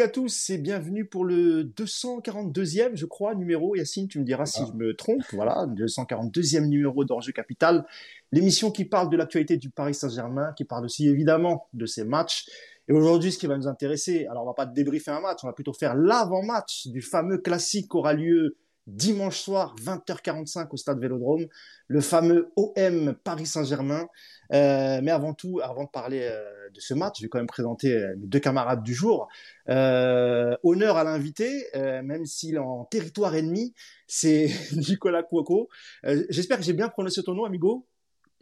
Salut à tous et bienvenue pour le 242e, je crois, numéro. Yacine, tu me diras si je me trompe. Voilà, 242e numéro d'Enjeu Capital. L'émission qui parle de l'actualité du Paris Saint-Germain, qui parle aussi évidemment de ses matchs. Et aujourd'hui, ce qui va nous intéresser, alors on va pas débriefer un match, on va plutôt faire l'avant-match du fameux classique qui aura lieu dimanche soir, 20h45 au stade Vélodrome, le fameux OM Paris Saint-Germain. Euh, mais avant tout, avant de parler euh, de ce match, je vais quand même présenter euh, mes deux camarades du jour. honneur à l'invité, même s'il est en territoire ennemi, c'est Nicolas Cuoco. J'espère que j'ai bien prononcé ton nom, amigo.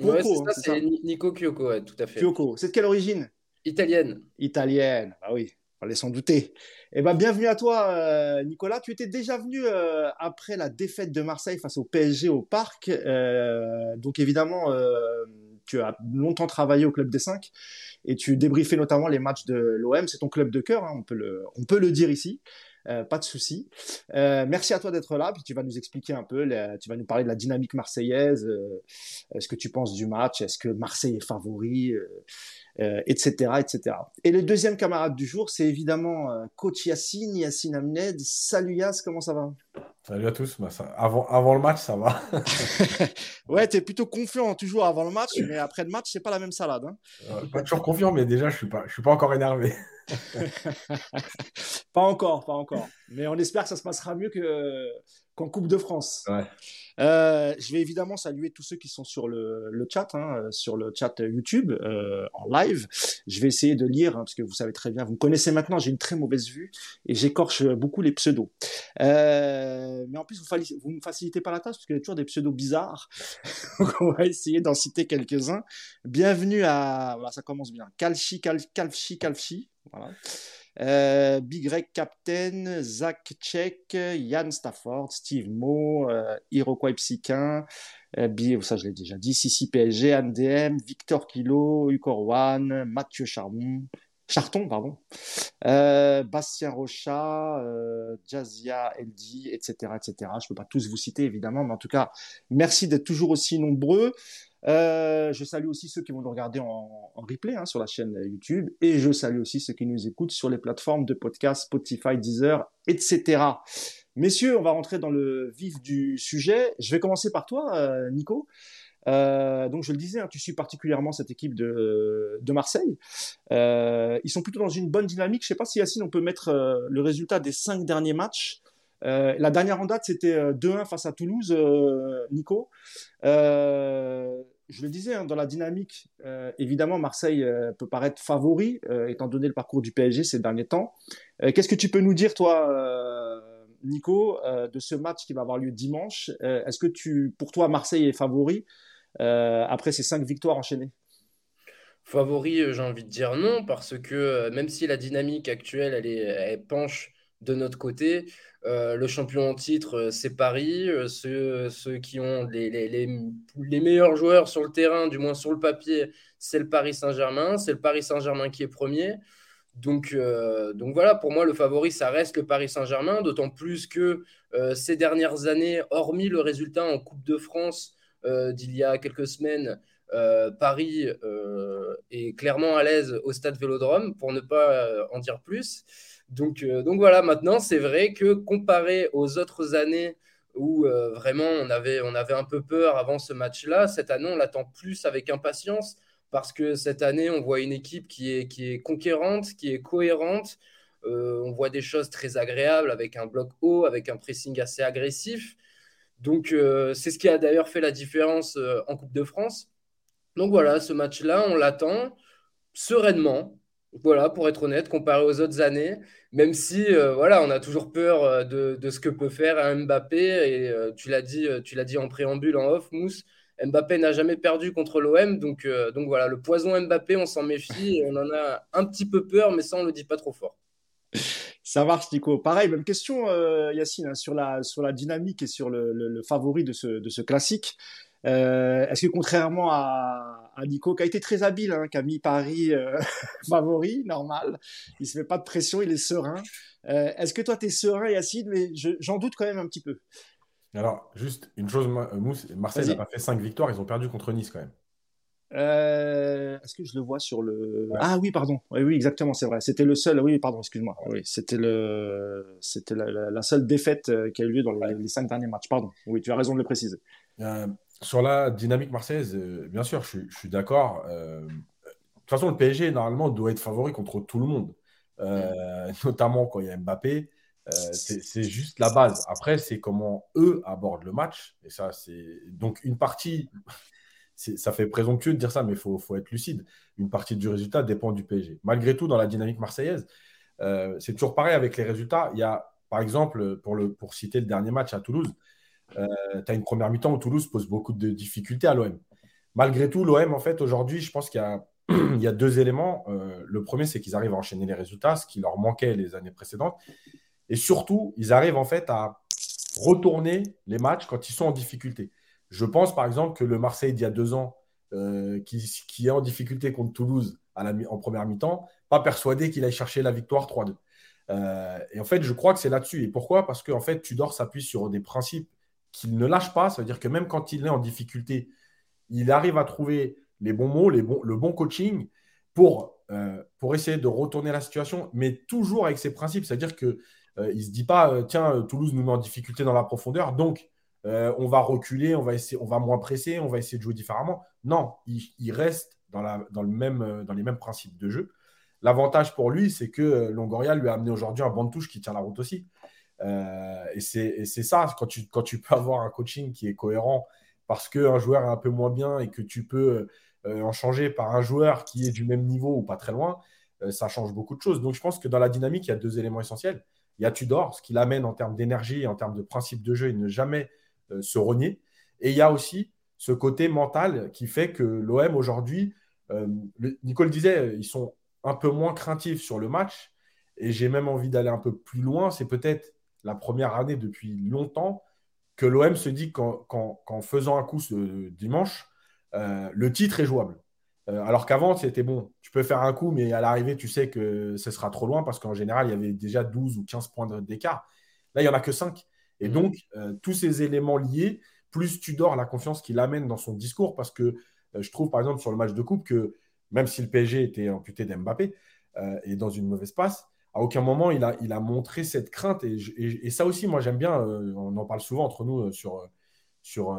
ouais, c'est hein, ça, c'est Nico Kyoko, tout à fait. Kyoko, c'est de quelle origine? Italienne. Italienne, bah oui, fallait s'en douter. Eh ben, bienvenue à toi, euh, Nicolas. Tu étais déjà venu euh, après la défaite de Marseille face au PSG au Parc. Euh, donc, évidemment, tu as longtemps travaillé au Club des 5 et tu débriefais notamment les matchs de l'OM. C'est ton club de cœur, hein, on, peut le, dire ici. pas de souci. merci à toi d'être là. Puis tu vas nous expliquer un peu, tu vas nous parler de la dynamique marseillaise. ce que tu penses du match Est-ce que Marseille est favori etc., euh, etc. Et le deuxième camarade du jour, c'est évidemment euh, coach Yassine, Yassine Amned. Salut Yass, comment ça va? Salut à tous. Bah, avant, avant le match, ça va. ouais, tu es plutôt confiant toujours avant le match, mais après le match, c'est pas la même salade. Hein. Euh, pas toujours confiant, mais déjà, je suis pas, je suis pas encore énervé. pas encore, pas encore. Mais on espère que ça se passera mieux qu'en Coupe de France. Ouais. Euh, je vais évidemment saluer tous ceux qui sont sur le, le chat, hein, sur le chat YouTube euh, en live. Je vais essayer de lire hein, parce que vous savez très bien, vous me connaissez maintenant, j'ai une très mauvaise vue et j'écorche beaucoup les pseudos. Euh, mais en plus, vous, vous me facilitez pas la tâche parce qu'il y a toujours des pseudos bizarres. Donc on va essayer d'en citer quelques-uns. Bienvenue à, voilà, ça commence bien. Calchi, Calchi, Calchi. Voilà. Euh, Big Captain, Zach Check, Yann Stafford, Steve Mo, euh, Iroquois Psyquin, euh, ça je l'ai déjà dit, Sissi PSG, MDM, Victor Kilo, Ucorwan, Mathieu Charbon, Charton, pardon, euh, Bastien Rocha, euh, Jazia Eldi, etc., etc. Je ne peux pas tous vous citer évidemment, mais en tout cas, merci d'être toujours aussi nombreux. Euh, je salue aussi ceux qui vont nous regarder en, replay hein, sur la chaîne YouTube et je salue aussi ceux qui nous écoutent sur les plateformes de podcast, Spotify, Deezer, etc. Messieurs, on va rentrer dans le vif du sujet. Je vais commencer par toi, euh, Nico. Euh, donc je le disais, hein, tu suis particulièrement cette équipe de, de Marseille. ils sont plutôt dans une bonne dynamique. Je ne sais pas si Yacine, on peut mettre le résultat des cinq derniers matchs. La dernière en date, c'était 2-1 face à Toulouse, Nico. Euh, je le disais, hein, dans la dynamique, euh, évidemment, Marseille euh, peut paraître favori, étant donné le parcours du PSG ces derniers temps. Qu'est-ce que tu peux nous dire, toi, Nico, de ce match qui va avoir lieu dimanche? Est-ce que tu, pour toi, Marseille est favori après ces cinq victoires enchaînées? Favori, j'ai envie de dire non, parce que même si la dynamique actuelle, elle, est, elle penche de notre côté, euh, le champion en titre, euh, c'est Paris. Euh, ceux, qui ont les, meilleurs joueurs sur le terrain, du moins sur le papier, c'est le Paris Saint-Germain. C'est le Paris Saint-Germain qui est premier. Donc, donc voilà, pour moi, le favori, ça reste le Paris Saint-Germain, d'autant plus que ces dernières années, hormis le résultat en Coupe de France d'il y a quelques semaines, Paris est clairement à l'aise au stade Vélodrome, pour ne pas en dire plus. Donc, euh, donc voilà, maintenant, c'est vrai que comparé aux autres années où euh, vraiment on avait, on avait un peu peur avant ce match-là, cette année, on l'attend plus avec impatience parce que cette année, on voit une équipe qui est, qui est conquérante, qui est cohérente. Euh, on voit des choses très agréables avec un bloc haut, avec un pressing assez agressif. Donc, c'est ce qui a d'ailleurs fait la différence en Coupe de France. Donc voilà, ce match-là, on l'attend sereinement. Voilà, pour être honnête, comparé aux autres années, même si euh, voilà, on a toujours peur euh, de, ce que peut faire Mbappé, et euh, tu l'as dit, tu l'as dit en préambule en off, Mousse, Mbappé n'a jamais perdu contre l'OM, donc, donc voilà, le poison Mbappé, on s'en méfie, on en a un petit peu peur, mais ça, on ne le dit pas trop fort. Ça marche, Nico. Pareil, même question, Yacine, hein, sur, la, sur la dynamique et sur le, favori de ce, de ce classique. Est-ce que contrairement à, Nico, qui a été très habile, hein, qui a mis Paris euh, favori, normal, il se met pas de pression, il est serein. Euh, est-ce que toi, tu es serein, Yacine? Mais j'en doute quand même un petit peu. Alors, juste une chose, Mousse, Marseille n'a pas fait 5 victoires, ils ont perdu contre Nice quand même. Euh, est-ce que je le vois sur le Ah oui, pardon. Oui, oui, exactement, c'est vrai. C'était le seul. Oui, pardon, excuse-moi. Oui, c'était le, c'était la, seule défaite euh, qui a eu lieu dans les, cinq derniers matchs. Pardon. Oui, tu as raison de le préciser. Euh, sur la dynamique marseillaise, bien sûr, je, suis d'accord. de toute façon, le PSG normalement doit être favori contre tout le monde, notamment quand il y a Mbappé. c'est juste la base. Après, c'est comment eux abordent le match. Et ça, c'est donc une partie ça fait présomptueux de dire ça, mais il faut, être lucide. Une partie du résultat dépend du PSG. Malgré tout, dans la dynamique marseillaise, euh, c'est toujours pareil avec les résultats. Il y a, par exemple, pour, le, pour citer le dernier match à Toulouse, euh, tu as une première mi-temps où Toulouse pose beaucoup de difficultés à l'OM. Malgré tout, l'OM, en fait, aujourd'hui, je pense qu'il y, a, deux éléments. Euh, le premier, c'est qu'ils arrivent à enchaîner les résultats, ce qui leur manquait les années précédentes. Et surtout, ils arrivent en fait à retourner les matchs quand ils sont en difficulté. Je pense par exemple que le Marseille d'il y a deux ans, euh, qui, est en difficulté contre Toulouse en première mi-temps, pas persuadé qu'il aille chercher la victoire 3-2. Euh, et en fait, je crois que c'est là-dessus. Et pourquoi? Parce qu'en fait, Tudor s'appuie sur des principes qu'il ne lâche pas. Ça veut dire que même quand il est en difficulté, il arrive à trouver les bons mots, les bons, le bon coaching pour, euh, pour essayer de retourner la situation, mais toujours avec ses principes. C'est-à-dire qu'il ne se dit pas, tiens, Toulouse nous met en difficulté dans la profondeur, donc euh, on va reculer, on va, essayer, on va moins presser, on va essayer de jouer différemment. Non, il, reste dans, la, dans, le même, euh, dans les mêmes principes de jeu. L'avantage pour lui, c'est que euh, Longoria lui a amené aujourd'hui un banc de touche qui tient la route aussi. Et c'est ça, quand tu, quand tu peux avoir un coaching qui est cohérent parce qu'un joueur est un peu moins bien et que tu peux en changer par un joueur qui est du même niveau ou pas très loin, ça change beaucoup de choses. Donc je pense que dans la dynamique, il y a deux éléments essentiels. Il y a Tudor, ce qu'il amène en termes d'énergie, en termes de principe de jeu, et ne jamais euh, se rogner. Et il y a aussi ce côté mental qui fait que l'OM aujourd'hui, euh, Nicole disait, ils sont un peu moins craintifs sur le match. Et j'ai même envie d'aller un peu plus loin. C'est peut-être la première année depuis longtemps que l'OM se dit qu'en faisant un coup ce dimanche, euh, le titre est jouable. alors qu'avant, c'était bon, tu peux faire un coup, mais à l'arrivée, tu sais que ce sera trop loin parce qu'en général, il y avait déjà 12 ou 15 points d'écart. Là, il n'y en a que 5. Et mm. donc, euh, tous ces éléments liés, plus tu dors la confiance qu'il amène dans son discours, parce que euh, je trouve, par exemple, sur le match de coupe, que même si le PSG était amputé d'Mbappé euh, et dans une mauvaise passe, aucun moment il a, il a montré cette crainte. Et, ça aussi, moi, j'aime bien, on en parle souvent entre nous sur, sur,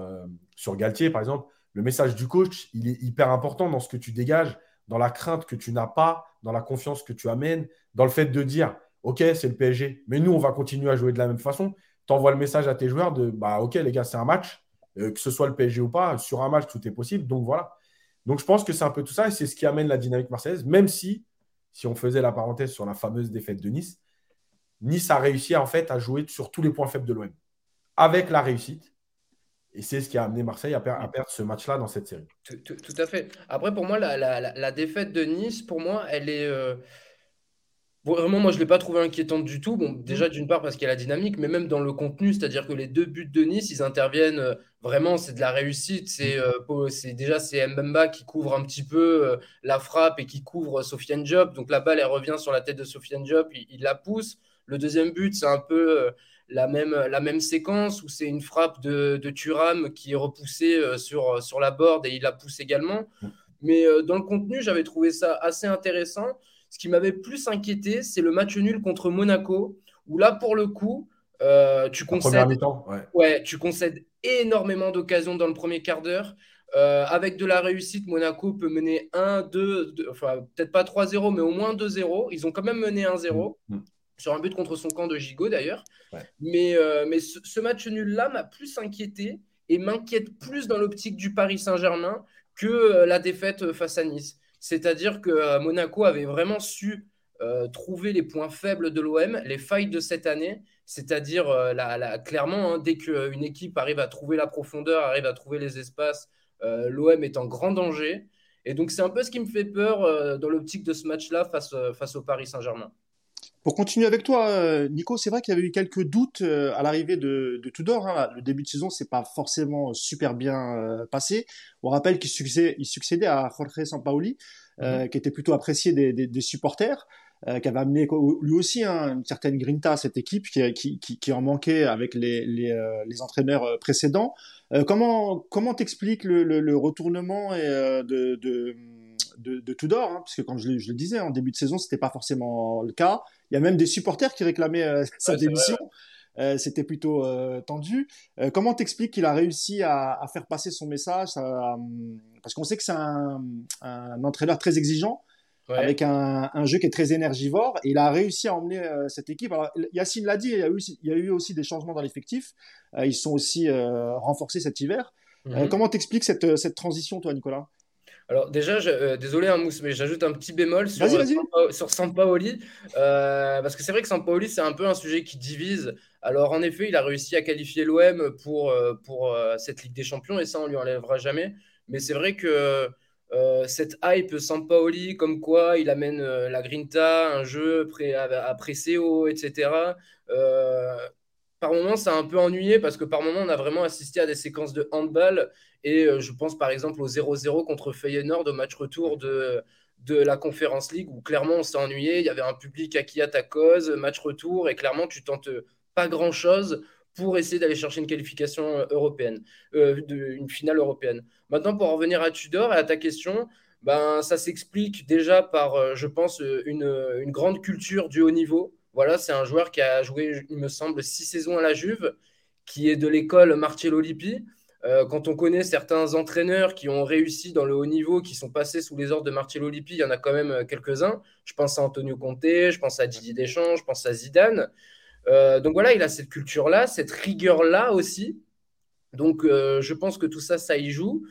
sur Galtier, par exemple. Le message du coach, il est hyper important dans ce que tu dégages, dans la crainte que tu n'as pas, dans la confiance que tu amènes, dans le fait de dire, OK, c'est le PSG, mais nous, on va continuer à jouer de la même façon t'envoies le message à tes joueurs de bah ok les gars, c'est un match, euh, que ce soit le PSG ou pas, sur un match tout est possible. Donc voilà. Donc je pense que c'est un peu tout ça et c'est ce qui amène la dynamique marseillaise, même si, si on faisait la parenthèse sur la fameuse défaite de Nice, Nice a réussi en fait à jouer sur tous les points faibles de l'OM avec la réussite. Et c'est ce qui a amené Marseille à, perdre ce match-là dans cette série. Tout, à fait. Après, pour moi, la, défaite de Nice, pour moi, elle est. Euh, Vraiment, moi, je ne l'ai pas trouvé inquiétante du tout. Bon, déjà, mm. d'une part, parce qu'il y a la dynamique, mais même dans le contenu, c'est-à-dire que les deux buts de Nice, ils interviennent euh, vraiment, c'est de la réussite. C'est mm. euh, déjà c'est Mbemba qui couvre un petit peu euh, la frappe et qui couvre Sofiane Diop. Donc la balle, elle revient sur la tête de Sofiane Diop, il, la pousse. Le deuxième but, c'est un peu la, même, la même séquence où c'est une frappe de, de Thuram qui est repoussée sur, sur la board et il la pousse également. Mm. Mais dans le contenu, j'avais trouvé ça assez intéressant. Ce qui m'avait plus inquiété, c'est le match nul contre Monaco, où là, pour le coup, euh, tu, concèdes, ouais. tu concèdes énormément d'occasions dans le premier quart d'heure. Euh, avec de la réussite, Monaco peut mener 1, 2, enfin peut-être pas 3-0, mais au moins 2-0. Ils ont quand même mené 1-0 mm, mm. sur un but contre son camp de Gigot d'ailleurs. Mais, euh, mais ce, match nul-là m'a plus inquiété et m'inquiète plus dans l'optique du Paris Saint-Germain que la défaite face à Nice. C'est-à-dire que euh, Monaco avait vraiment su euh, trouver les points faibles de l'OM, les failles de cette année. C'est-à-dire, euh, clairement, hein, dès qu'une équipe arrive à trouver la profondeur, arrive à trouver les espaces, l'OM est en grand danger. Et donc, c'est un peu ce qui me fait peur dans l'optique de ce match-là face, face au Paris Saint-Germain. Pour continuer avec toi, euh, Nico, c'est vrai qu'il y avait eu quelques doutes euh, à l'arrivée de, de Tudor. Hein. Le début de saison, c'est pas forcément super bien euh, passé. On rappelle qu'il succédait, il succédait à Jorge Sampaoli, mhm. qui était plutôt apprécié des, des, des supporters. qui avait amené lui aussi hein, une certaine grinta à cette équipe qui, qui, qui, en manquait avec les, les, les entraîneurs précédents. comment comment t'expliques le, le, retournement et, de, de de, de Tudor, hein, parce que comme je, le disais en début de saison, c'était pas forcément le cas. Il y a même des supporters qui réclamaient euh, sa démission. Euh, c'était plutôt euh, tendu. comment t'expliques qu'il a réussi à, faire passer son message Parce qu'on sait que c'est un, entraîneur très exigeant, avec un, jeu qui est très énergivore, et il a réussi à emmener cette équipe. Alors, Yacine l'a dit, il y, a eu, il y, a eu, aussi des changements dans l'effectif. ils sont aussi renforcés cet hiver. Mhm. comment t'expliques cette, cette transition, toi, Nicolas? Alors déjà, euh, désolé hein, Mousse, mais j'ajoute un petit bémol sur, euh, sur Sampaoli, euh, parce que c'est vrai que Sampaoli, c'est un peu un sujet qui divise. Alors en effet, il a réussi à qualifier l'OM pour, pour cette Ligue des Champions, et ça, on lui enlèvera jamais. Mais c'est vrai que cette hype Sampaoli, comme quoi il amène la grinta, un jeu pré à, presser haut, etc., par moments, ça a un peu ennuyé parce que par moments, on a vraiment assisté à des séquences de handball. Et euh, je pense par exemple au 0-0 contre Feyenoord au match retour de, de la Conférence League où clairement on s'est ennuyé. Il y avait un public à qui à ta cause, match retour, et clairement tu tentes pas grand chose pour essayer d'aller chercher une qualification euh, européenne, euh, une finale européenne. Maintenant, pour revenir à Tudor et à ta question, ben, ça s'explique déjà par, je pense, une, une grande culture du haut niveau. Voilà, c'est un joueur qui a joué, il me semble, six saisons à la Juve, qui est de l'école Marcello Lippi. Euh, quand on connaît certains entraîneurs qui ont réussi dans le haut niveau, qui sont passés sous les ordres de Marcello Lippi, il y en a quand même euh, quelques-uns. Je pense à Antonio Conte, je pense à Didier Deschamps, je pense à Zidane. Euh, donc voilà, il a cette culture-là, cette rigueur-là aussi. Donc je pense que tout ça, ça y joue.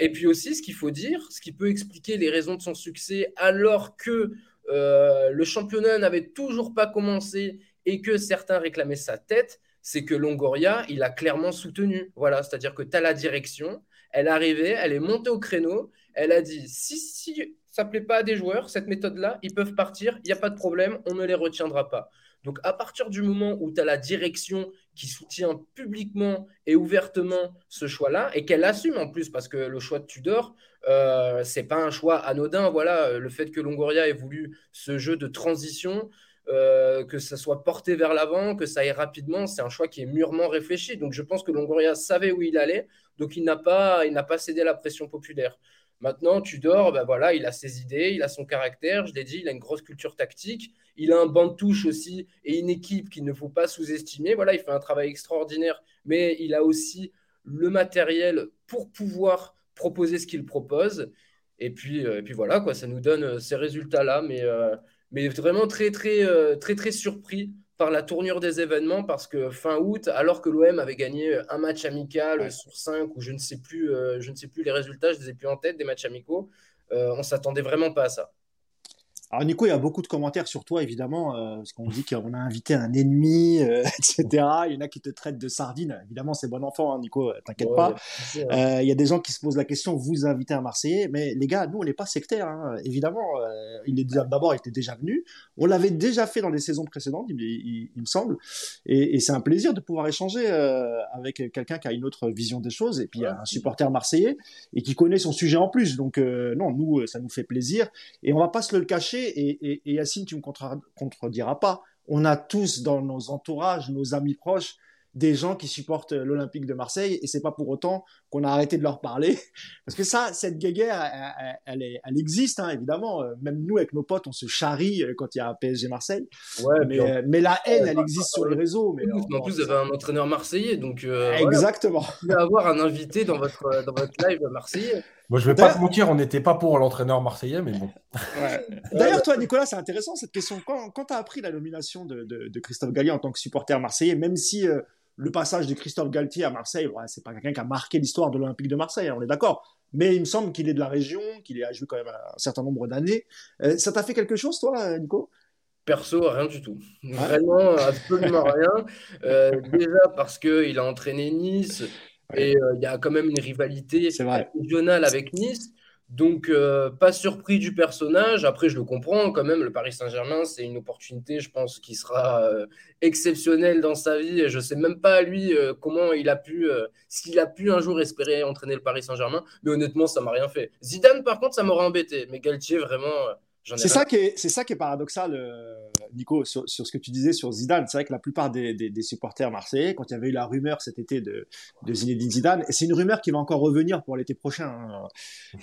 et puis aussi, ce qu'il faut dire, ce qui peut expliquer les raisons de son succès alors que le championnat n'avait toujours pas commencé et que certains réclamaient sa tête, c'est que Longoria, il a clairement soutenu. Voilà, c'est-à-dire que tu as la direction, elle est arrivée, elle est montée au créneau, elle a dit si, si ça ne plaît pas à des joueurs, cette méthode-là, ils peuvent partir, il n'y a pas de problème, on ne les retiendra pas. Donc à partir du moment où tu as la direction qui soutient publiquement et ouvertement ce choix-là, et qu'elle assume en plus, parce que le choix de Tudor, euh, c'est pas un choix anodin. Voilà, le fait que Longoria ait voulu ce jeu de transition, euh, que ça soit porté vers l'avant, que ça aille rapidement, c'est un choix qui est mûrement réfléchi. Donc je pense que Longoria savait où il allait, donc il n'a pas, il n'a pas cédé à la pression populaire. Maintenant, Tudor, ben voilà, il a ses idées, il a son caractère, je l'ai dit, il a une grosse culture tactique, il a un banc de touche aussi et une équipe qu'il ne faut pas sous-estimer. Voilà, il fait un travail extraordinaire, mais il a aussi le matériel pour pouvoir proposer ce qu'il propose. Et puis, euh, et puis voilà, quoi, ça nous donne euh, ces résultats-là, mais, mais vraiment très, très, très, très surpris par la tournure des événements parce que fin août, alors que l'OM avait gagné un match amical sur cinq ou je ne sais plus, je ne sais plus les résultats, je ne les ai plus en tête des matchs amicaux, on s'attendait vraiment pas à ça. Alors Nico, il y a beaucoup de commentaires sur toi, évidemment, euh, parce qu'on dit qu'on a invité un ennemi, euh, etc. Il y en a qui te traitent de sardine. Évidemment, c'est bon enfant, hein, Nico, euh, t'inquiète pas. Euh, il y a des gens qui se posent la question, vous invitez un Marseillais, mais les gars, nous, on n'est pas sectaires. Hein. Évidemment, il est d'abord, il était déjà venu. On l'avait déjà fait dans les saisons précédentes, il, me semble. Et, et c'est un plaisir de pouvoir échanger avec quelqu'un qui a une autre vision des choses, et puis un supporter marseillais, et qui connaît son sujet en plus. Donc, non, nous, ça nous fait plaisir. Et on va pas se le cacher et, Yacine, tu me contrediras pas, on a tous dans nos entourages, nos amis proches, des gens qui supportent l'Olympique de Marseille et c'est pas pour autant qu'on a arrêté de leur parler. Parce que ça cette guéguerre elle, elle, existe hein, évidemment. Même nous avec nos potes on se charrie quand il y a un PSG Marseille. Ouais, mais, la haine elle existe sur les réseaux mais en, plus vous avez un entraîneur marseillais donc euh, exactement. Vous pouvez avoir un invité dans votre dans votre live marseillais. Moi, je vais pas te mentir, on n'était pas pour l'entraîneur marseillais, mais bon. D'ailleurs, toi, Nicolas, c'est intéressant cette question. Quand, quand tu as appris la nomination de, de, Christophe Gallier en tant que supporter marseillais, même si euh, le passage de Christophe Galtier à Marseille, ouais, c'est pas quelqu'un qui a marqué l'histoire de l'Olympique de Marseille, on est d'accord. Mais il me semble qu'il est de la région, qu'il a joué quand même un certain nombre d'années. Euh, ça t'a fait quelque chose, toi, Nico? Perso, rien du tout. Vraiment, absolument rien. Euh, déjà parce qu'il a entraîné Nice, et euh, il y a quand même une rivalité régionale avec Nice. Donc, euh, pas surpris du personnage. Après, je le comprends quand même. Le Paris Saint-Germain, c'est une opportunité, je pense, qui sera euh, exceptionnelle dans sa vie. Et je sais même pas, lui, comment il a pu, s'il a pu un jour espérer entraîner le Paris Saint-Germain. Mais honnêtement, ça m'a rien fait. Zidane, par contre, ça m'aurait embêté. Mais Galtier, vraiment, C'est ça, qui est, c'est ça qui est paradoxal, euh, Nico, sur, sur, ce que tu disais sur Zidane. C'est vrai que la plupart des, des, des, supporters marseillais, quand il y avait eu la rumeur cet été de, de Zinedine Zidane, et c'est une rumeur qui va encore revenir pour l'été prochain. Hein.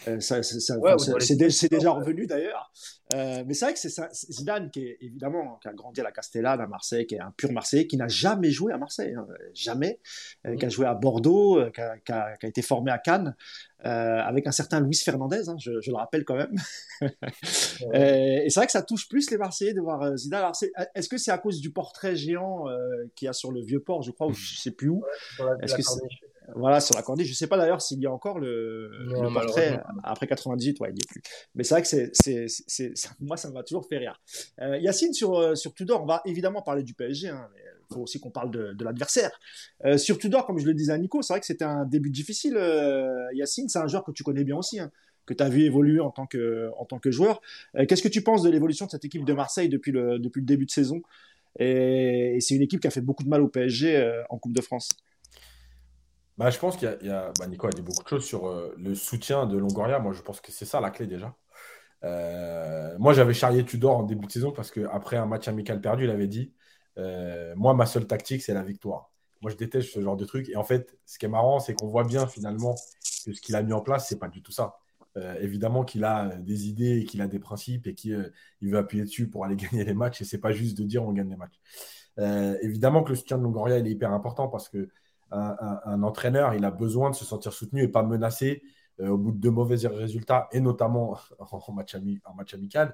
Euh, ça, ça, c'est, déjà revenu d'ailleurs. Euh, mais c'est vrai que c'est Zidane qui est évidemment qui a grandi à la Castellane à Marseille, qui est un pur Marseillais, qui n'a jamais joué à Marseille, hein, jamais, euh, qui a mmh. joué à Bordeaux, qui a, qui, a, qui, a, été formé à Cannes. Euh, avec un certain Luis Fernandez, hein, je, je, le rappelle quand même. et, c'est vrai que ça touche plus les Marseillais de voir euh, Zidane. Est-ce que c'est à cause du portrait géant euh, qu'il y a sur le vieux port, je crois, ou je sais plus où? Est-ce que voilà, sur la corniche. Je sais pas d'ailleurs s'il y a encore le, le portrait après 98. Ouais, il n'y est plus. Mais c'est vrai que c'est, moi, ça m'a toujours fait rire. Euh, Yacine, sur, sur Tudor, on va évidemment parler du PSG. Hein, mais aussi qu'on parle de, l'adversaire. Euh, sur Tudor, comme je le disais à Nico, c'est vrai que c'était un début difficile. Euh, Yacine, c'est un joueur que tu connais bien aussi, hein, que tu as vu évoluer en tant que, joueur. Euh, qu'est-ce que tu penses de l'évolution de cette équipe de Marseille depuis le, début de saison? Et, c'est une équipe qui a fait beaucoup de mal au PSG en Coupe de France. Bah, je pense qu'il y a, bah, Nico a dit beaucoup de choses sur le soutien de Longoria. Moi, je pense que c'est ça la clé déjà. moi, j'avais charrié Tudor en début de saison parce qu'après un match amical perdu, il avait dit euh, moi, ma seule tactique, c'est la victoire. Moi, je déteste ce genre de truc. Et en fait, ce qui est marrant, c'est qu'on voit bien finalement que ce qu'il a mis en place, c'est pas du tout ça. Euh, évidemment qu'il a euh, des idées et qu'il a des principes et qu'il veut appuyer dessus pour aller gagner les matchs. Et c'est pas juste de dire on gagne les matchs. évidemment que le soutien de Longoria il est hyper important parce que un, entraîneur, il a besoin de se sentir soutenu et pas menacé au bout de deux mauvais résultats et notamment en match amical.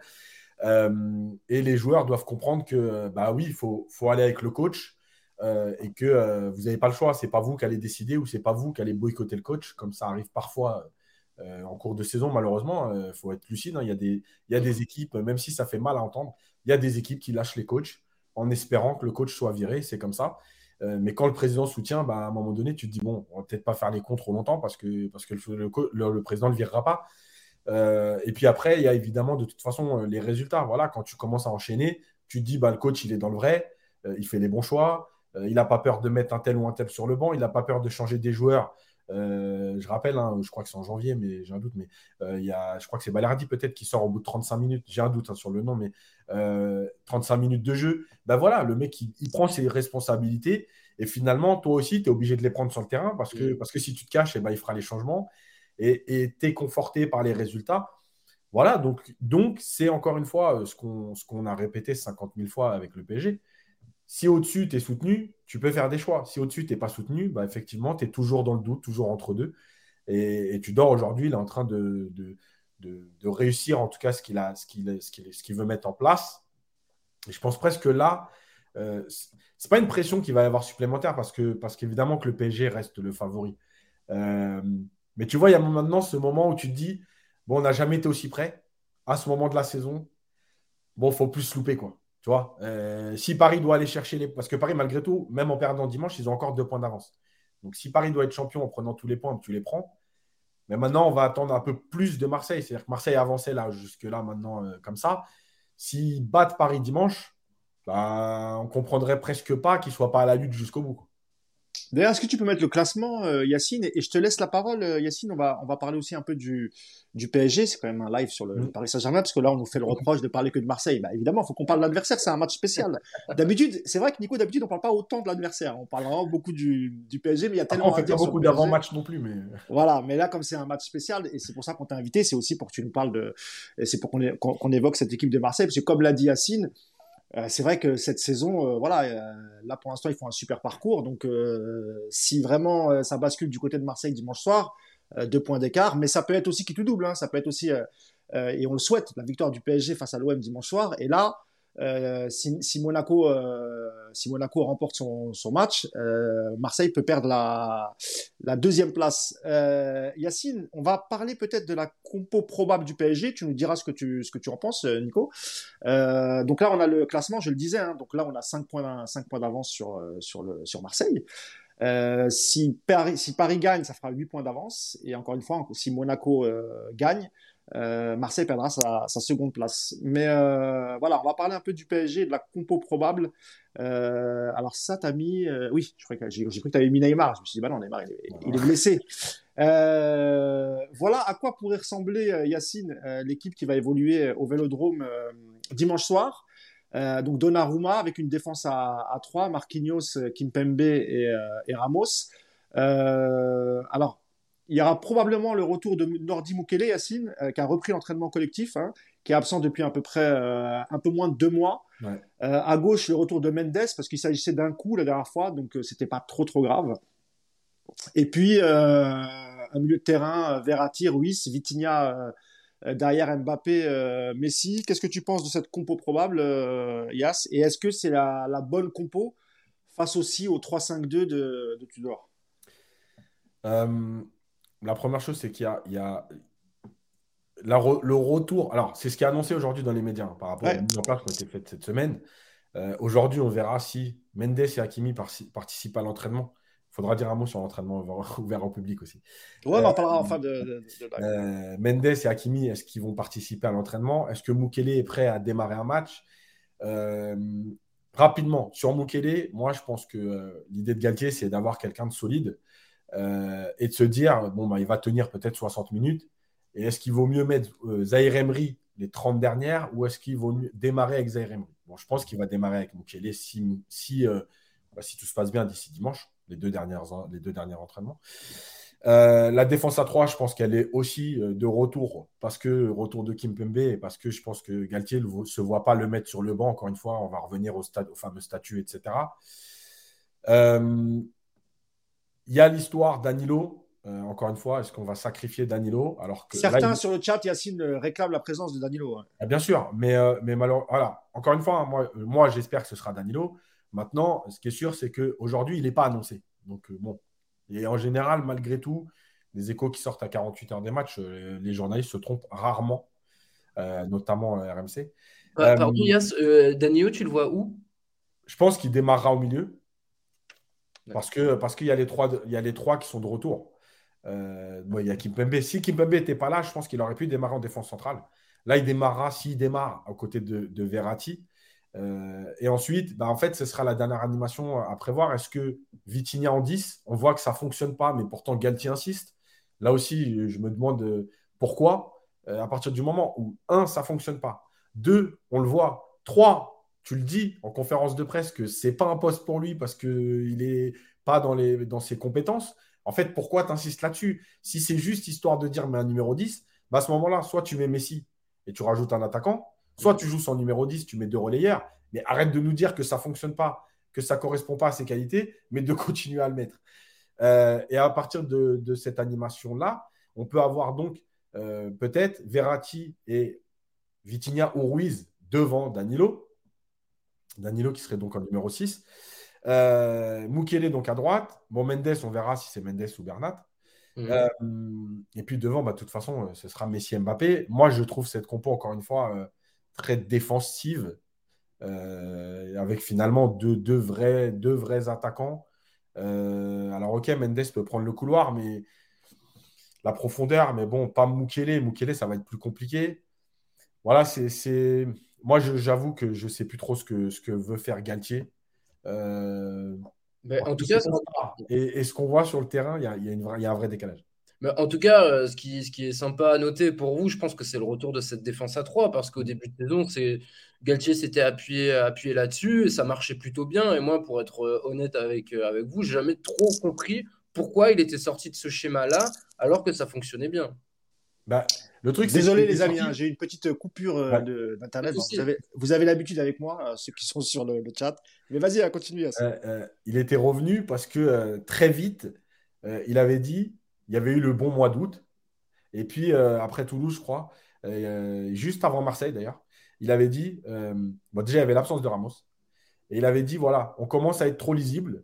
Euh, et les joueurs doivent comprendre que, bah oui, il faut, faut aller avec le coach euh, et que euh, vous n'avez pas le choix. C'est pas vous qui allez décider ou c'est pas vous qui allez boycotter le coach, comme ça arrive parfois en cours de saison, malheureusement. Il faut être lucide. Hein. Il, y des, il y a des équipes, même si ça fait mal à entendre, il y a des équipes qui lâchent les coachs en espérant que le coach soit viré. C'est comme ça. mais quand le président soutient, bah, à un moment donné, tu te dis, bon, on va peut-être pas faire les comptes trop longtemps parce que, parce que le, le président ne le virera pas. Euh, et puis après, il y a évidemment de toute façon euh, les résultats. Voilà, quand tu commences à enchaîner, tu te dis bah, le coach il est dans le vrai, euh, il fait les bons choix, il n'a pas peur de mettre un tel ou un tel sur le banc, il n'a pas peur de changer des joueurs. je rappelle, hein, je crois que c'est en janvier, mais j'ai un doute, mais il y a, je crois que c'est Balerdi peut-être qui sort au bout de 35 minutes, j'ai un doute hein, sur le nom, mais 35 minutes de jeu. Ben voilà, le mec il, prend ses responsabilités et finalement toi aussi tu es obligé de les prendre sur le terrain parce que, parce que si tu te caches, ben, il fera les changements et tu es conforté par les résultats. Voilà, donc donc c'est encore une fois euh, ce qu'on qu'on a répété 50 000 fois avec le PSG. Si au-dessus, tu es soutenu, tu peux faire des choix. Si au-dessus, tu n'es pas soutenu, bah, effectivement, tu es toujours dans le doute, toujours entre deux. Et, tu dors aujourd'hui, il est en train de, de, de, réussir en tout cas ce qu'il ce qu'il ce qu'il veut mettre en place. Et je pense presque là, euh, c'est pas une pression qui va y avoir supplémentaire parce que parce qu'évidemment que le PSG reste le favori. Euh, mais tu vois, il y a maintenant ce moment où tu te dis, bon, on n'a jamais été aussi près à ce moment de la saison. Bon, il faut plus se louper, quoi. Tu vois, euh, si Paris doit aller chercher les. Parce que Paris, malgré tout, même en perdant dimanche, ils ont encore deux points d'avance. Donc, si Paris doit être champion en prenant tous les points, tu les prends. Mais maintenant, on va attendre un peu plus de Marseille. C'est-à-dire que Marseille avançait là, jusque-là, maintenant, euh, comme ça. S'ils battent Paris dimanche, bah, on comprendrait presque pas qu'ils ne soient pas à la lutte jusqu'au bout. D'ailleurs, est-ce que tu peux mettre le classement, euh, Yacine et, je te laisse la parole, euh, Yacine. On va, on va parler aussi un peu du, du PSG. C'est quand même un live sur le. Paris Saint-Germain, parce que là, on nous fait le reproche de parler que de Marseille. Bah, évidemment, il faut qu'on parle de l'adversaire. C'est un match spécial. D'habitude, c'est vrai que Nico, d'habitude, on parle pas autant de l'adversaire. On parle vraiment beaucoup du, du PSG, mais il y a tellement. on fait pas beaucoup d'avant-match non plus, mais. Voilà, mais là, comme c'est un match spécial, et c'est pour ça qu'on t'a invité, c'est aussi pour que tu nous parles de, c'est pour qu'on qu'on évoque cette équipe de Marseille, parce que comme l'a dit Yacine, euh, c'est vrai que cette saison, euh, voilà, euh, là pour l'instant ils font un super parcours. Donc si vraiment ça bascule du côté de Marseille dimanche soir, deux points d'écart, mais ça peut être aussi qui tout double. Hein, ça peut être aussi et on le souhaite la victoire du PSG face à l'OM dimanche soir. Et là, euh, si, Monaco, euh, si Monaco remporte son, match, euh, Marseille peut perdre la, deuxième place. Yacine, on va parler peut-être de la compo probable du PSG. Tu nous diras ce que tu, ce que tu en penses, Nico. donc là, on a le classement, je le disais. Hein. donc là, on a 5 points, 5 points d'avance sur, sur Marseille. si, Paris, si Paris gagne, ça fera 8 points d'avance. Et encore une fois, si Monaco gagne, euh, Marseille perdra sa, seconde place. Mais euh, voilà, on va parler un peu du PSG, de la compo probable. Euh, alors ça, t'as mis... oui, je crois que j'ai cru que t'avais mis Neymar. Je me suis dit, bah non, Neymar, il est, blessé. voilà à quoi pourrait ressembler Yacine, l'équipe qui va évoluer au Vélodrome dimanche soir. donc Donnarumma avec une défense à, à 3, Marquinhos, Kimpembe et, et Ramos. alors il y aura probablement le retour de Nordi Mukele, Yacine, euh, qui a repris l'entraînement collectif, hein, qui est absent depuis à peu près euh, un peu moins de deux mois. Euh, à gauche, le retour de Mendes, parce qu'il s'agissait d'un coup la dernière fois, donc c'était pas trop trop grave. Et puis, un milieu de terrain, Verratti, Ruiz, Vitinha derrière Mbappé, Messi. Qu'est-ce que tu penses de cette compo probable, Yass Et est-ce que c'est la, bonne compo face aussi au 3-5-2 de, de Tudor? La première chose, c'est qu'il y a, le retour. Alors, c'est ce qui est annoncé aujourd'hui dans les médias hein, par rapport aux mises en place qui ont été faites cette semaine. Euh, aujourd'hui, on verra si Mendes et Hakimi participent à l'entraînement. Il faudra dire un mot sur l'entraînement ouvert au public aussi. Ouais, on en parlera en fin de. de, euh, Mendes et Hakimi, est-ce qu'ils vont participer à l'entraînement? Est-ce que Mukele est prêt à démarrer un match? Euh, Rapidement, sur Mukele, moi, je pense que l'idée de Galtier, c'est d'avoir quelqu'un de solide euh, et de se dire, bon, bah, il va tenir peut-être 60 minutes. Et est-ce qu'il vaut mieux mettre euh, Zahir Emery les 30 dernières ou est-ce qu'il vaut mieux démarrer avec Zahir Emery? Bon, je pense qu'il va démarrer avec Mukele si, si, euh, bah, si tout se passe bien d'ici dimanche, les deux, dernières, les deux derniers entraînements. la défense à 3, je pense qu'elle est aussi de retour parce que retour de Kim Pembe et parce que je pense que Galtier ne se voit pas le mettre sur le banc. Encore une fois, on va revenir au, stade, au fameux statut, etc. Euh, il y a l'histoire Danilo. Euh, encore une fois, est-ce qu'on va sacrifier Danilo alors que Certains sur le chat, Yacine, euh, réclament la présence de Danilo. Ah, bien sûr, mais, euh, mais malheureusement, voilà. encore une fois, moi, moi j'espère que ce sera Danilo. Maintenant, ce qui est sûr, c'est qu'aujourd'hui, il n'est pas annoncé. Donc, bon. Et en général, malgré tout, les échos qui sortent à 48 heures des matchs, les journalistes se trompent rarement, notamment RMC. pardon, Yass, Danilo, tu le vois où? Je pense qu'il démarrera au milieu. Parce que parce qu'il y a les trois il y a les trois qui sont de retour. Euh, il y a Kimpembe. Si Kimpembe n'était pas là, je pense qu'il aurait pu démarrer en défense centrale. Là, il démarrera s'il démarre aux côtés de, de Verratti. Euh, et ensuite, bah, en fait, ce sera la dernière animation à prévoir. Est-ce que Vitinha en 10 On voit que ça ne fonctionne pas, mais pourtant Galtier insiste. Là aussi, je me demande euh, pourquoi. à partir du moment où, un, ça ne fonctionne pas. Deux, on le voit. Trois, tu le dis en conférence de presse que c'est pas un poste pour lui parce qu'il n'est pas dans, les, dans ses compétences. En fait, pourquoi tu insistes là-dessus? Si c'est juste histoire de dire mais un numéro 10, bah à ce moment-là, soit tu mets Messi et tu rajoutes un attaquant, soit tu joues son numéro 10, tu mets deux relayeurs, mais arrête de nous dire que ça ne fonctionne pas, que ça ne correspond pas à ses qualités, mais de continuer à le mettre. Euh, et à partir de, cette animation-là, on peut avoir donc euh, peut-être Verratti et Vitinha ou Ruiz devant Danilo, Danilo qui serait donc en numéro 6. Euh, Mukele donc à droite. Bon, Mendes, on verra si c'est Mendes ou Bernat. Mhm. Euh, et puis devant, bah, de toute façon, euh, ce sera Messi Mbappé. Moi, je trouve cette compo, encore une fois, euh, très défensive, avec finalement deux, deux, vrais, deux vrais attaquants. alors, ok, Mendes peut prendre le couloir, mais la profondeur, mais bon, pas Mukele. Mukele, ça va être plus compliqué. Voilà, c'est moi, j'avoue que je ne sais plus trop ce que, ce que veut faire Galtier. Euh, mais en tout cas, et, ce qu'on voit sur le terrain, il y a, y, a y a, un vrai décalage. Mais en tout cas, euh, ce qui, ce qui, est sympa à noter pour vous, je pense que c'est le retour de cette défense à 3, parce qu'au début de saison, c'est Galtier s'était appuyé, appuyé là-dessus et ça marchait plutôt bien. Et moi, pour être euh, honnête avec, avec vous, j'ai jamais trop compris pourquoi il était sorti de ce schéma-là alors que ça fonctionnait bien. Bah, le truc, Désolé les amis, hein, j'ai une petite coupure euh, d'internet. vous avez, l'habitude avec moi, euh, ceux qui sont sur le, chat. Mais vas-y, hein, continue. Euh, il était revenu parce que très vite, il avait dit, il y avait eu le bon mois d'août. Et puis après Toulouse, je crois, juste avant Marseille d'ailleurs, il avait dit, bon, déjà il y avait l'absence de Ramos. Et il avait dit, voilà, on commence à être trop lisible.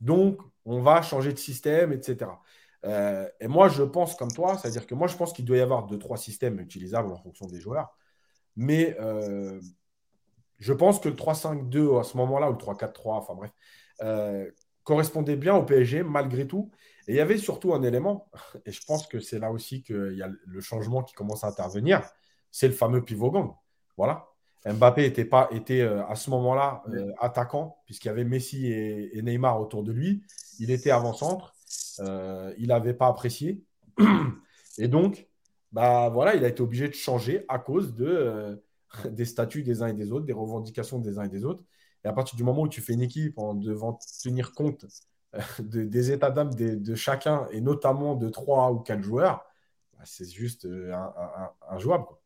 Donc, on va changer de système, etc. Euh, et moi, je pense comme toi, c'est-à-dire que moi, je pense qu'il doit y avoir deux, trois systèmes utilisables en fonction des joueurs. Mais euh, je pense que le 3-5-2 à ce moment-là, ou le 3-4-3, enfin bref, euh, correspondait bien au PSG malgré tout. Et il y avait surtout un élément, et je pense que c'est là aussi qu'il y a le changement qui commence à intervenir, c'est le fameux pivot gang. Voilà. Mbappé était, pas, était à ce moment-là attaquant, puisqu'il y avait Messi et, et, Neymar autour de lui. Il était avant-centre. Il n'avait pas apprécié. Et donc, bah voilà, il a été obligé de changer à cause de, des statuts des uns et des autres, des revendications des uns et des autres. Et à partir du moment où tu fais une équipe en devant tenir compte des états d'âme de, chacun, et notamment de trois ou quatre joueurs, bah, c'est juste injouable. Quoi.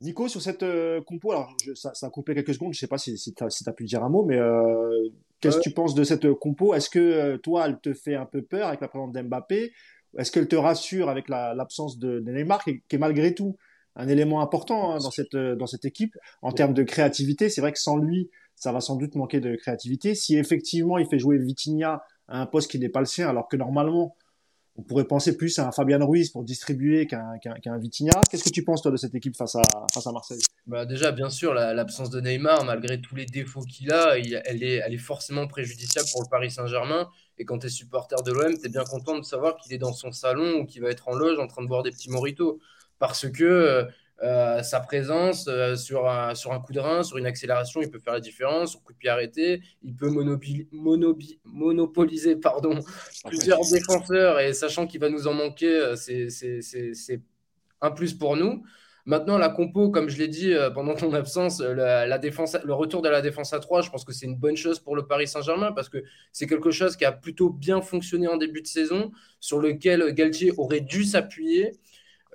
Nico, sur cette euh, compo, alors ça, a coupé quelques secondes, je ne sais pas si, tu as, pu dire un mot, mais euh, qu'est-ce que tu penses de cette compo? Est-ce que euh, toi, elle te fait un peu peur avec la présence d'Mbappé? Est-ce qu'elle te rassure avec l'absence de, Neymar, qui, est malgré tout un élément important hein, dans, cette, dans cette équipe? En termes de créativité C'est vrai que sans lui, ça va sans doute manquer de créativité. Si effectivement il fait jouer Vitinha à un poste qui n'est pas le sien, alors que normalement on pourrait penser plus à un Fabian Ruiz pour distribuer qu'un qu Vitinha. Qu'est-ce que tu penses, toi, de cette équipe face à, face à Marseille? Bah Déjà, bien sûr, l'absence de Neymar, malgré tous les défauts qu'il a, elle, est, elle est forcément préjudiciable pour le Paris Saint-Germain. Et quand tu es supporter de l'OM, tu es bien content de savoir qu'il est dans son salon ou qu'il va être en loge en train de boire des petits moritos. Parce que euh, sa présence euh, sur, un, sur un coup de rein, sur une accélération, il peut faire la différence. Sur coup de pied arrêté, il peut monopoliser pardon, plusieurs défenseurs et sachant qu'il va nous en manquer, euh, c'est un plus pour nous. Maintenant, la compo, comme je l'ai dit pendant ton absence, la, défense, le retour de la défense à 3, je pense que c'est une bonne chose pour le Paris Saint-Germain parce que c'est quelque chose qui a plutôt bien fonctionné en début de saison, sur lequel Galtier aurait dû s'appuyer.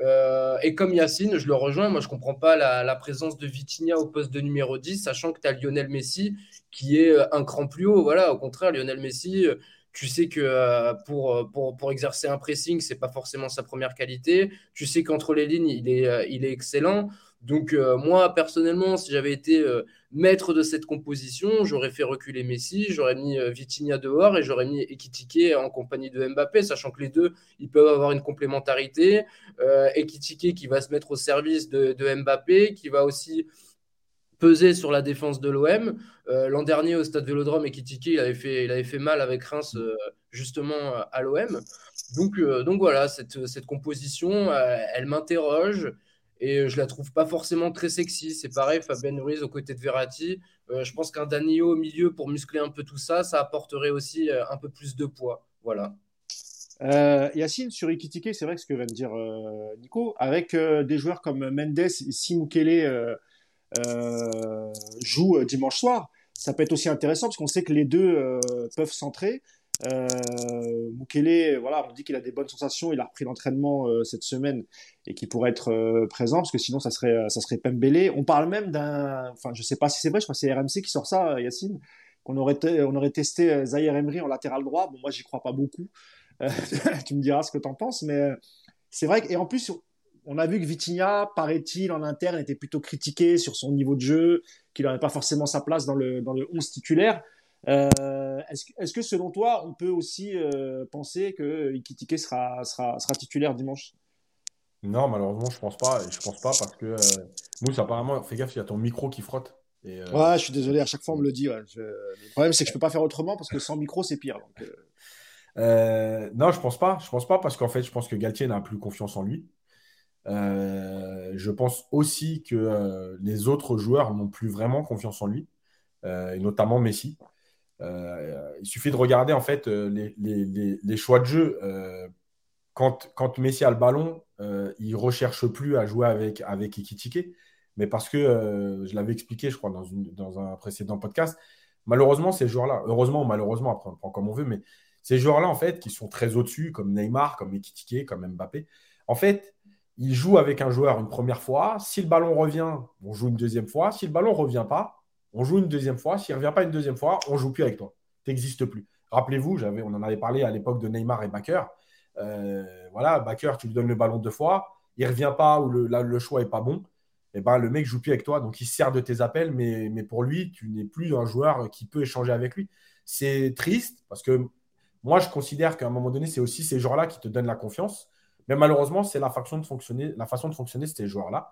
Euh, et comme Yacine, je le rejoins, moi je ne comprends pas la, présence de Vitinha au poste de numéro 10, sachant que tu as Lionel Messi qui est euh, un cran plus haut. Voilà, au contraire, Lionel Messi, euh, tu sais que pour, pour, pour, exercer un pressing, ce n'est pas forcément sa première qualité. Tu sais qu'entre les lignes, il est, il est excellent. Donc euh, moi, personnellement, si j'avais été euh, maître de cette composition, j'aurais fait reculer Messi, j'aurais mis euh, Vitinha dehors et j'aurais mis Ekitike en compagnie de Mbappé, sachant que les deux, ils peuvent avoir une complémentarité. Ekitike qui va se mettre au service de, Mbappé, qui va aussi peser sur la défense de l'OM. L'an dernier, au stade Vélodrome, Ekitike, il avait fait, mal avec Reims, justement, à l'OM. Donc, voilà, cette composition, elle m'interroge. Et euh, je la trouve pas forcément très sexy. C'est pareil, Fabien Ruiz aux côtés de Verratti. Euh, je pense qu'un Danilo au milieu pour muscler un peu tout ça, ça apporterait aussi euh, un peu plus de poids. Voilà. Yacine, sur Ikitike, c'est vrai que ce que vient de dire Nico, avec des joueurs comme Mendes et Simukele jouent dimanche soir, ça peut être aussi intéressant parce qu'on sait que les deux peuvent centrer. Euh, voilà, on dit qu'il a des bonnes sensations. Il a repris l'entraînement euh, cette semaine et qu'il pourrait être euh, présent parce que sinon ça serait ça serait Pembele. On parle même d'un, enfin je sais pas si c'est vrai, je crois que c'est RMC qui sort ça, Yacine, qu'on aurait on aurait testé Zahir Emery en latéral droit. Bon moi j'y crois pas beaucoup. tu me diras ce que tu en penses, mais c'est vrai et en plus on a vu que Vitinha, paraît-il, en interne, était plutôt critiqué sur son niveau de jeu, qu'il n'avait pas forcément sa place dans le, dans le 11 titulaire. Euh, est-ce, que selon toi, on peut aussi euh, penser que Ikitike sera, sera, sera titulaire dimanche? Non, malheureusement, je pense pas. Je pense pas parce que euh, Mousse, apparemment, fais gaffe, il y a ton micro qui frotte. Et, Ouais, je suis désolé, à chaque fois on me le dit. Le problème, c'est que je peux pas faire autrement parce que sans micro, c'est pire. non, je pense pas. Je pense pas parce qu'en fait, je pense que Galtier n'a plus confiance en lui. je pense aussi que les autres joueurs n'ont plus vraiment confiance en lui, et notamment Messi. Euh, il suffit de regarder en fait euh, les, choix de jeu. Euh, quand, Messi a le ballon, il ne recherche plus à jouer avec, avec Ikitike, mais parce que, je l'avais expliqué, je crois, dans, dans un précédent podcast, malheureusement, ces joueurs-là, heureusement ou malheureusement, après on prend comme on veut, mais ces joueurs-là, en fait, qui sont très au-dessus, comme Neymar, comme Ikitike, comme Mbappé, en fait, ils jouent avec un joueur une première fois. Si le ballon revient, on joue une deuxième fois. Si le ballon ne revient pas, on joue une deuxième fois. S'il ne revient pas une deuxième fois, on ne joue plus avec toi. Tu n'existes plus. Rappelez-vous, on en avait parlé à l'époque de Neymar et Baker. Euh, voilà, Baker, tu lui donnes le ballon deux fois, il ne revient pas ou le, choix n'est pas bon. Eh ben, le mec joue plus avec toi, donc il sert de tes appels, mais, pour lui, tu n'es plus un joueur qui peut échanger avec lui. C'est triste parce que moi, je considère qu'à un moment donné, c'est aussi ces joueurs-là qui te donnent la confiance. Mais malheureusement, c'est la façon de fonctionner, la façon de fonctionner ces joueurs-là.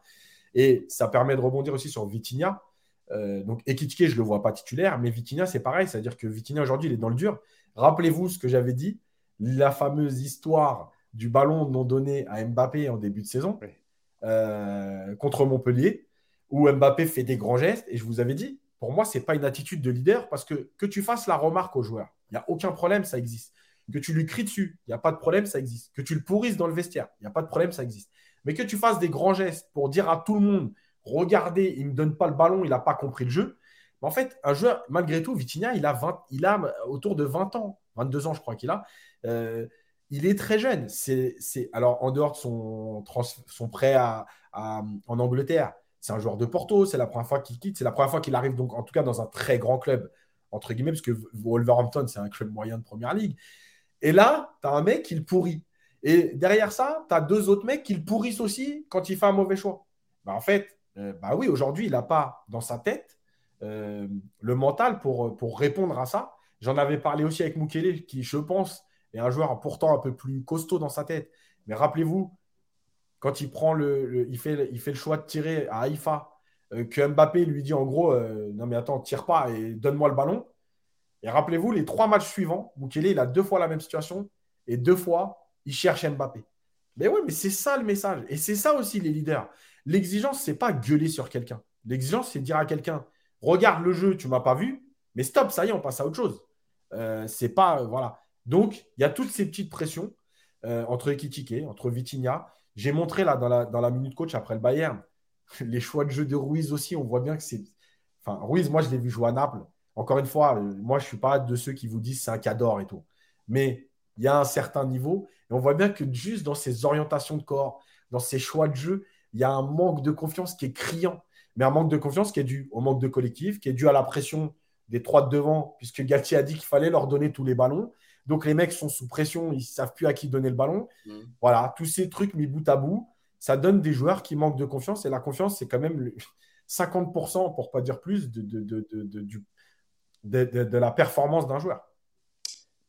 Et ça permet de rebondir aussi sur Vitinha. Euh, donc Ekitike, je ne le vois pas titulaire, mais Vitinha, c'est pareil. C'est-à-dire que Vitinha, aujourd'hui, il est dans le dur. Rappelez-vous ce que j'avais dit, la fameuse histoire du ballon non donné à Mbappé en début de saison euh, contre Montpellier, où Mbappé fait des grands gestes. Et je vous avais dit, pour moi, ce n'est pas une attitude de leader parce que que tu fasses la remarque aux joueurs, il n'y a aucun problème, ça existe. Que tu lui cries dessus, il n'y a pas de problème, ça existe. Que tu le pourrisses dans le vestiaire, il n'y a pas de problème, ça existe. Mais que tu fasses des grands gestes pour dire à tout le monde, regardez, il ne me donne pas le ballon, il n'a pas compris le jeu. en fait, un joueur, malgré tout, Vitinha, il a, 20, il a autour de 20 ans, 22 ans, je crois qu'il a. Euh, il est très jeune. C'est, alors, en dehors de son, prêt à, en Angleterre, c'est un joueur de Porto, c'est la première fois qu'il quitte, c'est la première fois qu'il arrive, donc en tout cas, dans un très grand club, entre guillemets, parce que Wolverhampton, c'est un club moyen de première ligue. Et là, tu as un mec qui le pourrit. Et derrière ça, tu as deux autres mecs qui le pourrissent aussi quand il fait un mauvais choix. Bah, en fait, euh, bah oui, aujourd'hui, il n'a pas dans sa tête euh, le mental pour, pour répondre à ça. J'en avais parlé aussi avec Mukele, qui, je pense, est un joueur pourtant un peu plus costaud dans sa tête. Mais rappelez-vous, quand il prend le, il, fait, il fait le choix de tirer à Haïfa, euh, que Mbappé lui dit en gros Non, mais attends, tire pas et donne-moi le ballon. Et rappelez-vous, les trois matchs suivants, Mukele, il a deux fois la même situation et deux fois, il cherche Mbappé. Mais oui, mais c'est ça le message. Et c'est ça aussi les leaders. L'exigence, c'est pas gueuler sur quelqu'un. L'exigence, c'est dire à quelqu'un regarde le jeu, tu m'as pas vu, mais stop, ça y est, on passe à autre chose. Euh, c'est pas. Euh, voilà. Donc, il y a toutes ces petites pressions euh, entre Ekitike, entre Vitinha. J'ai montré là dans la, minute coach après le Bayern, les choix de jeu de Ruiz aussi, on voit bien que c'est. Enfin, Ruiz, moi, je l'ai vu jouer à Naples. Encore une fois, moi, je ne suis pas de ceux qui vous disent c'est un cador et tout. Mais il y a un certain niveau. Et on voit bien que juste dans ses orientations de corps, dans ses choix de jeu, il y a un manque de confiance qui est criant. Mais un manque de confiance qui est dû au manque de collectif, qui est dû à la pression des trois de devant, puisque Galtier a dit qu'il fallait leur donner tous les ballons. Donc les mecs sont sous pression, ils ne savent plus à qui donner le ballon. Mmh. Voilà, tous ces trucs mis bout à bout, ça donne des joueurs qui manquent de confiance. Et la confiance, c'est quand même 50%, pour pas dire plus, de, de la performance d'un joueur.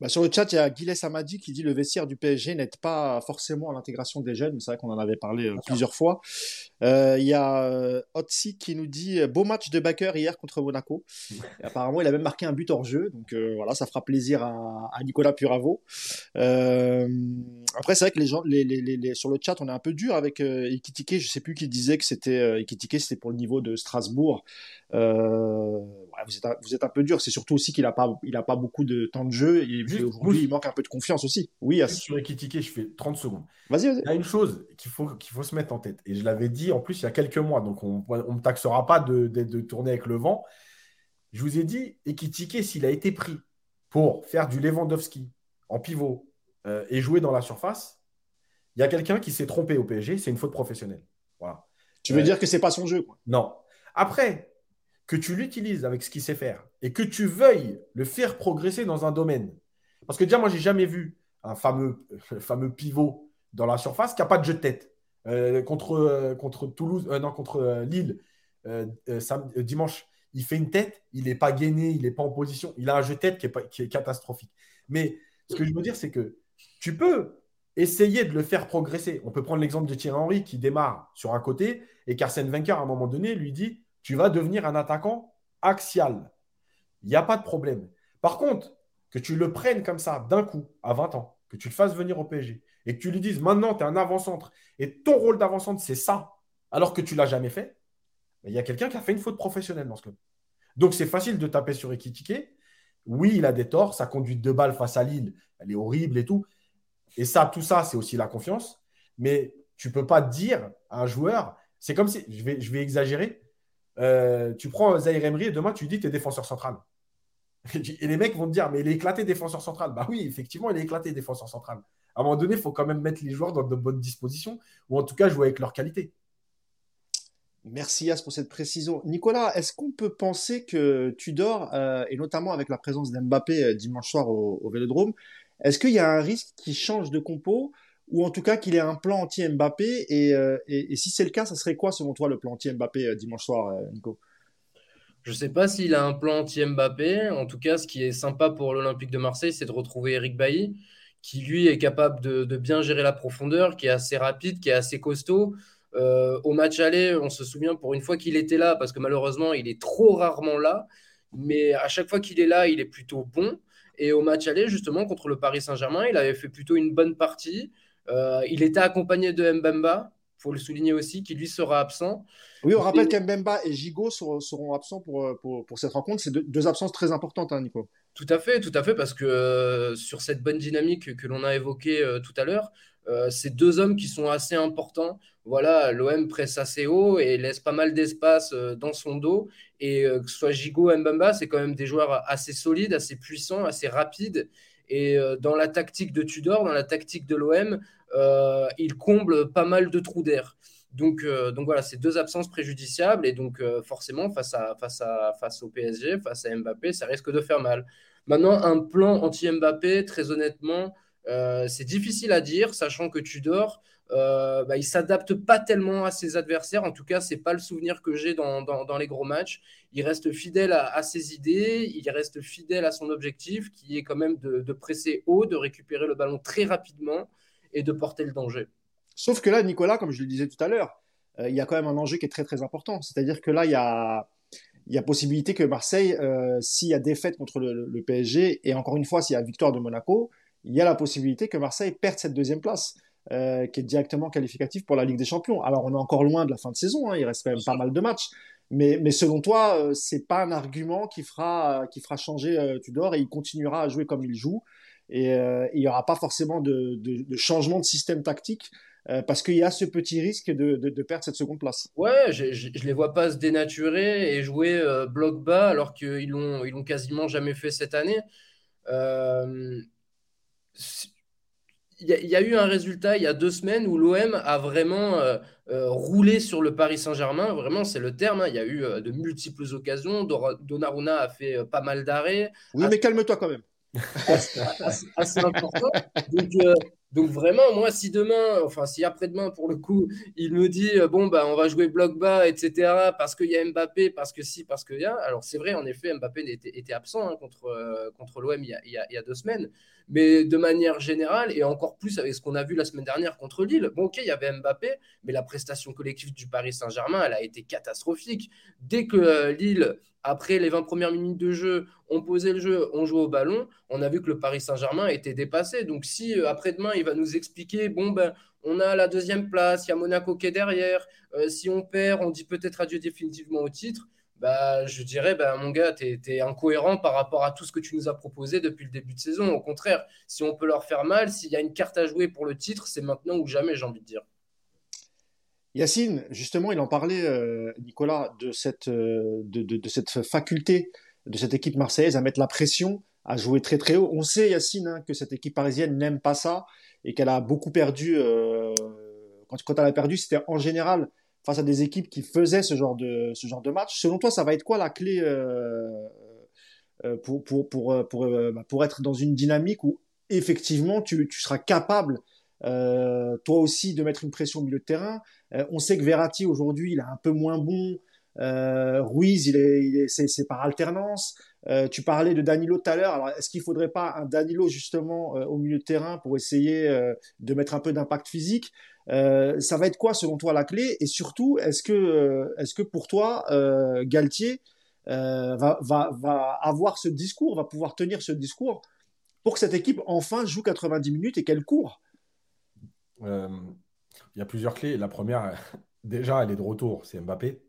Bah, sur le chat, il y a Gilles Amadi qui dit le vestiaire du PSG n'aide pas forcément à l'intégration des jeunes. C'est vrai qu'on en avait parlé euh, plusieurs fois. Euh, il y a euh, Otsi qui nous dit beau match de backer hier contre Monaco. apparemment, il a même marqué un but hors jeu. Donc voilà, ça fera plaisir à, Nicolas Puravo. après, c'est vrai que les gens, les, sur le chat, on est un peu dur avec Ikitike. Je sais plus qui disait que c'était Ikitike, c'était pour le niveau de Strasbourg. vous, êtes un, vous êtes un peu dur. C'est surtout aussi qu'il n'a pas, il a pas beaucoup de temps de jeu. Et aujourd'hui, il manque un peu de confiance aussi. Oui, à... sur Ekitike, je fais 30 secondes. Vas-y, vas-y. Il y a une chose qu'il faut, qu'il faut se mettre en tête. Et je l'avais dit en plus il y a quelques mois, donc on ne me taxera pas de, de, tourner avec le vent. Je vous ai dit, Ekitike, s'il a été pris pour faire du Lewandowski en pivot euh, et jouer dans la surface, il y a quelqu'un qui s'est trompé au PSG, c'est une faute professionnelle. Voilà. Tu veux euh, dire que c'est pas son jeu quoi. Non. Après, que tu l'utilises avec ce qu'il sait faire et que tu veuilles le faire progresser dans un domaine parce que déjà, moi, j'ai jamais vu un fameux, fameux pivot dans la surface qui n'a pas de jeu de tête. Euh, contre, euh, contre Toulouse, euh, non, contre Lille, dimanche, il fait une tête, il n'est pas gainé, il n'est pas en position, il a un jeu de tête qui est, qui est catastrophique. Mais ce que je veux dire, c'est que tu peux essayer de le faire progresser. On peut prendre l'exemple de Thierry Henry qui démarre sur un côté et qu'Arsène Wenger, à un moment donné, lui dit Tu vas devenir un attaquant axial. Il n'y a pas de problème. Par contre, que tu le prennes comme ça d'un coup à 20 ans, que tu le fasses venir au PSG et que tu lui dises maintenant tu es un avant-centre et ton rôle d'avant-centre c'est ça, alors que tu l'as jamais fait, il y a quelqu'un qui a fait une faute professionnelle dans ce club. Donc c'est facile de taper sur Ekitike. Oui, il a des torts, sa conduite de balle face à Lille, elle est horrible et tout. Et ça, tout ça, c'est aussi la confiance. Mais tu peux pas dire à un joueur, c'est comme si, je vais, exagérer, euh, tu prends Zahir Emery et demain tu dis tu es défenseur central. Et les mecs vont te dire, mais il est éclaté défenseur central. Bah oui, effectivement, il est éclaté défenseur central. À un moment donné, il faut quand même mettre les joueurs dans de bonnes dispositions, ou en tout cas jouer avec leur qualité. Merci As pour cette précision. Nicolas, est-ce qu'on peut penser que Tudor, euh, et notamment avec la présence d'Mbappé euh, dimanche soir au, Vélodrome, est-ce qu'il y a un risque qu'il change de compo ou en tout cas qu'il ait un plan anti-Mbappé et, euh, et, si c'est le cas, ça serait quoi selon toi le plan anti-Mbappé dimanche soir, Nico? Je ne sais pas s'il a un plan anti-Mbappé. En tout cas, ce qui est sympa pour l'Olympique de Marseille, c'est de retrouver Eric Bailly, qui lui est capable de, bien gérer la profondeur, qui est assez rapide, qui est assez costaud. Euh, au match aller, on se souvient pour une fois qu'il était là, parce que malheureusement, il est trop rarement là. Mais à chaque fois qu'il est là, il est plutôt bon. Et au match aller, justement, contre le Paris Saint-Germain, il avait fait plutôt une bonne partie. Euh, il était accompagné de Mbemba, faut le souligner aussi, qui lui sera absent. Oui, on rappelle qu'Mbemba et Gigot seront, absents pour, pour, cette rencontre. C'est deux, absences très importantes, hein, Nico. Tout à fait, tout à fait, parce que sur cette bonne dynamique que l'on a évoquée tout à l'heure, c'est deux hommes qui sont assez importants. Voilà, l'OM presse assez haut et laisse pas mal d'espace dans son dos. Et que ce soit Gigo ou Mbamba, c'est quand même des joueurs assez solides, assez puissants, assez rapides. Et dans la tactique de Tudor, dans la tactique de l'OM, il comble pas mal de trous d'air. Donc, euh, donc voilà, c'est deux absences préjudiciables et donc euh, forcément face, à, face, à, face au PSG, face à Mbappé, ça risque de faire mal. Maintenant, un plan anti-Mbappé, très honnêtement, euh, c'est difficile à dire, sachant que Tudor, bah, il s'adapte pas tellement à ses adversaires. En tout cas, c'est pas le souvenir que j'ai dans, dans, les gros matchs. Il reste fidèle à, ses idées, il reste fidèle à son objectif, qui est quand même de presser haut, de récupérer le ballon très rapidement et de porter le danger. Sauf que là, Nicolas, comme je le disais tout à l'heure, euh, il y a quand même un enjeu qui est très très important. C'est-à-dire que là, il y a, possibilité que Marseille, euh, s'il y a défaite contre le, PSG, et encore une fois, s'il y a victoire de Monaco, il y a la possibilité que Marseille perde cette deuxième place, euh, qui est directement qualificative pour la Ligue des Champions. Alors, on est encore loin de la fin de saison, hein, il reste quand même pas mal de matchs. Mais, selon toi, c'est pas un argument qui fera changer Tudor et il continuera à jouer comme il joue. Et il n'y aura pas forcément de, de, de, changement de système tactique euh, parce qu'il y a ce petit risque de, de, perdre cette seconde place. Ouais, je ne les vois pas se dénaturer et jouer euh, bloc bas alors qu'ils l'ont ils l'ont quasiment jamais fait cette année. Euh, il y, a eu un résultat il y a deux semaines où l'OM a vraiment roulé sur le Paris Saint-Germain. Vraiment, c'est le terme. Hein. Il y a eu de multiples occasions. Donnarumma a fait pas mal d'arrêts. Oui, mais calme-toi quand même. Assez, important. Donc, donc vraiment, moi, si demain, enfin si après-demain, pour le coup, il me dit euh, bon bah on va jouer bloc bas, etc. Parce qu'il y a Mbappé, parce que si, parce qu'il y a. Alors c'est vrai, en effet, Mbappé était, absent hein, contre euh, contre l'OM il, y a deux semaines, mais de manière générale et encore plus avec ce qu'on a vu la semaine dernière contre Lille. Bon ok, il y avait Mbappé, mais la prestation collective du Paris Saint-Germain, elle a été catastrophique. Dès que euh, Lille après les 20 premières minutes de jeu, on posait le jeu, on jouait au ballon, on a vu que le Paris Saint-Germain était dépassé. Donc si euh, après-demain, il va nous expliquer, bon, ben, on a la deuxième place, il y a Monaco qui est derrière, euh, si on perd, on dit peut-être adieu définitivement au titre, bah, je dirais, bah, mon gars, tu es, incohérent par rapport à tout ce que tu nous as proposé depuis le début de saison. Au contraire, si on peut leur faire mal, s'il y a une carte à jouer pour le titre, c'est maintenant ou jamais, j'ai envie de dire. Yacine, justement, il en parlait, euh, Nicolas, de cette, euh, de, cette faculté de cette équipe marseillaise à mettre la pression, à jouer très très haut. On sait, Yacine, hein, que cette équipe parisienne n'aime pas ça et qu'elle a beaucoup perdu. Euh, quand, quand elle a perdu, c'était en général face à des équipes qui faisaient ce genre de, ce genre de match. Selon toi, ça va être quoi la clé pour, pour, pour, pour, bah, pour, être dans une dynamique où effectivement tu, tu seras capable euh, toi aussi de mettre une pression au milieu de terrain. Euh, on sait que Verratti aujourd'hui, il est un peu moins bon. Euh, Ruiz, il est, c'est, par alternance. tu parlais de Danilo tout à l'heure. Alors, est-ce qu'il faudrait pas un Danilo justement au milieu de terrain pour essayer de mettre un peu d'impact physique? Ça va être quoi selon toi la clé? Et surtout, est-ce que, est-ce que pour toi, Galtier va, avoir ce discours, va pouvoir tenir ce discours pour que cette équipe enfin joue 90 minutes et qu'elle court? Il y a plusieurs clés. La première, déjà, elle est de retour, c'est Mbappé.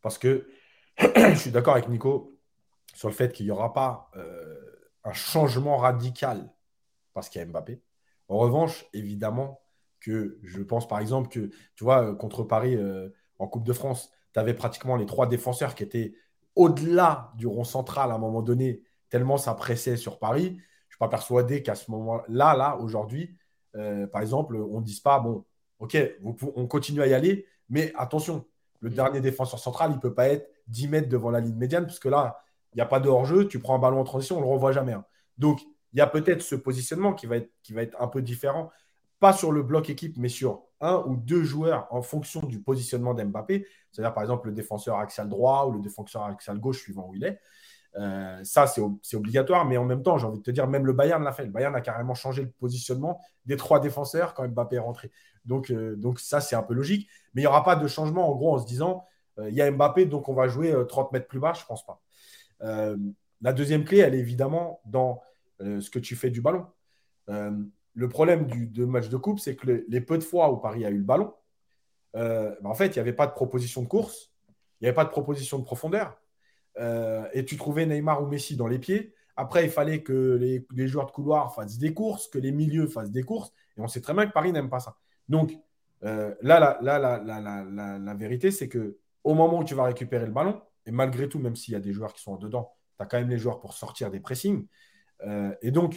Parce que je suis d'accord avec Nico sur le fait qu'il n'y aura pas euh, un changement radical parce qu'il y a Mbappé. En revanche, évidemment que je pense par exemple que, tu vois, euh, contre Paris en Coupe de France, tu avais pratiquement les trois défenseurs qui étaient au-delà du rond central à un moment donné, tellement ça pressait sur Paris. Je ne suis pas persuadé qu'à ce moment-là, là, aujourd'hui, euh, par exemple, on ne dise pas, bon, ok, on continue à y aller, mais attention, le mm. dernier défenseur central, il ne peut pas être 10 mètres devant la ligne médiane, parce que là, il n'y a pas de hors-jeu, tu prends un ballon en transition, on ne le revoit jamais. Hein. Donc, il y a peut-être ce positionnement qui va, être, qui va être un peu différent, pas sur le bloc équipe, mais sur un ou deux joueurs en fonction du positionnement d'Mbappé, c'est-à-dire par exemple le défenseur axial droit ou le défenseur axial gauche, suivant où il est. Euh, ça, c'est obligatoire, mais en même temps, j'ai envie de te dire, même le Bayern l'a fait. Le Bayern a carrément changé le positionnement des trois défenseurs quand Mbappé est rentré. Donc, euh, ça, c'est un peu logique. Mais il n'y aura pas de changement, en gros, en se disant, euh, il y a Mbappé, donc on va jouer 30 mètres plus bas, je ne pense pas. la deuxième clé, elle est évidemment dans ce que tu fais du ballon. le problème du match de coupe, c'est que les peu de fois où Paris a eu le ballon, bah, en fait, il n'y avait pas de proposition de course, il n'y avait pas de proposition de profondeur. Euh, et tu trouvais Neymar ou Messi dans les pieds, Après, il fallait que les, joueurs de couloir fassent des courses, que les milieux fassent des courses. Et on sait très bien que Paris n'aime pas ça. Donc, euh, là, là, là, la, la vérité, c'est que au moment où tu vas récupérer le ballon, et malgré tout, même s'il y a des joueurs qui sont dedans, tu as quand même les joueurs pour sortir des pressings. Euh, et donc,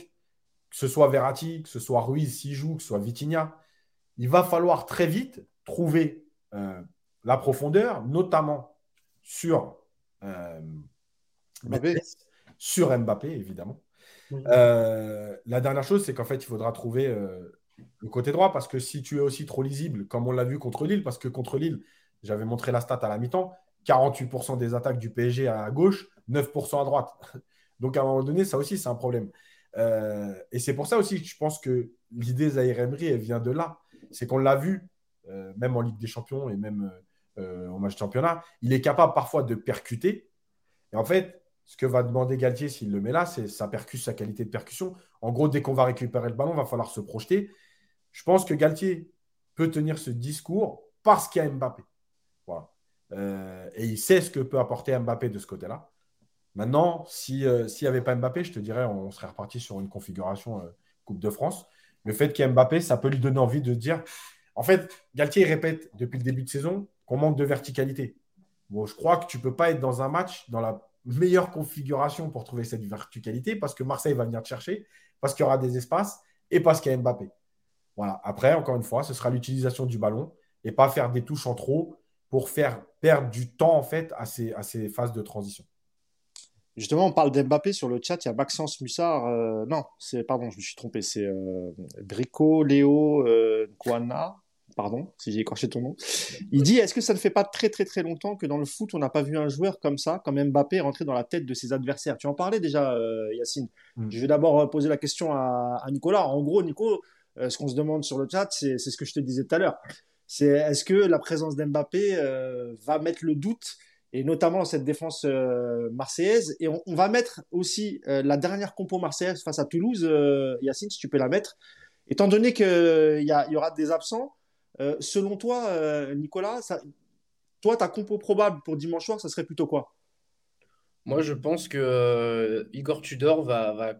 que ce soit Verratti, que ce soit Ruiz s'il joue, que ce soit Vitinha, il va falloir très vite trouver la profondeur, notamment sur Mbappé. sur Mbappé, évidemment. la dernière chose, c'est qu'en fait, il faudra trouver le côté droit parce que si tu es aussi trop lisible, comme on l'a vu contre Lille, parce que contre Lille, j'avais montré la stat à la mi-temps, 48% des attaques du PSG à gauche, 9% à droite. Donc à un moment donné, ça aussi, c'est un problème. Euh, et c'est pour ça aussi que je pense que l'idée Zahir Emery, elle vient de là. C'est qu'on l'a vu, euh, même en Ligue des Champions et même euh, en match de championnat, il est capable parfois de percuter. Et en fait, ce que va demander Galtier s'il le met là, c'est sa percussion, sa qualité de percussion. En gros, dès qu'on va récupérer le ballon, il va falloir se projeter. Je pense que Galtier peut tenir ce discours parce qu'il y a Mbappé. Voilà. Euh, et il sait ce que peut apporter Mbappé de ce côté-là. Maintenant, euh, s'il n'y avait pas Mbappé, je te dirais, on serait reparti sur une configuration euh, Coupe de France. Le fait qu'il y ait Mbappé, ça peut lui donner envie de dire. En fait, Galtier répète depuis le début de saison qu'on manque de verticalité. Bon, je crois que tu ne peux pas être dans un match dans la meilleure configuration pour trouver cette verticalité parce que Marseille va venir te chercher, parce qu'il y aura des espaces et parce qu'il y a Mbappé. Voilà. Après, encore une fois, ce sera l'utilisation du ballon et pas faire des touches en trop pour faire perdre du temps en fait à ces, phases de transition. Justement, on parle d'Mbappé sur le chat. Il y a Maxence Mussard. Euh, non, c'est pardon, je me suis trompé. C'est euh, Brico Léo euh, Pardon, si j'ai écorché ton nom. Il dit Est-ce que ça ne fait pas très très très longtemps que dans le foot, on n'a pas vu un joueur comme ça, comme Mbappé, rentrer dans la tête de ses adversaires? Tu en parlais déjà, euh, Yacine. Hmm. Je vais d'abord poser la question à, à Nicolas. En gros, Nico, ce qu'on se demande sur le chat, c'est ce que je te disais tout à l'heure c'est est-ce que la présence d'Mbappé euh, va mettre le doute et notamment dans cette défense euh, marseillaise? Et on, va mettre aussi euh, la dernière compo marseillaise face à Toulouse Yacine si tu peux la mettre étant donné qu'il y, y, aura des absents selon toi Nicolas ça, toi ta compo probable pour dimanche soir ça serait plutôt quoi? Moi je pense que Igor Tudor va, va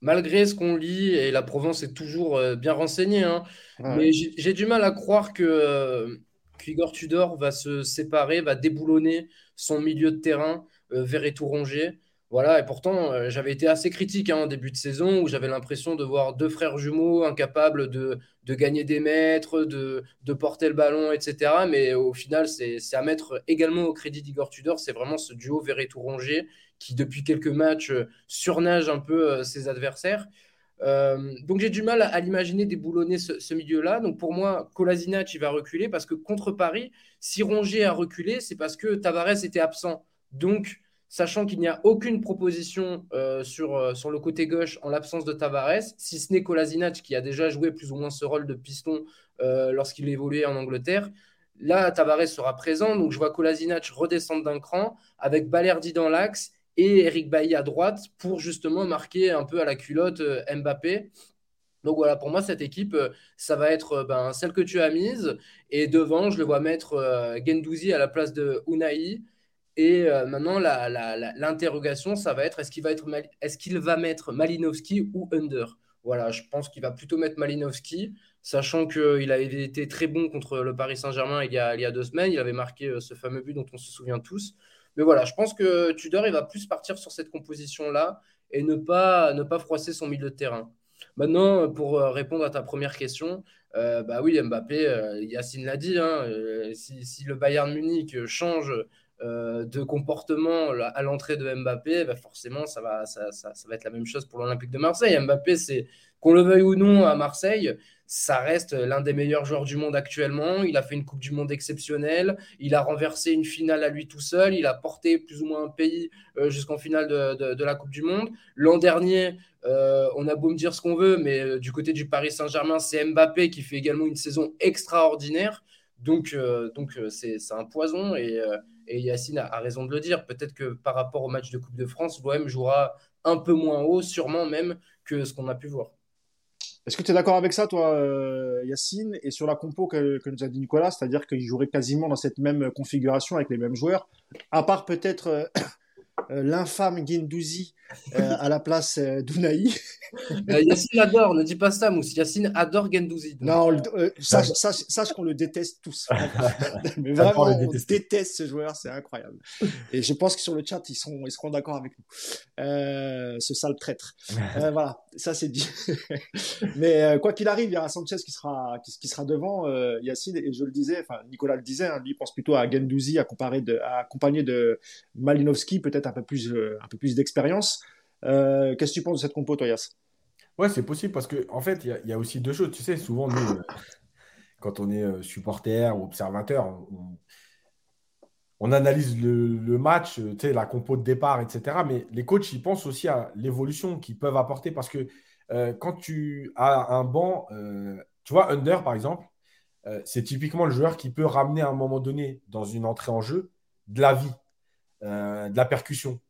malgré ce qu'on lit, et la Provence est toujours euh, bien renseignée, hein, mais j'ai du mal à croire que euh, Igor Tudor va se séparer, va déboulonner son milieu de terrain euh, vers Rongier. Voilà, et pourtant, euh, j'avais été assez critique hein, en début de saison où j'avais l'impression de voir deux frères jumeaux incapables de, gagner des mètres, de, porter le ballon, etc. Mais au final, c'est à mettre également au crédit d'Igor Tudor. C'est vraiment ce duo Verretou-Rongier qui, depuis quelques matchs, euh, surnage un peu euh, ses adversaires. donc j'ai du mal à, l'imaginer déboulonner ce, milieu-là. Donc pour moi, Kolasinac, il va reculer parce que contre Paris, si Rongier a reculé, c'est parce que Tavares était absent. Donc sachant qu'il n'y a aucune proposition euh, sur, euh, sur le côté gauche en l'absence de Tavares, si ce n'est Kolasinac qui a déjà joué plus ou moins ce rôle de piston euh, lorsqu'il évoluait en Angleterre. Là, Tavares sera présent, donc je vois Kolasinac redescendre d'un cran avec Balerdi dans l'axe et Eric Bailly à droite pour justement marquer un peu à la culotte Mbappé. Donc voilà, pour moi, cette équipe, ça va être ben, celle que tu as mise. Et devant, je le vois mettre Gendouzi à la place de Unai. Et euh, maintenant, l'interrogation, ça va être est-ce qu'il va, mettre Malinowski ou Under? Voilà, je pense qu'il va plutôt mettre Malinowski, sachant qu'il avait été très bon contre le Paris Saint-Germain il, y a, deux semaines. Il avait marqué euh, ce fameux but dont on se souvient tous. Mais voilà, je pense que Tudor, il va plus partir sur cette composition-là et ne pas, froisser son milieu de terrain. Maintenant, pour euh, répondre à ta première question, bah oui, Mbappé, Yacine l'a dit, hein, si, le Bayern Munich change euh, de comportement à l'entrée de Mbappé, bah, forcément, ça va, être la même chose pour l'Olympique de Marseille. Mbappé, qu'on le veuille ou non à Marseille, ça reste l'un des meilleurs joueurs du monde actuellement. Il a fait une Coupe du Monde exceptionnelle. Il a renversé une finale à lui tout seul. Il a porté plus ou moins un pays euh, jusqu'en finale de, la Coupe du Monde. L'an dernier, euh, on a beau me dire ce qu'on veut, mais du côté du Paris Saint-Germain, c'est Mbappé qui fait également une saison extraordinaire. Donc, donc c'est un poison et et Yacine a, raison de le dire. Peut-être que par rapport au match de Coupe de France, l'OM jouera un peu moins haut, sûrement même, que ce qu'on a pu voir. Est-ce que tu es d'accord avec ça, toi, euh, Yacine Et sur la compo que, nous a dit Nicolas, c'est-à-dire qu'il jouerait quasiment dans cette même configuration avec les mêmes joueurs, à part peut-être euh, l'infâme Guendouzi à la place d'Ounaï. Yacine adore, ne dis pas ça, Mousse. Yacine adore Gendouzi. Non, sache, sache, qu'on le déteste tous. Mais vraiment, on déteste ce joueur, c'est incroyable. Et je pense que sur le chat, ils, seront, ils seront d'accord avec nous. ce sale traître. voilà, ça c'est dit. Mais quoi qu'il arrive, il y aura Sanchez qui sera, qui, sera devant Yacine. Et je le disais, enfin Nicolas le disait, hein, lui pense plutôt à Gendouzi à de, accompagné de Malinowski, peut-être un plus, euh, un peu plus d'expérience. Euh, qu'est-ce que tu penses de cette compo, Toyas Ouais, c'est possible parce qu'en en fait, il y, a aussi deux choses. Tu sais, souvent, nous, euh, quand on est supporter ou observateur, on, analyse le, match, tu sais, la compo de départ, etc. Mais les coachs, ils pensent aussi à l'évolution qu'ils peuvent apporter parce que quand tu as un banc, tu vois, Under, par exemple, c'est typiquement le joueur qui peut ramener à un moment donné, dans une entrée en jeu, de la vie, euh, de la percussion.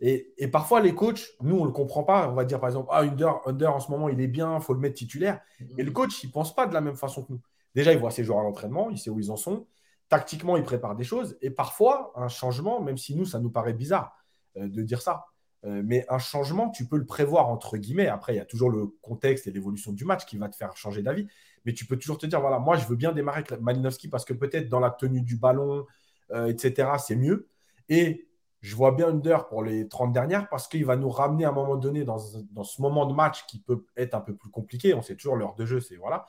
Et, parfois, les coachs, nous, on ne le comprend pas. On va dire, par exemple, ah, Under, Under en ce moment, il est bien, il faut le mettre titulaire. Et le coach, il ne pense pas de la même façon que nous. Déjà, il voit ses joueurs à l'entraînement, il sait où ils en sont. Tactiquement, il prépare des choses. Et parfois, un changement, même si nous, ça nous paraît bizarre euh, de dire ça, mais un changement, tu peux le prévoir entre guillemets. Après, il y a toujours le contexte et l'évolution du match qui va te faire changer d'avis mais tu peux toujours te dire, voilà, moi, je veux bien démarrer avec Malinowski parce que peut-être dans la tenue du ballon, euh, etc., c'est mieux. Et je vois bien Under pour les 30 dernières parce qu'il va nous ramener à un moment donné dans, ce moment de match qui peut être un peu plus compliqué. On sait toujours l'heure de jeu, c'est voilà.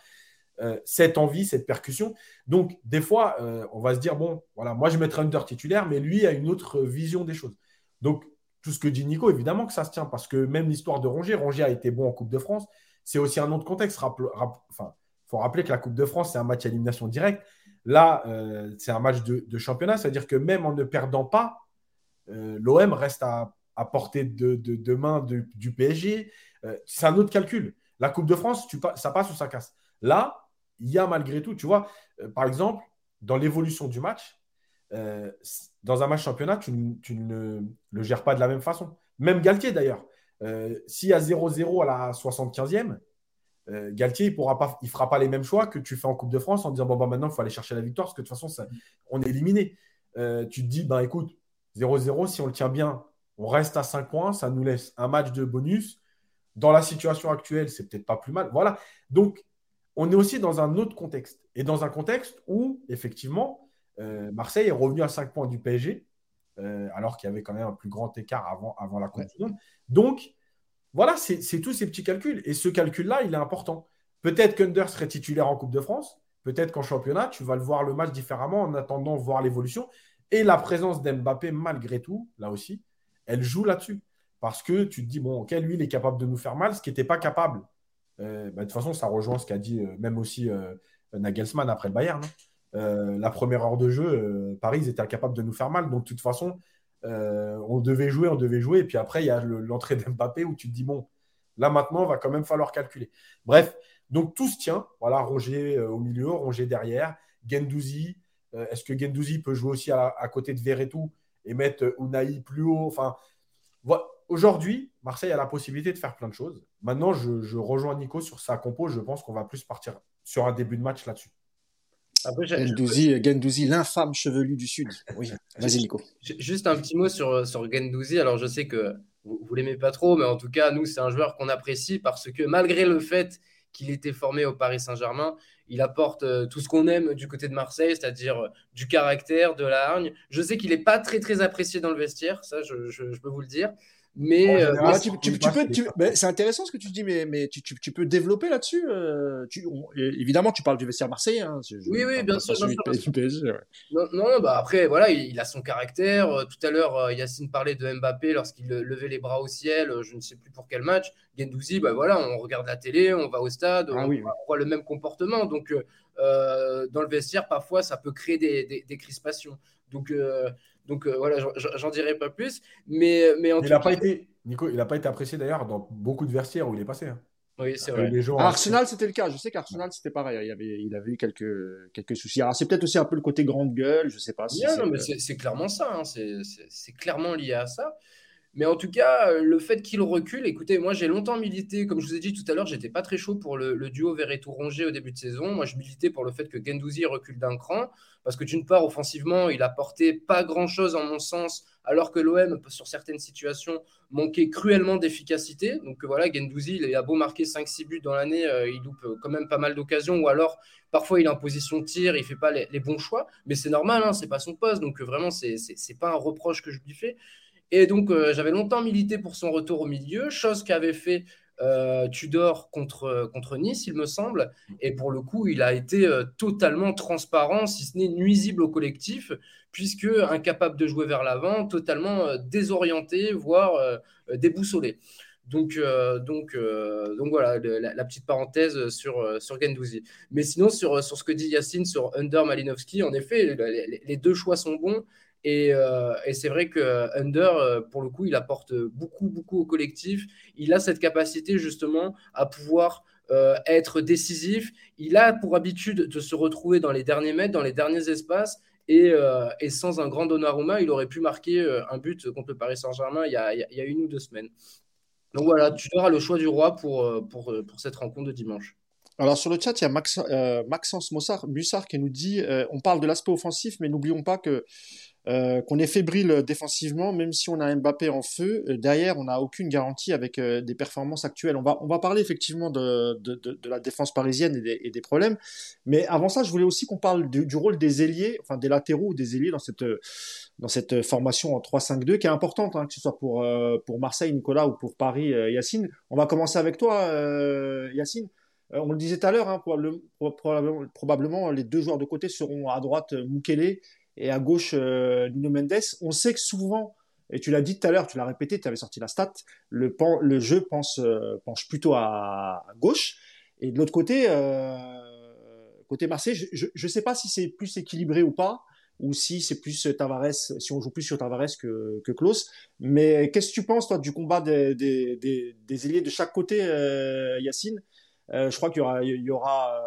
Euh, cette envie, cette percussion. Donc, des fois, euh, on va se dire, bon, voilà, moi, je mettrai Under titulaire, mais lui a une autre vision des choses. Donc, tout ce que dit Nico, évidemment que ça se tient parce que même l'histoire de Rongier, Rongier a été bon en Coupe de France. C'est aussi un autre contexte. enfin, il faut rappeler que la Coupe de France, c'est un match à élimination directe. Là, euh, c'est un match de, championnat, c'est-à-dire que même en ne perdant pas, euh, l'OM reste à, portée de, main du PSG. Euh, c'est un autre calcul. La Coupe de France, ça passe ou ça casse. Là, il y a malgré tout, tu vois, par exemple, dans l'évolution du match, dans un match championnat, tu, ne le gères pas de la même façon. Même Galtier, d'ailleurs. S'il y a 0-0 à la 75e, euh, Galtier, il ne fera pas les mêmes choix que tu fais en Coupe de France en disant bon, bah, maintenant, il faut aller chercher la victoire parce que de toute façon, on est éliminé. Euh, tu te dis, ben écoute, 0-0, si on le tient bien, on reste à 5 points, ça nous laisse un match de bonus. Dans la situation actuelle, c'est peut-être pas plus mal. Voilà. Donc, on est aussi dans un autre contexte. Et dans un contexte où, effectivement, euh, Marseille est revenu à 5 points du PSG, alors qu'il y avait quand même un plus grand écart avant, avant la Coupe du Monde. Donc, voilà, c'est tous ces petits calculs. Et ce calcul-là, il est important. Peut-être qu'Under serait titulaire en Coupe de France. Peut-être qu'en championnat, tu vas le voir le match différemment en attendant voir l'évolution. Et la présence d'Mbappé, malgré tout, là aussi, elle joue là-dessus. Parce que tu te dis, bon, ok, lui, il est capable de nous faire mal, ce qui n'était pas capable. Euh, bah, de toute façon, ça rejoint ce qu'a dit euh, même aussi euh, Nagelsmann après le Bayern. Hein. la première heure de jeu, Paris, ils étaient incapables de nous faire mal. Donc, de toute façon, euh, on devait jouer, on devait jouer. Et puis après, il y a l'entrée d'Mbappé où tu te dis, bon, là maintenant, il va quand même falloir calculer. Bref, donc tout se tient. Voilà, Roger euh, au milieu, Roger derrière, Gendouzi. Euh, est-ce que Gendouzi peut jouer aussi à, côté de Verretou et mettre Unai plus haut? Aujourd'hui, Marseille a la possibilité de faire plein de choses. Maintenant, je, je rejoins Nico sur sa compo. Je pense qu'on va plus partir sur un début de match là-dessus. Gendouzi, l'infâme chevelu du Sud. Oui, vas-y Nico. Juste un petit mot sur, sur Gendouzi. Alors je sais que vous, ne l'aimez pas trop, mais en tout cas, nous, c'est un joueur qu'on apprécie parce que malgré le fait qu'il était formé au Paris Saint-Germain, il apporte euh, tout ce qu'on aime du côté de Marseille, c'est-à-dire euh, du caractère, de la hargne. Je sais qu'il n'est pas très très apprécié dans le vestiaire, ça je peux vous le dire. Mais, euh, tu, peux, c'est intéressant ce que tu dis, mais, mais tu, tu, peux développer là-dessus. Euh, évidemment, tu parles du vestiaire marseillais. Hein, oui, oui, bien sûr. non, non, bah après, voilà, il, a son caractère. Euh, tout à l'heure, Yacine parlait de Mbappé lorsqu'il levait les bras au ciel. Je ne sais plus pour quel match. Gendouzi, bah voilà, on regarde la télé, on va au stade, ah on, voit le même comportement. Donc, dans le vestiaire, parfois, ça peut créer des, des, des crispations. Donc donc euh, voilà, j'en dirai pas plus. Mais, mais en il n'a pas été, Nico, il n'a pas été apprécié d'ailleurs dans beaucoup de vestiaires où il est passé. Hein. Oui, c'est vrai. Arsenal, c'était le cas. Je sais qu'Arsenal, c'était pareil. Il avait, il avait eu quelques, quelques soucis. Alors, c'est peut-être aussi un peu le côté grande gueule. Je sais pas. non, mais c'est clairement ça. Hein. C'est clairement lié à ça. Mais en tout cas, le fait qu'il recule, écoutez, moi j'ai longtemps milité, comme je vous ai dit tout à l'heure, j'étais pas très chaud pour le, duo Verretou-Rongier au début de saison. Moi je militais pour le fait que Gendouzi recule d'un cran, parce que d'une part, offensivement, il apportait pas grand-chose en mon sens, alors que l'OM, sur certaines situations, manquait cruellement d'efficacité. Donc voilà, Gendouzi, il a beau marquer 5-6 buts dans l'année, il loupe quand même pas mal d'occasions, ou alors parfois il est en position de tir, il fait pas les, bons choix, mais c'est normal, hein, c'est pas son poste, donc vraiment, c'est pas un reproche que je lui fais. Et donc, euh, j'avais longtemps milité pour son retour au milieu, chose qu'avait fait euh, Tudor contre, contre Nice, il me semble. Et pour le coup, il a été euh, totalement transparent, si ce n'est nuisible au collectif, puisque incapable de jouer vers l'avant, totalement désorienté, voire déboussolé. Donc, donc, donc voilà, la, petite parenthèse sur, sur Gendouzi. Mais sinon, sur, sur ce que dit Yacine sur Under Malinowski, en effet, les deux choix sont bons. Euh, et, c'est vrai que Under, euh, pour le coup, il apporte beaucoup, beaucoup au collectif. Il a cette capacité justement à pouvoir euh, être décisif. Il a pour habitude de se retrouver dans les derniers mètres, dans les derniers espaces. Et, sans un grand Donnarumma, il aurait pu marquer un but contre le Paris Saint-Germain il, y a une ou deux semaines. Donc voilà, tu auras le choix du roi pour, pour, cette rencontre de dimanche. Alors sur le chat, il y a Maxence Mossard, Bussard qui nous dit on parle de l'aspect offensif, mais n'oublions pas que euh, qu'on est fébrile défensivement, même si on a Mbappé en feu, euh, derrière on n'a aucune garantie avec euh, des performances actuelles. On va, on va parler effectivement de, de, de, la défense parisienne et des, problèmes, mais avant ça, je voulais aussi qu'on parle du, du, rôle des ailiers, enfin des latéraux ou des ailiers dans cette, dans cette formation en 3-5-2 qui est importante, hein, que ce soit pour, pour Marseille, Nicolas ou pour Paris, Yacine. On va commencer avec toi, Yacine. On le disait tout à l'heure, hein, probablement, probablement, les deux joueurs de côté seront à droite Mukele et à gauche euh, Nuno Mendes. On sait que souvent, et tu l'as dit tout à l'heure, tu l'as répété, tu avais sorti la stat, le, jeu euh, penche plutôt à, gauche. Et de l'autre côté, euh, côté Marseille, je ne sais pas si c'est plus équilibré ou pas, ou si c'est plus Tavares, si on joue plus sur Tavares que, que Klaus. Mais qu'est-ce que tu penses, toi, du combat des, des, ailiers de chaque côté, Yacine? Je crois qu'il y aura,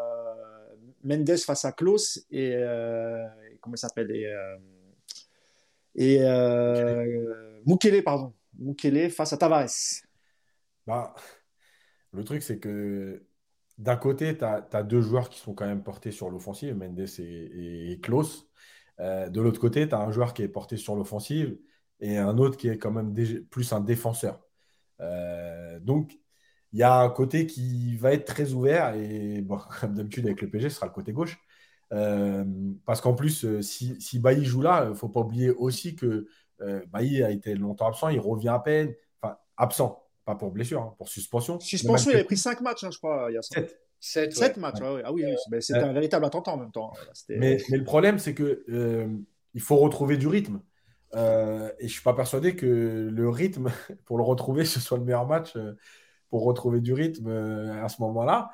Mendes face à Klaus et, comment il s'appelle et, euh, et euh, pardon, Mukele face à Tavares. Bah, le truc, c'est que d'un côté, tu as, deux joueurs qui sont quand même portés sur l'offensive, Mendes et, et, Klaus. Euh, de l'autre côté, tu as un joueur qui est porté sur l'offensive et un autre qui est quand même plus un défenseur. donc, il y a un côté qui va être très ouvert et, bon, comme d'habitude avec le PG, ce sera le côté gauche. Euh, parce qu'en plus, euh, si, si Bailly joue là, il ne faut pas oublier aussi que euh, Bailly a été longtemps absent, il revient à peine. Enfin, absent, pas pour blessure, hein, pour suspension. Suspension, il a pris 5 matchs, hein, je crois, il y a 7. 7, matchs, ah oui, c'était un véritable attentat en même temps. Mais, mais, le problème, c'est que il faut retrouver du rythme. et je ne suis pas persuadé que le rythme, pour le retrouver, ce soit le meilleur match pour retrouver du rythme à ce moment-là.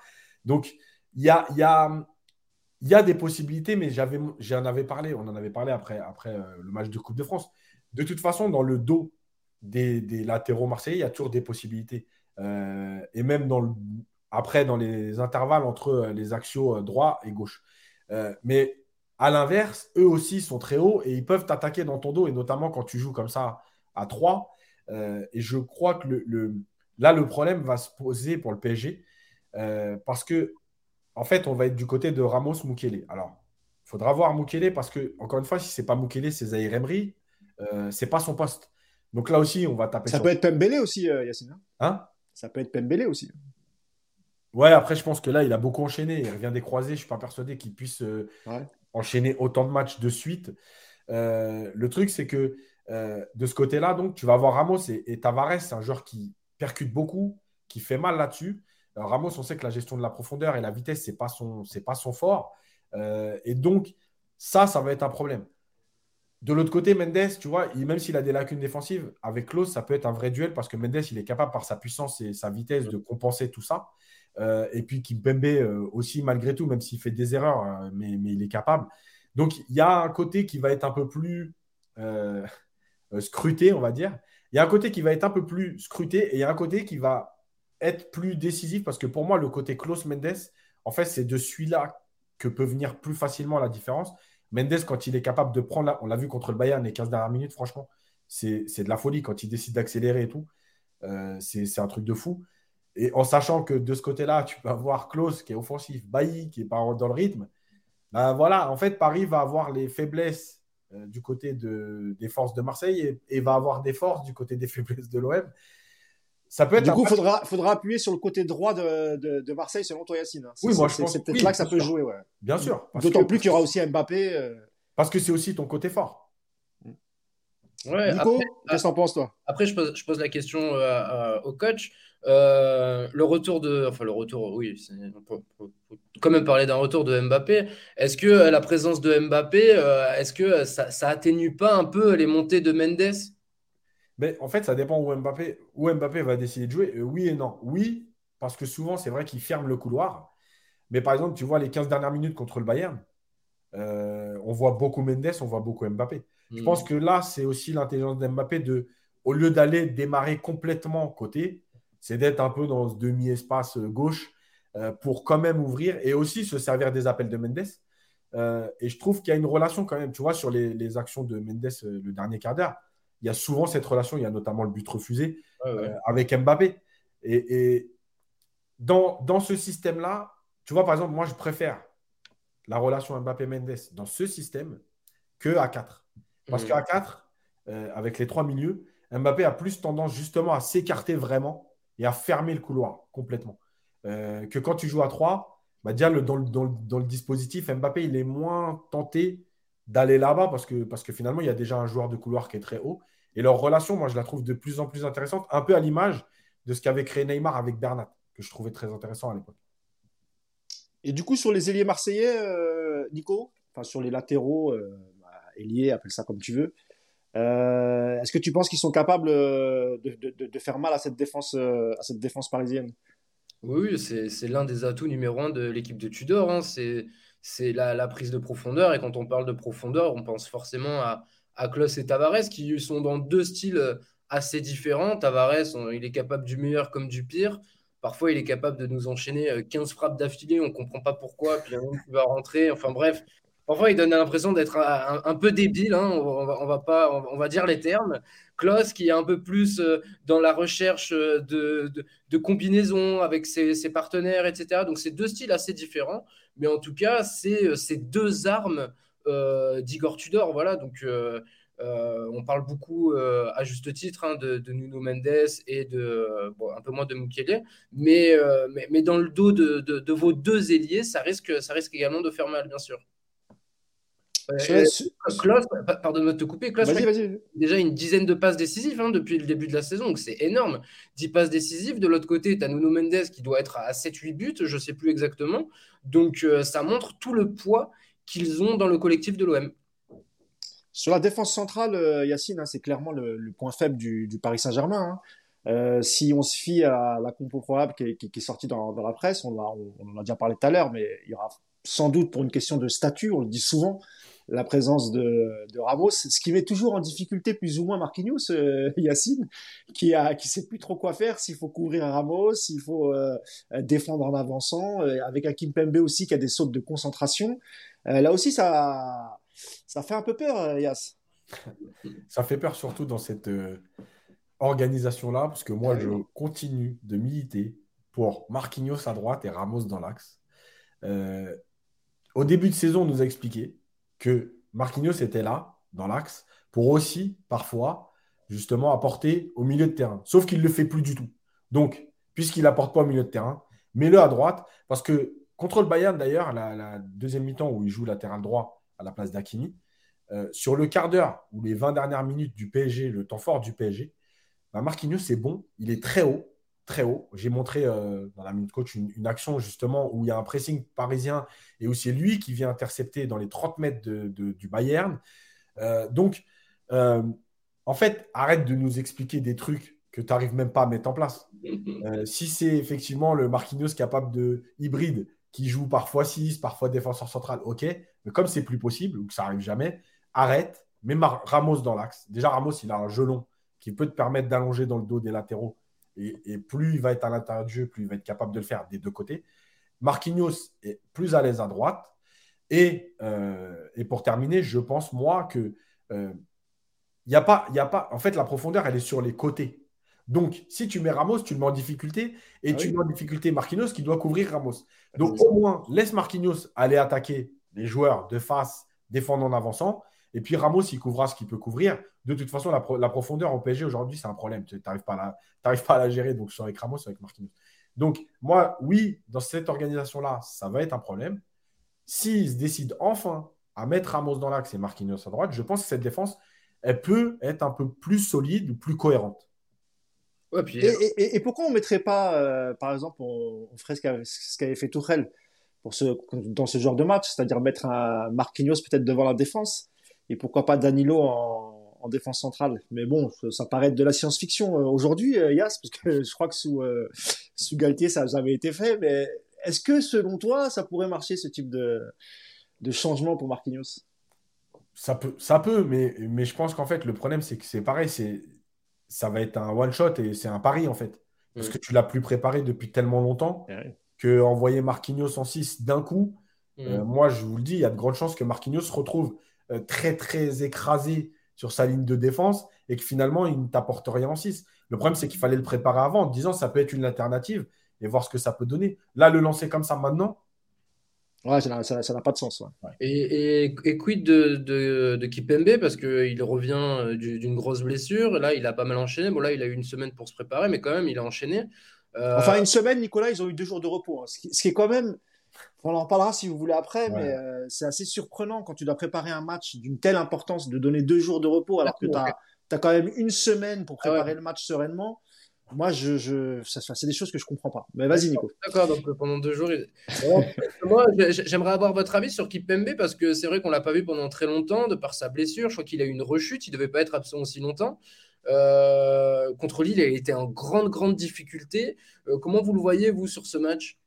Donc, il y a, y a il y a des possibilités, mais j'en avais parlé, on en avait parlé après, après euh, le match de Coupe de France. De toute façon, dans le dos des, latéraux marseillais, il y a toujours des possibilités. Euh, et même dans le, après, dans les intervalles entre euh, les axiaux droit et gauche. mais à l'inverse, eux aussi sont très hauts et ils peuvent t'attaquer dans ton dos, et notamment quand tu joues comme ça à 3. et je crois que le, là, le problème va se poser pour le PSG. parce que en fait, on va être du côté de Ramos Mukele. Alors, il faudra voir Mukele parce que, encore une fois, si ce n'est pas Mukele, c'est Zahir Emery, euh, ce n'est pas son poste. Donc là aussi, on va taper. Ça peut être Pembele aussi, euh, Yacine. Hein, hein? Ça peut être Pembele aussi. Ouais, après, je pense que là, il a beaucoup enchaîné. Il revient des croisés. Je ne suis pas persuadé qu'il puisse euh, enchaîner autant de matchs de suite. le truc, c'est que de ce côté-là, donc, tu vas avoir Ramos et, et Tavares, c'est un joueur qui percute beaucoup, qui fait mal là-dessus. Ramos, on sait que la gestion de la profondeur et la vitesse, ce n'est pas, son, pas son fort. Euh, et donc, ça, ça va être un problème. De l'autre côté, Mendes, tu vois, même s'il a des lacunes défensives, avec Klaus, ça peut être un vrai duel parce que Mendes, il est capable par sa puissance et sa vitesse de compenser tout ça. Euh, et puis Kimpembe euh, aussi, malgré tout, même s'il fait des erreurs, mais, il est capable. Donc, il y a un côté qui va être un peu plus scruté, on va dire. Il y a un côté qui va être un peu plus scruté et il y a un côté qui va être plus décisif parce que pour moi, le côté Klaus Mendes, en fait, c'est de celui-là que peut venir plus facilement la différence. Mendes, quand il est capable de prendre, on l'a vu contre le Bayern les 15 dernières minutes, franchement, c'est de la folie. Quand il décide d'accélérer et tout, euh, c'est un truc de fou. Et en sachant que de ce côté-là, tu peux avoir Klaus qui est offensif, Bailly qui est pas dans le rythme. Ben voilà, en fait, Paris va avoir les faiblesses euh, du côté de, des forces de Marseille et, va avoir des forces du côté des faiblesses de l'OM. Ça peut être du coup, il faudra, faudra appuyer sur le côté droit de, de, Marseille, selon toi, Yacine. Oui, moi, je pense. C'est peut-être là que ça peut jouer. Ouais. Bien sûr. D'autant plus qu'il y aura aussi Mbappé. Euh. Parce que c'est aussi ton côté fort. Ouais, Nico, qu'est-ce que t'en penses, toi? Après, je pose, je pose, la question euh, au coach. Euh, le retour de. Enfin, le retour, oui, on quand même parler d'un retour de Mbappé. Est-ce que la présence de Mbappé, est-ce que ça, ça atténue pas un peu les montées de Mendes? Mais en fait, ça dépend où Mbappé, où Mbappé va décider de jouer. Euh, oui et non. Oui, parce que souvent, c'est vrai qu'il ferme le couloir. Mais par exemple, tu vois les 15 dernières minutes contre le Bayern, euh, on voit beaucoup Mendes, on voit beaucoup Mbappé. Je pense hmm. que là, c'est aussi l'intelligence d'Mbappé de, au lieu d'aller démarrer complètement côté, c'est d'être un peu dans ce demi-espace gauche euh, pour quand même ouvrir et aussi se servir des appels de Mendes. et je trouve qu'il y a une relation quand même, tu vois, sur les, les actions de Mendes le dernier quart d'heure il y a souvent cette relation. Il y a notamment le but refusé euh, avec Mbappé. Et, dans, dans, ce système-là, tu vois, par exemple, moi, je préfère la relation Mbappé-Mendes dans ce système que à 4. Parce mmh. qu'à 4, euh, avec les trois milieux, Mbappé a plus tendance justement à s'écarter vraiment et à fermer le couloir complètement. Euh, que quand tu joues à 3, bah, déjà, le, dans, le, dans, le, dispositif, Mbappé, il est moins tenté d'aller là-bas parce que, parce que finalement, il y a déjà un joueur de couloir qui est très haut. Et leur relation, moi, je la trouve de plus en plus intéressante, un peu à l'image de ce qu'avait créé Neymar avec Bernat, que je trouvais très intéressant à l'époque. Et du coup, sur les ailiers marseillais, euh, Nico, enfin sur les latéraux, euh, bah, ailiers, appelle ça comme tu veux, euh, est-ce que tu penses qu'ils sont capables de, de, faire mal à cette défense, à cette défense parisienne? Oui, c'est l'un des atouts numéro un de l'équipe de Tudor. Hein. C'est la, la, prise de profondeur. Et quand on parle de profondeur, on pense forcément à, à Klaus et Tavares, qui sont dans deux styles euh, assez différents. Tavares, il est capable du meilleur comme du pire. Parfois, il est capable de nous enchaîner 15 euh, frappes d'affilée, on ne comprend pas pourquoi, puis il va rentrer. Enfin bref, parfois, il donne l'impression d'être un, peu débile, hein. on, va, pas, on, va dire les termes. Klaus, qui est un peu plus euh, dans la recherche de, de, combinaisons avec ses, partenaires, etc. Donc, c'est deux styles assez différents, mais en tout cas, c'est ces deux armes euh, d'Igor Tudor. Voilà, donc euh, euh, on parle beaucoup, à juste titre, hein, de, Nuno Mendes et de un peu moins de Mukele, mais, mais, dans le dos de, vos deux ailiers, ça risque, ça risque également de faire mal, bien sûr. Klaus, pardonne-moi de te couper, Klaus, déjà une dizaine de passes décisives hein, depuis le début de la saison, donc c'est énorme. 10 passes décisives. De l'autre côté, tu as Nuno Mendes qui doit être à 7-8 buts, je ne sais plus exactement. Donc ça montre tout le poids qu'ils ont dans le collectif de l'OM. Sur la défense centrale, euh, Yacine, hein, c'est clairement le, point faible du, Paris Saint-Germain. Hein. Euh, si on se fie à la compo probable qui est, sortie dans, la presse, on, en a déjà parlé tout à l'heure, mais il y aura sans doute pour une question de statut, on le dit souvent, la présence de, Ramos, ce qui met toujours en difficulté plus ou moins Marquinhos, euh, Yacine, qui a qui sait plus trop quoi faire, s'il faut couvrir Ramos, s'il faut défendre en avançant, avec un Kimpembe aussi qui a des sautes de concentration. Euh, là aussi, ça, ça fait un peu peur, euh, Yas. ça fait peur surtout dans cette euh, organisation-là, parce que moi, je continue de militer pour Marquinhos à droite et Ramos dans l'axe. au début de saison, on nous a expliqué que Marquinhos était là, dans l'axe, pour aussi, parfois, justement, apporter au milieu de terrain. Sauf qu'il ne le fait plus du tout. Donc, puisqu'il n'apporte pas au milieu de terrain, mets-le à droite, parce que Contre le Bayern, d'ailleurs, la, deuxième mi-temps où il joue latéral droit à la place d'Akimi, euh, sur le quart d'heure ou les 20 dernières minutes du PSG, le temps fort du PSG, bah Marquinhos, c'est bon. Il est très haut, très haut. J'ai montré euh, dans la minute coach une, action justement où il y a un pressing parisien et où c'est lui qui vient intercepter dans les 30 mètres du Bayern. Euh, donc, en fait, arrête de nous expliquer des trucs que tu n'arrives même pas à mettre en place. si c'est effectivement le Marquinhos capable de hybride qui joue parfois 6, parfois défenseur central, ok. Mais comme c'est plus possible, ou que ça arrive jamais, arrête, mets Ramos dans l'axe. Déjà, Ramos, il a un gelon qui peut te permettre d'allonger dans le dos des latéraux. Et, plus il va être à l'intérieur du jeu, plus il va être capable de le faire des deux côtés. Marquinhos est plus à l'aise à droite. Et, euh, et pour terminer, je pense, moi, que euh, il n'y a, pas, y a pas. En fait, la profondeur, elle est sur les côtés. Donc, si tu mets Ramos, tu le mets en difficulté et ah tu mets en difficulté Marquinhos qui doit couvrir Ramos. Donc, au moins, laisse Marquinhos aller attaquer les joueurs de face, défendant en avançant. Et puis Ramos, il couvrira ce qu'il peut couvrir. De toute façon, la, profondeur en PSG aujourd'hui, c'est un problème. Tu n'arrives pas, pas, à la gérer, donc soit avec Ramos, soit avec Marquinhos. Donc, moi, oui, dans cette organisation-là, ça va être un problème. S'ils se décident enfin à mettre Ramos dans l'axe et Marquinhos à droite, je pense que cette défense, elle peut être un peu plus solide ou plus cohérente. et, pourquoi on ne mettrait pas, euh, par exemple, on, ferait ce qu'avait fait Tourelle pour ce, dans ce genre de match, c'est-à-dire mettre un Marquinhos peut-être devant la défense et pourquoi pas Danilo en, défense centrale. Mais bon, ça, paraît être de la science-fiction euh, aujourd'hui, euh, Yas, parce que je crois que sous, sous Galtier, ça n'a jamais été fait. Mais est-ce que selon toi, ça pourrait marcher ce type de, de changement pour Marquinhos? Ça peut, ça peut, mais, mais je pense qu'en fait, le problème, c'est que c'est pareil, c'est, ça va être un one-shot et c'est un pari, en fait. Parce que tu l'as plus préparé depuis tellement longtemps que envoyer Marquinhos en 6 d'un coup, euh, moi, je vous le dis, il y a de grandes chances que Marquinhos se retrouve euh, très, très écrasé sur sa ligne de défense et que finalement, il ne t'apporte rien en 6. Le problème, c'est qu'il fallait le préparer avant en disant ça peut être une alternative et voir ce que ça peut donner. Là, le lancer comme ça maintenant, Ouais, ça n'a pas de sens. Et, et, quid de, de, de Kipembe? Parce qu'il revient euh, d'une grosse blessure. Là, il a pas mal enchaîné. Bon, là, il a eu une semaine pour se préparer, mais quand même, il a enchaîné. Euh, enfin, une semaine, Nicolas, ils ont eu deux jours de repos. Hein. Ce, qui, est quand même. On en parlera si vous voulez après, mais euh, c'est assez surprenant quand tu dois préparer un match d'une telle importance de donner deux jours de repos alors que tu as, as, quand même une semaine pour ah préparer le match sereinement. Moi, je, je c'est des choses que je comprends pas. Mais vas-y, Nico. D'accord, donc euh, pendant deux jours. Moi, j'aimerais avoir votre avis sur Kipembe parce que c'est vrai qu'on l'a pas vu pendant très longtemps de par sa blessure. Je crois qu'il a eu une rechute. Il devait pas être absent aussi longtemps. Euh, contre Lille, il était en grande, grande difficulté. Euh, comment vous le voyez, vous, sur ce match?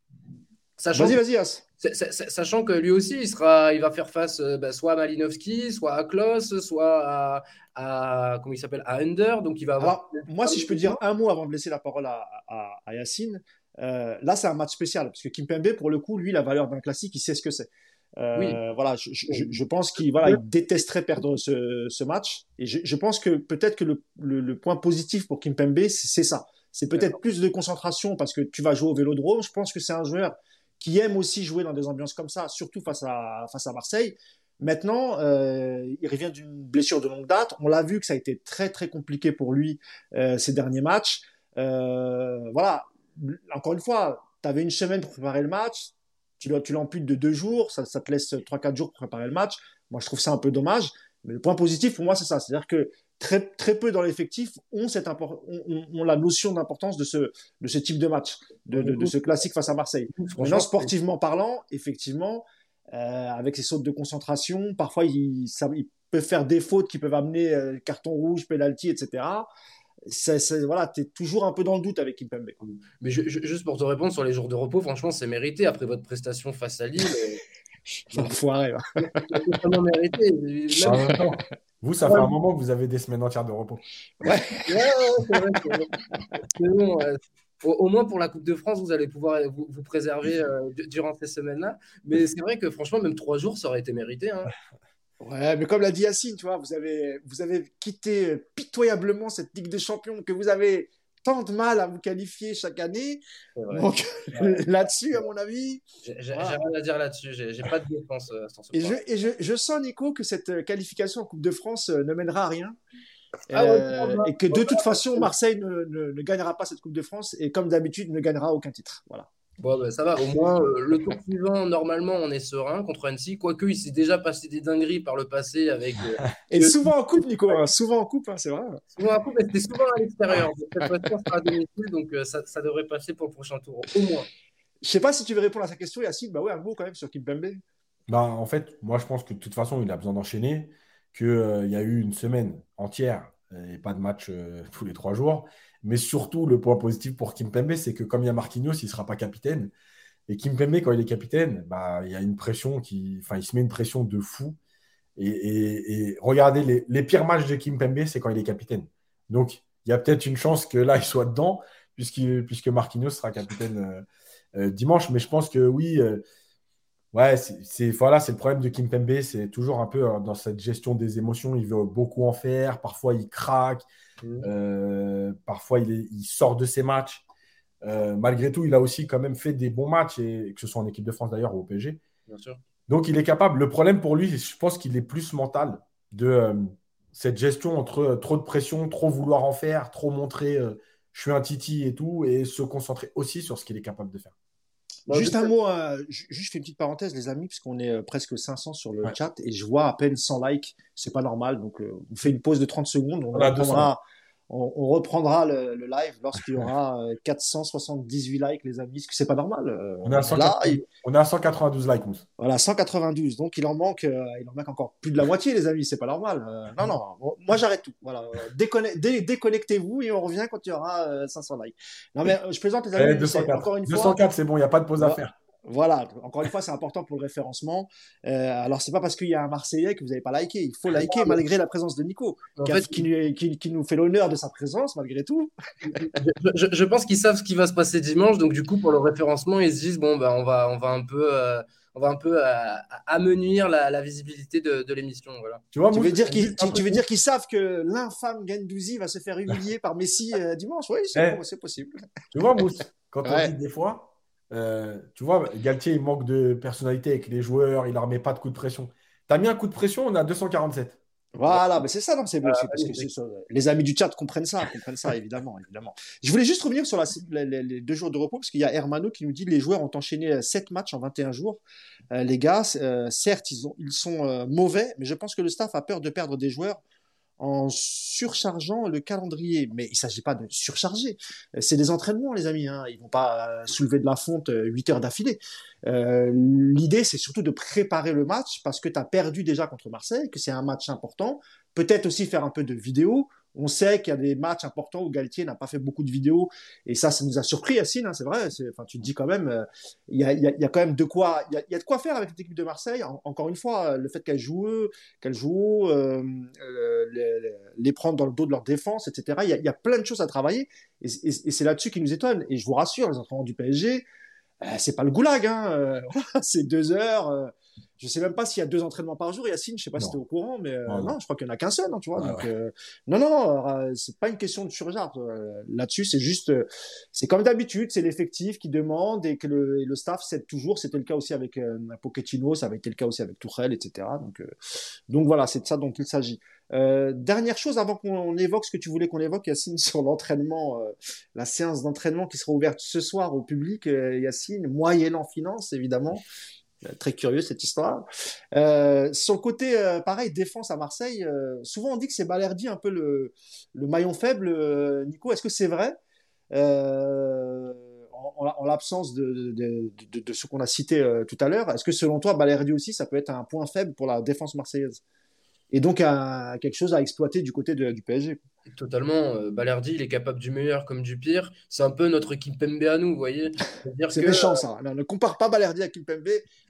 Vas-y, vas-y, As. Sachant que lui aussi, il, sera, il va faire face bah, soit à Malinowski, soit à Klaus, soit à, à comment il s'appelle à Under. Donc il va avoir. moi, si je peux dire un mot avant de laisser la parole à, à, Yacine, euh, là c'est un match spécial parce que Kimpembe, pour le coup, lui, la valeur d'un classique, il sait ce que c'est. Euh, oui. Voilà, je, je, pense qu'il voilà, il détesterait perdre ce, ce match. Et je, je pense que peut-être que le, le, point positif pour Kimpembe, c'est ça. C'est peut-être plus de concentration parce que tu vas jouer au Vélodrome. Je pense que c'est un joueur qui aime aussi jouer dans des ambiances comme ça, surtout face à, face à Marseille. Maintenant, euh, il revient d'une blessure de longue date. On l'a vu que ça a été très très compliqué pour lui euh, ces derniers matchs. Euh, voilà, encore une fois, tu avais une semaine pour préparer le match. Tu, tu l'amputes de deux jours, ça, ça te laisse trois quatre jours pour préparer le match. Moi, je trouve ça un peu dommage. Mais le point positif pour moi, c'est ça. C'est-à-dire que très, très peu dans l'effectif ont, cette ont, la notion d'importance de ce, de ce type de match, de, de, de ce classique face à Marseille. Maintenant, sportivement parlant, effectivement, euh, avec ses sautes de concentration. Parfois, il, peut faire des fautes qui peuvent amener euh, carton rouge, penalty, etc. voilà, tu es toujours un peu dans le doute avec Kimpembe. Mais juste pour te répondre sur les jours de repos, franchement, c'est mérité après votre prestation face à Lille. Enfoiré. vraiment mérité. Vous, ça fait un moment que vous avez des semaines entières de repos. Ouais, ouais, c'est vrai. C'est bon, au, moins pour la Coupe de France, vous allez pouvoir vous, préserver euh, durant ces semaines-là. Mais c'est vrai que franchement, même trois jours, ça aurait été mérité. Hein. Ouais, mais comme l'a dit Yacine, tu vois, vous avez, vous avez quitté pitoyablement cette Ligue des Champions que vous avez tant de mal à vous qualifier chaque année. Donc là-dessus, à mon avis. J'ai rien à dire là-dessus, j'ai pas de défense euh, ce et, je, et je, je, sens, Nico, que cette qualification en Coupe de France euh, ne mènera à rien. Ah euh, et que de toute façon, Marseille ne, ne, gagnera pas cette Coupe de France et comme d'habitude, ne gagnera aucun titre. Voilà. Bon, ben, ça va, au moins, euh, le tour suivant, normalement, on est serein contre Annecy. Quoique, il s'est déjà passé des dingueries par le passé avec. Euh, et souvent en coupe, Nico, hein, souvent en coupe, hein, c'est vrai. Souvent en coupe, mais c'était souvent à l'extérieur. Cette fois sera à domicile, donc ça, ça, devrait passer pour le prochain tour, au moins. Je sais pas si tu veux répondre à sa question, Yacine. Bah ouais, un mot quand même sur Kimpembe. Bah, en fait, moi, je pense que de toute façon, il a besoin d'enchaîner, qu'il il y a eu une semaine entière et pas de match euh, tous les trois jours. Mais surtout, le point positif pour Kimpembe, c'est que comme il y a Marquinhos, il ne sera pas capitaine. Et Kimpembe, quand il est capitaine, bah, il y a une pression qui. Enfin, il se met une pression de fou. Et, regardez, les, pires matchs de Kimpembe, c'est quand il est capitaine. Donc, il y a peut-être une chance que là, il soit dedans, puisque, Marquinhos sera capitaine euh, euh, dimanche. Mais je pense que oui, Ouais, c'est voilà, c'est le problème de Kim Pembe, c'est toujours un peu dans cette gestion des émotions, il veut beaucoup en faire, parfois il craque, mmh. parfois il, il, sort de ses matchs. malgré tout, il a aussi quand même fait des bons matchs, et, que ce soit en équipe de France d'ailleurs ou au PSG. Bien sûr. Donc il est capable. Le problème pour lui, je pense qu'il est plus mental de cette gestion entre trop de pression, trop vouloir en faire, trop montrer je suis un titi et tout, et se concentrer aussi sur ce qu'il est capable de faire. Juste un mot, euh, juste je fais une petite parenthèse, les amis, puisqu'on est euh, presque 500 sur le chat et je vois à peine 100 likes. C'est pas normal, donc euh, on fait une pause de 30 secondes. On, reprendra, on, on reprendra le, le live lorsqu'il y aura 478 likes, les amis, parce que c'est pas normal. on, est à 192 likes, Mousse. Voilà, 192. Donc il en manque, il en manque encore plus de la moitié, les amis. C'est pas normal. non, non. moi j'arrête tout. Voilà, déconnectez-vous et on revient quand il y aura 500 likes. Non mais je plaisante les amis. 204, eh, encore une 204 c'est bon, il n'y a pas de pause à faire. Voilà, encore une fois, c'est important pour le référencement. Euh, alors, c'est pas parce qu'il y a un Marseillais que vous n'avez pas liké. Il faut liker malgré la présence de Nico, qui, fait, qui, nous fait l'honneur de sa présence malgré tout. je, pense qu'ils savent ce qui va se passer dimanche, donc du coup, pour le référencement, ils se disent bon, ben, on va, on va un peu. Euh, on va un peu euh, amenuire la, visibilité de, l'émission. Voilà. Tu, vois, tu, veux dire qu'ils, tu, veux dire qu'ils savent que l'infâme Gendouzi va se faire humilier par Messi euh, dimanche? Oui, c'est, eh. possible. Tu vois, Mousse, quand on dit des fois, euh, tu vois, Galtier, il manque de personnalité avec les joueurs, il leur met pas de coup de pression. Tu as mis un coup de pression, on a 247. Voilà, mais c'est ça, non, c'est parce que les amis du chat comprennent ça, comprennent ça, évidemment, évidemment. Je voulais juste revenir sur les, deux jours de repos, parce qu'il y a Hermano qui nous dit que les joueurs ont enchaîné 7 matchs en 21 jours. Euh, les gars, euh, certes, ils, ont, ils sont mauvais, mais je pense que le staff a peur de perdre des joueurs en surchargeant le calendrier. Mais il ne s'agit pas de surcharger. C'est des entraînements, les amis. Hein. Ils vont pas euh, soulever de la fonte 8 euh, heures d'affilée. Euh, L'idée, c'est surtout de préparer le match parce que tu as perdu déjà contre Marseille, que c'est un match important. Peut-être aussi faire un peu de vidéo on sait qu'il y a des matchs importants où Galtier n'a pas fait beaucoup de vidéos et ça, ça nous a surpris, Yacine. Hein, c'est vrai. Enfin, tu te dis quand même, euh, il y, a, quand même de quoi, il y, a, de quoi faire avec l'équipe de Marseille. encore une fois, le fait qu'elle joue, qu'elle joue, euh, les, prendre dans le dos de leur défense, etc. Il y a, plein de choses à travailler et, c'est là-dessus qui nous étonne. Et je vous rassure, les entraînements du PSG, euh, c'est pas le goulag. Hein, c'est deux heures je sais même pas s'il y a deux entraînements par jour, Yacine. Je sais pas si tu es au courant, mais euh, non, je crois qu'il n'y en a qu'un seul, hein, tu vois. donc, euh, non, non, non, euh, c'est pas une question de surcharge. Là-dessus, c'est juste, c'est comme d'habitude, c'est l'effectif qui demande et que le, le staff cède toujours. C'était le cas aussi avec Pochettino, ça avait été le cas aussi avec Tourelle, etc. Donc, donc voilà, c'est de ça dont il s'agit. dernière chose avant qu'on évoque ce que tu voulais qu'on évoque, Yacine, sur l'entraînement, la séance d'entraînement qui sera ouverte ce soir au public, Yacine, moyennant finance évidemment. Euh, très curieux cette histoire. Euh, le côté, euh, pareil, défense à Marseille, euh, souvent on dit que c'est Balerdi un peu le, le maillon faible. Nico, est-ce que c'est vrai? En, en l'absence de, de, de, de, ce qu'on a cité tout à l'heure, est-ce que selon toi, Balerdi aussi, ça peut être un point faible pour la défense marseillaise? Et donc quelque chose à exploiter du côté du PSG Totalement. Euh, Balerdi, il est capable du meilleur comme du pire. C'est un peu notre Kimpembe à nous, vous voyez. C'est méchant ça. ne compare pas Balerdi à Kimpembe.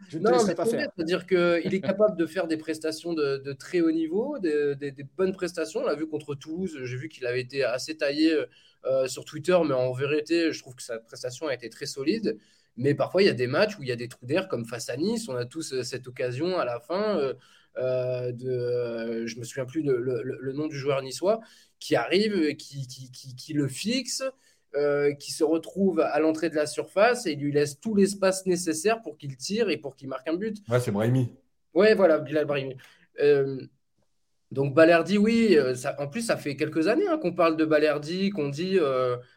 Je ne te laisserai pas faire. C'est-à-dire qu'il est capable de faire des prestations de, très haut niveau, des, bonnes prestations. On l'a vu contre Toulouse. J'ai vu qu'il avait été assez taillé euh, sur Twitter, mais en vérité, je trouve que sa prestation a été très solide. Mais parfois, il y a des matchs où il y a des trous d'air, comme face à Nice. On a tous euh, cette occasion à la fin. Euh, de, je me souviens plus le, le, nom du joueur niçois, qui arrive, qui, qui, qui, le fixe, euh, qui se retrouve à l'entrée de la surface et lui laisse tout l'espace nécessaire pour qu'il tire et pour qu'il marque un but. Ouais, c'est Brahimi. Ouais, voilà, Bilal Brahimi. Euh, donc Balerdi, oui, ça, en plus ça fait quelques années hein, qu'on parle de Balerdi, qu'on dit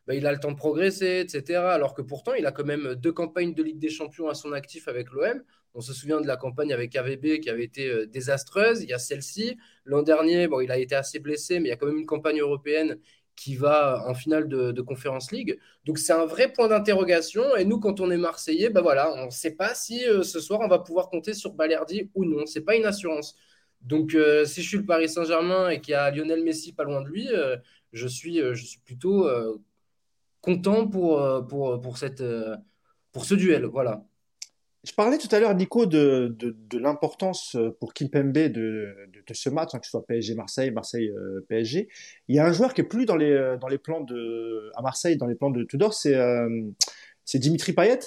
bah, il a le temps de progresser, etc. Alors que pourtant il a quand même deux campagnes de Ligue des Champions à son actif avec l'OM. On se souvient de la campagne avec AVB qui avait été euh, désastreuse. Il y a celle-ci. L'an dernier, bon, il a été assez blessé, mais il y a quand même une campagne européenne qui va en finale de, de Conference League. Donc c'est un vrai point d'interrogation. Et nous, quand on est Marseillais, ben voilà, on ne sait pas si euh, ce soir on va pouvoir compter sur Balerdi ou non. C'est pas une assurance. Donc euh, si je suis le Paris Saint-Germain et qu'il y a Lionel Messi pas loin de lui, je, suis, je suis plutôt content pour, pour, pour, cette, pour ce duel. Voilà. Je parlais tout à l'heure, Nico, de, de, l'importance euh, pour Kimpembe de, de, ce match, hein, que ce soit PSG-Marseille, Marseille-PSG. Il y a un joueur qui est plus dans les, euh, dans les plans de, à Marseille, dans les plans de Tudor, c'est euh, Dimitri Payet.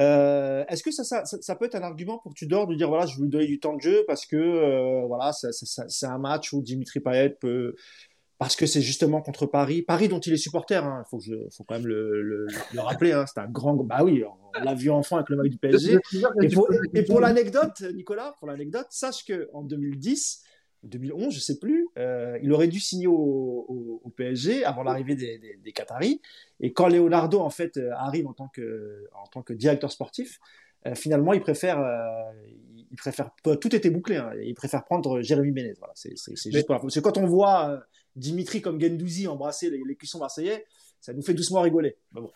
Euh, est-ce que ça, ça, ça, peut être un argument pour Tudor de dire voilà, je veux lui donner du temps de jeu parce que euh, voilà, c'est un match où Dimitri Payet peut parce que c'est justement contre Paris, Paris dont il est supporter. Il hein, faut, faut quand même le, le, le rappeler. Hein, c'est un grand. Bah oui, on l'a vu enfant avec le maillot du PSG. Et pour, et pour l'anecdote, Nicolas, pour l'anecdote, sache que en 2010 2011, je sais plus, euh, il aurait dû signer au, au, PSG avant l'arrivée des, des, des, Qataris. Et quand Leonardo en fait euh, arrive en tant que en tant que directeur sportif, euh, finalement il préfère euh, il préfère tout était bouclé. Hein, il préfère prendre Jérémy Ménez. Voilà, c'est juste pour Parce que quand on voit Dimitri comme Gendouzi embrasser les, les cuissons marseillais, ça nous fait doucement rigoler. Bon.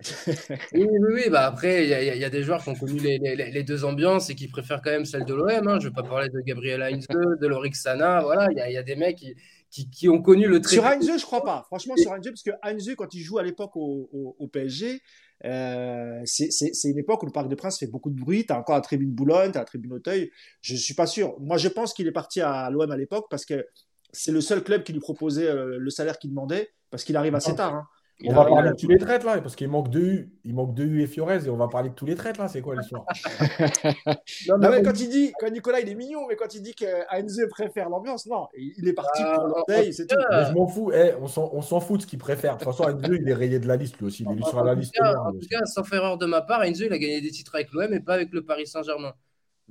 oui, oui, oui, Bah après, il y, y, a des joueurs qui ont connu les, les, les, deux ambiances et qui préfèrent quand même celle de l'OM. Hein. Je ne vais pas parler de Gabriel Heinze, de Lorik Sana. Voilà, il y, y, a des mecs qui, qui, qui, ont connu le très. Sur Heinze, je crois pas. Franchement, sur Heinze, parce que Heinze, quand il joue à l'époque au, au, au, PSG, euh, c'est une époque où le Parc des Princes fait beaucoup de bruit. Tu as encore la tribune Boulogne, tu as la tribune Auteuil. Je ne suis pas sûr. Moi, je pense qu'il est parti à l'OM à l'époque parce que c'est le seul club qui lui proposait euh, le salaire qu'il demandait parce qu'il arrive assez tard. Hein on va parler de tous les traites là, parce qu'il manque deux U, il manque deux U et Fiorez, et on va parler de tous les traites là. C'est quoi l'histoire? Non, mais quand il dit, quand Nicolas il est mignon, mais quand il dit que Heinze préfère l'ambiance, non, il est parti pour ah, l'orteil, c'est tout. je m'en fous, eh, on s'en fout de ce qu'il préfère. De toute façon, Heinze il est rayé de la liste lui aussi, il est sur la liste. en tout cas, sauf erreur de ma part, Heinze il a gagné des titres avec l'OM et pas avec le Paris Saint-Germain.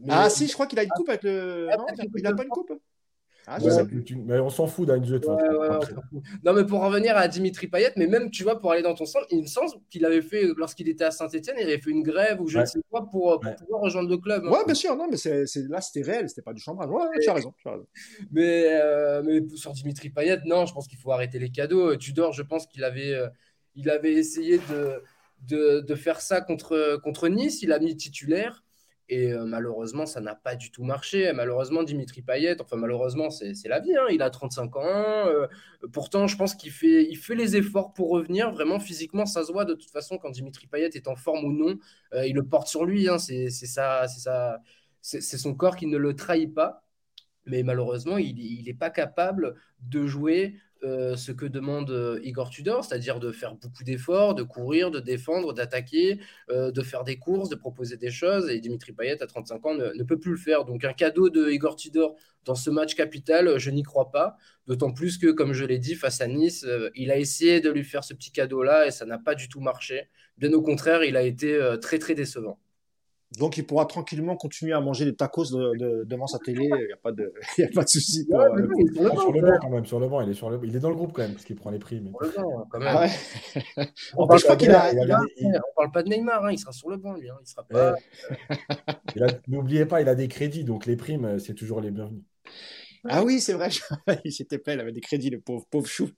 Ah si, je crois qu'il a une coupe avec le. Ah, non, il n'a pas une coupe. Ah, mais on s'en fout d'un jeu. non, mais pour revenir à Dimitri Payet, mais même, tu vois, pour aller dans ton sens, il me semble qu'il avait fait, lorsqu'il était à Saint-Etienne, il avait fait une grève ou je ne sais quoi pour, pouvoir rejoindre le club. Hein. Ouais, bien sûr, non, mais c'est, là, c'était réel, c'était pas du chambrage. Ouais, tu as raison. Mais, euh, mais sur Dimitri Payet, non, je pense qu'il faut arrêter les cadeaux. Tudor, je pense qu'il avait, euh, il avait essayé de, de, de, faire ça contre, contre Nice, il a mis titulaire. Et euh, malheureusement, ça n'a pas du tout marché. Malheureusement, Dimitri Payet, enfin malheureusement, c'est la vie. Hein. Il a 35 ans. Euh, pourtant, je pense qu'il fait, il fait les efforts pour revenir. Vraiment, physiquement, ça se voit de toute façon quand Dimitri Payet est en forme ou non. Euh, il le porte sur lui. Hein. C'est ça, c'est son corps qui ne le trahit pas. Mais malheureusement, il n'est pas capable de jouer euh, ce que demande euh, Igor Tudor, c'est-à-dire de faire beaucoup d'efforts, de courir, de défendre, d'attaquer, euh, de faire des courses, de proposer des choses. Et Dimitri Payet, à 35 ans, ne, peut plus le faire. Donc un cadeau de Igor Tudor dans ce match capital, je n'y crois pas. D'autant plus que, comme je l'ai dit, face à Nice, il a essayé de lui faire ce petit cadeau-là et ça n'a pas du tout marché. Bien au contraire, il a été très très décevant. Donc, il pourra tranquillement continuer à manger des tacos devant sa télé. Il n'y a pas de, y a pas de souci. il est sur le banc quand même. Sur le banc, il est sur le, il est dans le groupe quand même parce qu'il prend les prix. Mais... quand même. Ah on, parle qu'il a, parle pas de Neymar. Hein, il sera sur le banc lui. Hein, il sera pas. N'oubliez pas, il a des crédits, donc les primes, c'est toujours les bienvenus. Ah oui, c'est vrai. il s'était plaît, il avait des crédits, le pauvre, pauvre chou.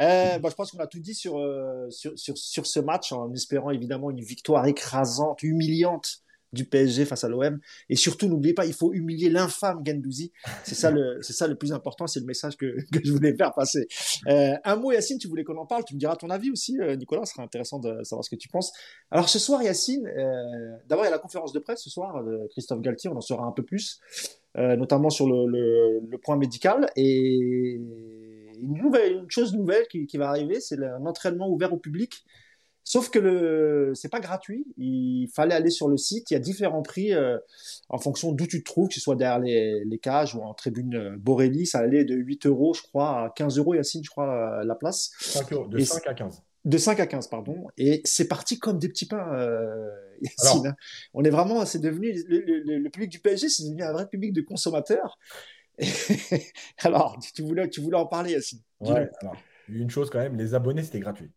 Euh, bah, je pense qu'on a tout dit sur, euh, sur, sur, sur, ce match en espérant évidemment une victoire écrasante, humiliante du PSG face à l'OM. Et surtout, n'oubliez pas, il faut humilier l'infâme Gendouzi. C'est ça le, ça le plus important, c'est le message que, que je voulais faire passer. Euh, un mot, Yacine, tu voulais qu'on en parle, tu me diras ton avis aussi, euh, Nicolas, ce sera intéressant de savoir ce que tu penses. Alors ce soir, Yacine, euh, d'abord il y a la conférence de presse ce soir de Christophe Galtier, on en saura un peu plus, euh, notamment sur le, le, le point médical. Et une, nouvelle, une chose nouvelle qui, qui va arriver, c'est un entraînement ouvert au public. Sauf que le c'est pas gratuit. Il fallait aller sur le site. Il y a différents prix euh, en fonction d'où tu te trouves, que ce soit derrière les, les cages ou en tribune euh, Borelli. Ça allait de 8 euros, je crois, à 15 euros, Yacine, je crois, la place. 5 euros, de 5 à 15. De 5 à 15, pardon. Et c'est parti comme des petits pains, euh, Yacine. Hein. On est vraiment, c'est devenu, le, le, le, public du PSG, c'est devenu un vrai public de consommateurs. alors, tu voulais, tu voulais en parler, Yacine. Ouais, alors, une chose quand même, les abonnés, c'était gratuit.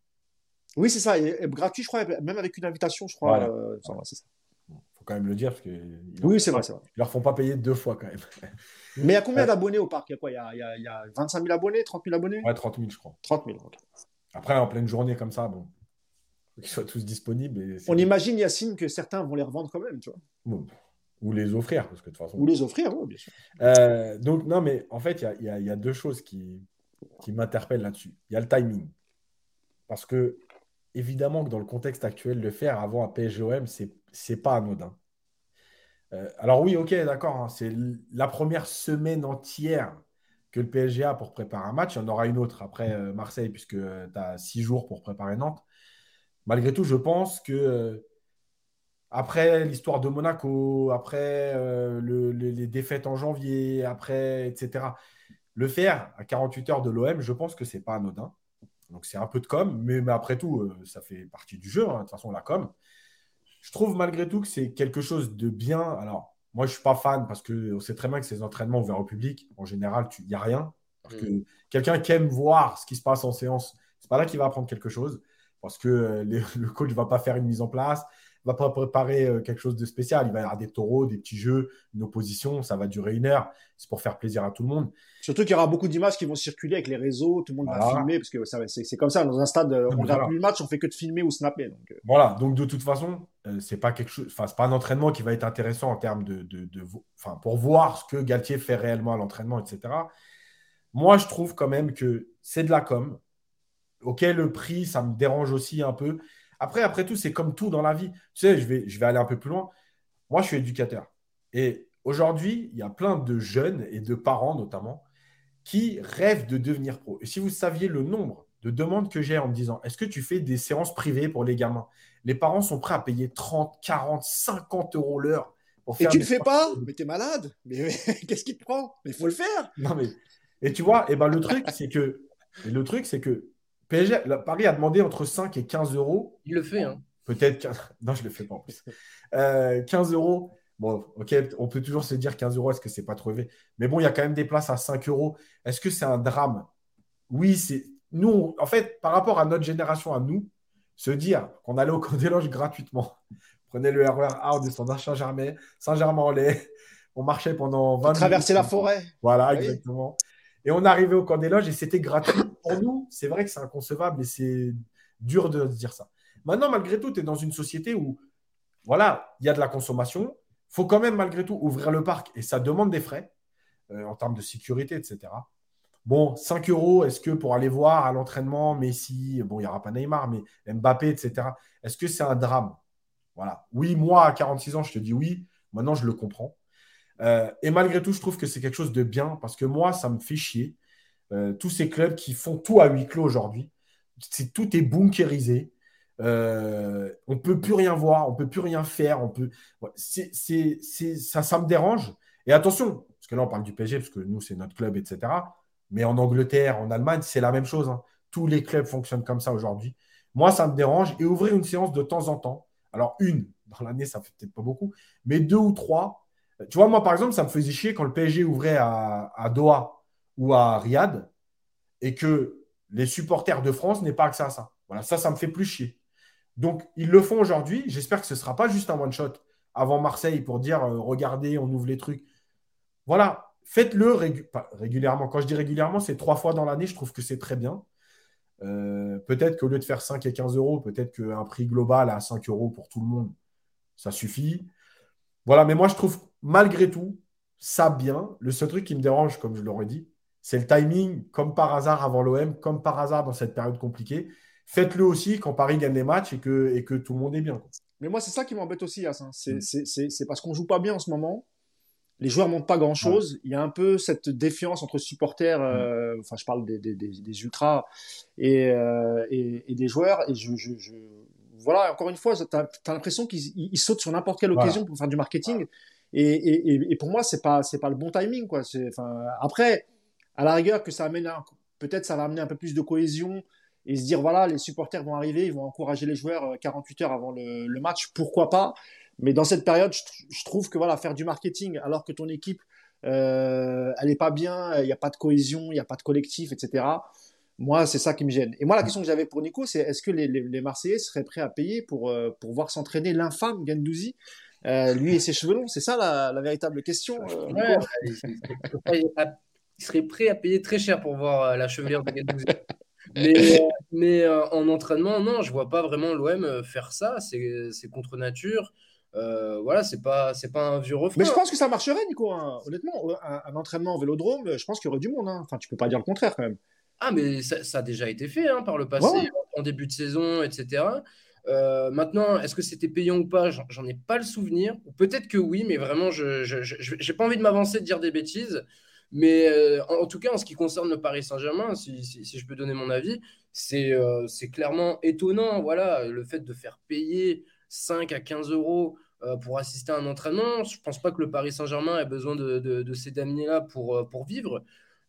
Oui, c'est ça. Et, gratuit, je crois, même avec une invitation, je crois. Euh, c'est ça. faut quand même le dire. Parce que oui, c'est vrai, vrai. Ils leur font pas payer deux fois quand même. Mais il y a combien d'abonnés au parc? Il y a quoi? Il y a, il y, a, 25 000 abonnés 30 000 abonnés? Ouais, 30 000, je crois. 30 000, ok. Après, en pleine journée comme ça, bon, faut qu'ils soient tous disponibles. On imagine, Yacine, que certains vont les revendre quand même, tu vois. Bon. Ou les offrir, parce que de toute façon. Ou les offrir, oui, bien sûr. Euh, donc, non, mais en fait, il y a, y a, deux choses qui, qui m'interpellent là-dessus. Il y a le timing. Parce que évidemment que dans le contexte actuel, le faire avant un PSGOM, c'est n'est pas anodin. Euh, alors oui, ok, d'accord, hein, c'est la première semaine entière que le PSG a pour préparer un match. Il y en aura une autre après euh, Marseille, puisque tu as six jours pour préparer Nantes. Malgré tout, je pense que après l'histoire de Monaco, après euh, les défaites en janvier, après, etc. Le faire à 48 heures de l'OM, je pense que c'est pas anodin. Donc c'est un peu de com, mais, après tout, euh, ça fait partie du jeu, hein, de toute façon, la com. Je trouve malgré tout que c'est quelque chose de bien. Alors, moi, je ne suis pas fan parce qu'on sait très bien que ces entraînements ouverts au public, en général, il n'y a rien. Parce que mm. quelqu'un qui aime voir ce qui se passe en séance, c'est pas là qu'il va apprendre quelque chose. Parce que euh, le coach ne va pas faire une mise en place, va pas préparer euh, quelque chose de spécial. Il va y avoir des taureaux, des petits jeux, une opposition. Ça va durer une heure. C'est pour faire plaisir à tout le monde. Surtout qu'il y aura beaucoup d'images qui vont circuler avec les réseaux. Tout le monde va filmer parce que c'est comme ça. Dans un stade, on ne regarde plus le match, on fait que de filmer ou snapper. Donc... Euh. Voilà. Donc de toute façon, euh, c'est pas quelque chose. Enfin, c'est pas un entraînement qui va être intéressant en termes de, de, de... Enfin, pour voir ce que Galtier fait réellement à l'entraînement, etc. Moi, je trouve quand même que c'est de la com. Ok, le prix, ça me dérange aussi un peu. Après, après tout, c'est comme tout dans la vie. Tu sais, je vais, je vais aller un peu plus loin. Moi, je suis éducateur. Et aujourd'hui, il y a plein de jeunes et de parents notamment qui rêvent de devenir pro. Et si vous saviez le nombre de demandes que j'ai en me disant est-ce que tu fais des séances privées pour les gamins? Les parents sont prêts à payer 30, 40, 50 euros l'heure. Pour faire et tu ne le fais pas? Mais tu es malade Mais, qu'est-ce qui te prend? Mais il faut le faire Non mais et tu vois, et ben le truc c'est que le truc c'est que PSG, Paris a demandé entre 5 et 15 euros. Il le fait, hein. Peut-être. Non, je ne le fais pas en plus. 15 euh, euros. Bon, ok, on peut toujours se dire 15 euros, est-ce que c'est pas trop élevé? Mais bon, il y a quand même des places à 5 euros. Est-ce que c'est un drame? Oui, c'est. Nous, en fait, par rapport à notre génération, à nous, se dire qu'on allait au camp des loges gratuitement. Prenez le RER A, on descendait à Saint-Germain, Saint-Germain-en-Laye. On marchait pendant 20 minutes. Traverser la forêt. Voilà, exactement. Et on arrivait au camp des loges et c'était gratuit. Pour nous, c'est vrai que c'est inconcevable et c'est dur de dire ça. Maintenant, malgré tout, tu es dans une société où, voilà, il y a de la consommation. Il faut quand même, malgré tout, ouvrir le parc et ça demande des frais euh, en termes de sécurité, etc. Bon, 5 euros, est-ce que pour aller voir à l'entraînement Messi, bon, il n'y aura pas Neymar, mais Mbappé, etc., est-ce que c'est un drame? Voilà. Oui, moi, à 46 ans, je te dis oui. Maintenant, je le comprends. Euh, et malgré tout, je trouve que c'est quelque chose de bien parce que moi, ça me fait chier. Euh, tous ces clubs qui font tout à huis clos aujourd'hui, tout est bunkérisé. Euh, on ne peut plus rien voir, on ne peut plus rien faire. On peut... ça, ça me dérange. Et attention, parce que là, on parle du PSG, parce que nous, c'est notre club, etc. Mais en Angleterre, en Allemagne, c'est la même chose. Hein. Tous les clubs fonctionnent comme ça aujourd'hui. Moi, ça me dérange. Et ouvrir une séance de temps en temps. Alors, une, dans l'année, ça fait peut-être pas beaucoup, mais deux ou trois, tu vois, moi, par exemple, ça me faisait chier quand le PSG ouvrait à, Doha ou à Riyad et que les supporters de France n'aient pas accès à ça. Voilà, ça, ça me fait plus chier. Donc, ils le font aujourd'hui. J'espère que ce ne sera pas juste un one-shot avant Marseille pour dire euh, regardez, on ouvre les trucs. Voilà, faites-le régulièrement. Quand je dis régulièrement, c'est trois fois dans l'année. Je trouve que c'est très bien. Euh, peut-être qu'au lieu de faire 5 et 15 euros, peut-être qu'un prix global à 5 euros pour tout le monde, ça suffit. Voilà, mais moi, je trouve malgré tout ça bien. Le seul truc qui me dérange, comme je l'aurais dit, c'est le timing, comme par hasard avant l'OM, comme par hasard dans cette période compliquée. Faites-le aussi quand Paris gagne les matchs et que, et que tout le monde est bien. Mais moi, c'est ça qui m'embête aussi, Yass. Mm. C'est parce qu'on joue pas bien en ce moment. Les joueurs montrent pas grand-chose. Il y a un peu cette défiance entre supporters, euh, mm. enfin je parle des, des, des, ultras et, euh, et, et, des joueurs. Et je, je, je voilà, encore une fois, tu as, l'impression qu'ils sautent sur n'importe quelle occasion pour faire du marketing. Et, pour moi, c'est pas pas le bon timing après, à la rigueur que ça amène peut-être ça va amener un peu plus de cohésion et se dire voilà les supporters vont arriver, ils vont encourager les joueurs 48 euh, heures avant le, match, pourquoi pas. Mais dans cette période, je, trouve que voilà faire du marketing alors que ton équipe euh, elle est pas bien, il n'y a pas de cohésion, il n'y a pas de collectif, etc. Moi, c'est ça qui me gêne. Et moi, la question que j'avais pour Nico, c'est est-ce que les, Marseillais seraient prêts à payer pour, euh, pour voir s'entraîner l'infâme Gendouzi? Euh, lui et ses cheveux longs, c'est ça la, véritable question. Euh, il serait prêt à payer très cher pour voir euh, la chevelure de mais, mais en entraînement, non, je vois pas vraiment l'OM faire ça. C'est contre nature. voilà, c'est pas, c'est pas un vieux refrain. Mais je pense que ça marcherait, Nico. Hein. Honnêtement, un, entraînement en vélodrome, je pense qu'il y aurait du monde. Hein. Enfin, tu peux pas dire le contraire quand même. Ah, mais ça, a déjà été fait hein, par le passé, en début de saison, etc. Euh, maintenant, est-ce que c'était payant ou pas? J'en ai pas le souvenir. Peut-être que oui, mais vraiment, je n'ai pas envie de m'avancer, de dire des bêtises. Mais euh, en, tout cas, en ce qui concerne le Paris Saint-Germain, si, je peux donner mon avis, c'est euh, clairement étonnant. Voilà, le fait de faire payer 5 à 15 euros pour assister à un entraînement. Je ne pense pas que le Paris Saint-Germain ait besoin de, de, ces damiers-là pour, pour vivre.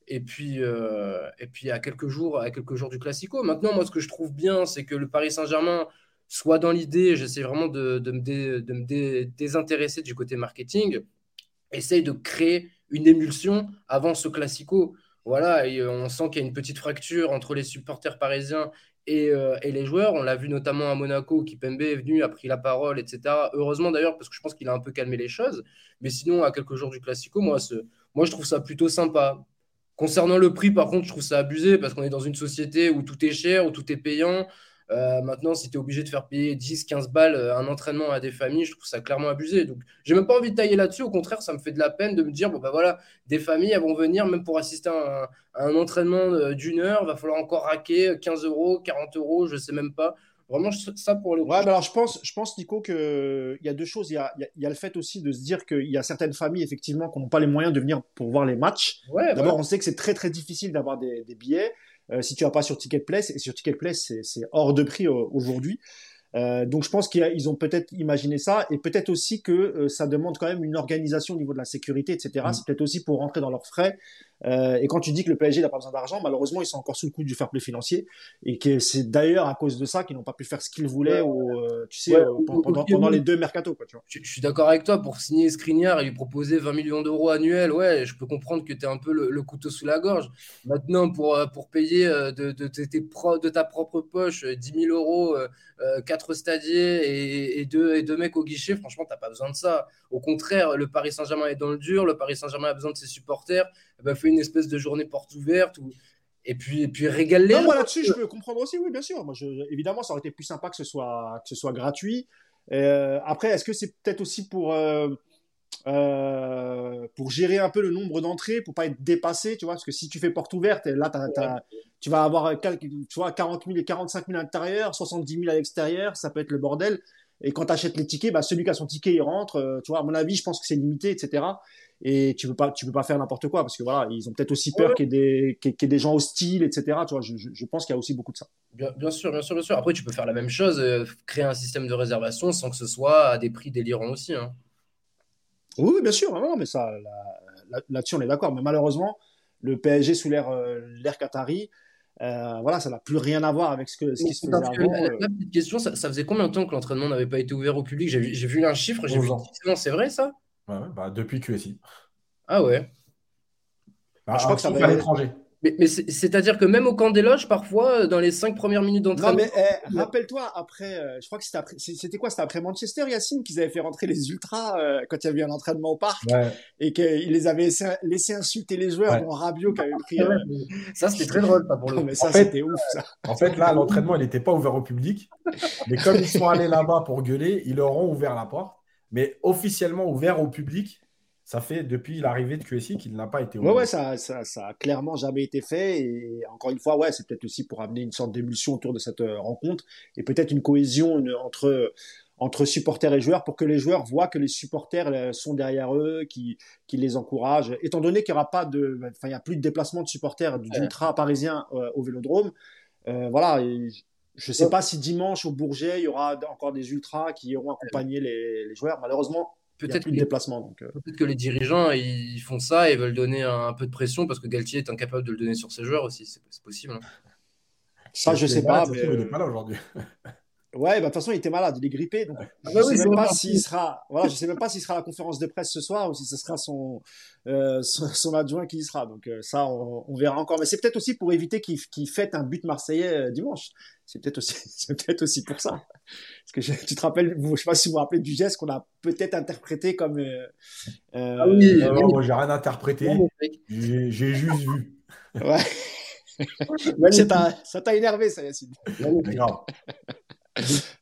Et puis, et puis à quelques jours, à quelques jours du Classico. Maintenant, moi, ce que je trouve bien, c'est que le Paris Saint-Germain soit dans l'idée, j'essaie vraiment de, me désintéresser du côté marketing, essaye de créer une émulsion avant ce classico. Voilà, et euh, on sent qu'il y a une petite fracture entre les supporters parisiens et, euh, les joueurs. On l'a vu notamment à Monaco, qui Pembe est venu, a pris la parole, etc. Heureusement d'ailleurs, parce que je pense qu'il a un peu calmé les choses. Mais sinon, à quelques jours du classico, moi je trouve ça plutôt sympa. Concernant le prix, par contre, je trouve ça abusé parce qu'on est dans une société où tout est cher, où tout est payant. Euh, maintenant, si tu es obligé de faire payer 10, 15 balles euh, un entraînement à des familles, je trouve ça clairement abusé. Donc, j'ai même pas envie de tailler là-dessus. Au contraire, ça me fait de la peine de me dire, bon, bah voilà, des familles, elles vont venir même pour assister à un, entraînement euh, d'une heure, va falloir encore raquer 15 euros, 40 euros, je sais même pas. Vraiment, ça pour le. Ouais, mais alors je pense, je pense Nico, qu'il y a deux choses. Il y a, y a, le fait aussi de se dire qu'il y a certaines familles, effectivement, qui n'ont pas les moyens de venir pour voir les matchs. D'abord, on sait que c'est très, très difficile d'avoir des, des, billets. Euh, si tu vas pas sur Ticket Place, et sur Ticket Place, c'est hors de prix euh, aujourd'hui. Euh, donc je pense qu'ils ont peut-être imaginé ça et peut-être aussi que ça demande quand même une organisation au niveau de la sécurité, etc. Mm. C'est peut-être aussi pour rentrer dans leurs frais euh, et quand tu dis que le PSG n'a pas besoin d'argent, malheureusement, ils sont encore sous le coup du fair play financier. Et que c'est d'ailleurs à cause de ça qu'ils n'ont pas pu faire ce qu'ils voulaient euh, tu sais, pendant, pendant, les deux mercato. Quoi, tu vois. Je, suis d'accord avec toi. Pour signer Skriniar et lui proposer 20 millions d'euros annuels, ouais, je peux comprendre que tu es un peu le, couteau sous la gorge. Maintenant, pour, euh, pour payer de, de, tes pro, de ta propre poche 10 000 euros, 4 stadiers et, et, deux, et deux mecs au guichet, franchement, tu n'as pas besoin de ça. Au contraire, le Paris Saint-Germain est dans le dur. Le Paris Saint-Germain a besoin de ses supporters. Eh ben, une espèce de journée porte ouverte ou et puis et puis régale moi là-dessus je peux comprendre aussi oui bien sûr. Moi évidemment ça aurait été plus sympa que ce soit que ce soit gratuit. Euh, après est-ce que c'est peut-être aussi pour euh, euh, pour gérer un peu le nombre d'entrées pour pas être dépassé tu vois? Parce que si tu fais porte ouverte là tu vas avoir tu vois 40 000 et 45 000 à l'intérieur 70 000 à l'extérieur ça peut être le bordel. Et quand tu achètes les tickets bah, celui qui a son ticket il rentre. Tu vois à mon avis je pense que c'est limité etc et tu peux pas tu peux pas faire n'importe quoi parce que voilà ils ont peut-être aussi peur qu'il y ait des des gens hostiles etc tu vois je, je, pense qu'il y a aussi beaucoup de ça. Bien, bien, sûr bien sûr bien sûr. Après tu peux faire la même chose euh, créer un système de réservation sans que ce soit à des prix délirants aussi hein. oui bien sûr. Mais ça là-dessus on est d'accord. Mais malheureusement le PSG sous l'ère euh, l'ère Qatari euh, voilà, ça n'a plus rien à voir avec ce, que, ce qui se faisait avant. La, petite question, ça, faisait combien de temps que l'entraînement n'avait pas été ouvert au public? J'ai vu, un chiffre, j'ai vu. c'est vrai ça? Bah, depuis QSI. Ah ouais. Bah, je crois que ça va à l'étranger. Mais, c'est-à-dire que même au camp des loges, parfois, euh, dans les cinq premières minutes d'entraînement. Non, mais eh, rappelle-toi, après, euh, je crois que c'était après, c'était quoi? C'était après Manchester, Yacine, qu'ils avaient fait rentrer les Ultras euh, quand il y avait eu un entraînement au parc et qu'ils les avaient laissé, insulter les joueurs, ouais. dont Rabiot qui avait pris. Ça, c'était très drôle, pas pour le mais ça, c'était ouf, ça. En fait, là, l'entraînement, il n'était pas ouvert au public. Mais comme ils sont allés là-bas pour gueuler, ils leur ont ouvert la porte mais officiellement ouvert au public, ça fait depuis l'arrivée de QSI qu'il n'a pas été ouvert. Ouais, ouais, ça, ça, ça, a clairement jamais été fait. Et encore une fois, ouais, c'est peut-être aussi pour amener une sorte d'émulsion autour de cette euh, rencontre et peut-être une cohésion entre entre supporters et joueurs pour que les joueurs voient que les supporters euh, sont derrière eux, qui, qui les encouragent. Étant donné qu'il n'y aura pas de, enfin, il n'y a plus de déplacement de supporters d'ultra parisiens euh, au Vélodrome, voilà. Je ne sais pas si dimanche au Bourget, il y aura encore des ultras qui iront accompagner les, joueurs. Malheureusement, peut-être plus de déplacement. Euh. Peut-être que les dirigeants ils font ça et veulent donner un, peu de pression parce que Galtier est incapable de le donner sur ses joueurs aussi. C'est possible. Hein. Ça, je ne sais pas. Mais... Il n'est pas là aujourd'hui. Ouais, bah, de toute façon, il était malade, il est grippé. Donc, ah bah je ne sais même pas s'il sera, voilà, je sais même pas s'il sera à la conférence de presse ce soir ou si ce sera son, euh, son, adjoint qui y sera. Donc, euh, ça, on, verra encore. Mais c'est peut-être aussi pour éviter qu'il qu fête un but marseillais euh, dimanche. C'est peut-être aussi, c'est peut-être aussi pour ça. Parce que tu te rappelles, je sais pas si vous vous rappelez du geste qu'on a peut-être interprété comme. ah oui, moi, j'ai rien interprété. J'ai juste vu. Ouais. ça t'a énervé, ça, Yacine.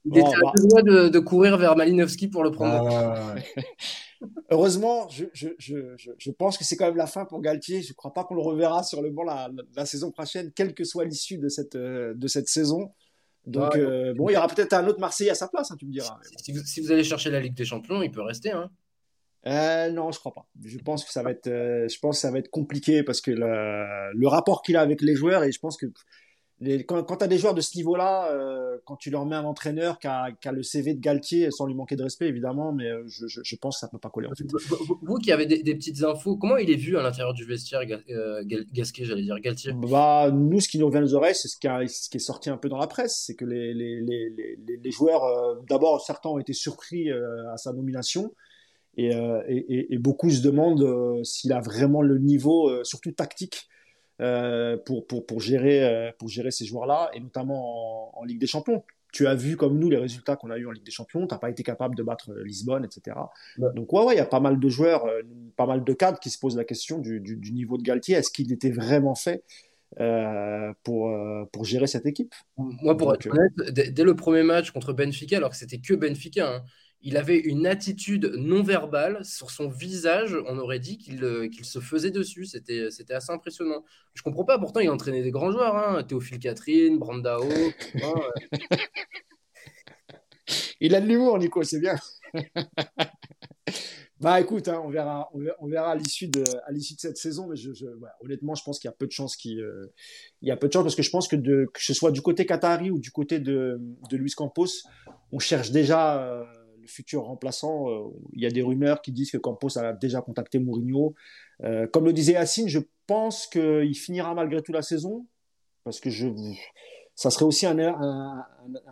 Il était à deux de, de, courir vers Malinowski pour le prendre. Ah, Heureusement, je, je, je, je, pense que c'est quand même la fin pour Galtier. Je ne crois pas qu'on le reverra sur le banc la, la, saison prochaine, quelle que soit l'issue de cette, euh, de cette saison. Donc, euh, bon, il y aura peut-être un autre Marseillais à sa place, hein, tu me diras. Si vous, si vous, allez chercher la Ligue des Champions, il peut rester. Hein. Euh, non, je crois pas. Je pense que ça va être, je pense que ça va être compliqué parce que le, le rapport qu'il a avec les joueurs et je pense que quand, quand tu as des joueurs de ce niveau-là, euh, quand tu leur mets un entraîneur qui a, qui a, le CV de Galtier, sans lui manquer de respect évidemment, mais euh, je, je, je pense que ça peut pas coller en fait. Vous, qui avez des, des, petites infos, comment il est vu à l'intérieur du vestiaire, euh, Gasquet, j'allais dire, Galtier? Bah, Nous, ce qui nous revient aux oreilles, c'est ce, qui ce qui est sorti un peu dans la presse, c'est que les, joueurs, euh, d'abord, certains ont été surpris à sa nomination. Et, et, et, beaucoup se demandent s'il a vraiment le niveau, surtout tactique, pour, pour, pour, gérer, euh, pour gérer ces joueurs-là, et notamment en, Ligue des Champions. Tu as vu comme nous les résultats qu'on a eu en Ligue des Champions, tu n'as pas été capable de battre euh, Lisbonne, etc. Donc ouais, il ouais, y a pas mal de joueurs, pas mal de cadres qui se posent la question du, du, du niveau de Galtier. Est-ce qu'il était vraiment fait euh, pour, pour gérer cette équipe? Moi, pour être honnête, dès, dès, le premier match contre Benfica, alors que c'était que Benfica, hein, il avait une attitude non verbale sur son visage. On aurait dit qu'il euh, se faisait dessus. C'était assez impressionnant. Je comprends pas. Pourtant, il entraînait des grands joueurs. Hein. Théophile Catherine, Brandao. Hein, il a de l'humour, Nico. C'est bien. bah écoute, hein, on verra, on verra, à l'issue de, de cette saison. Mais je, honnêtement, je pense qu'il y a peu de chances qu'il, euh, y a peu de chance parce que je pense que, que ce soit du côté Qatari ou du côté de, de Luis Campos, on cherche déjà. Euh, futur remplaçant. Euh, il y a des rumeurs qui disent que Campos a déjà contacté Mourinho. Euh, comme le disait Yacine, je pense qu'il finira malgré tout la saison, parce que je, ça serait aussi un,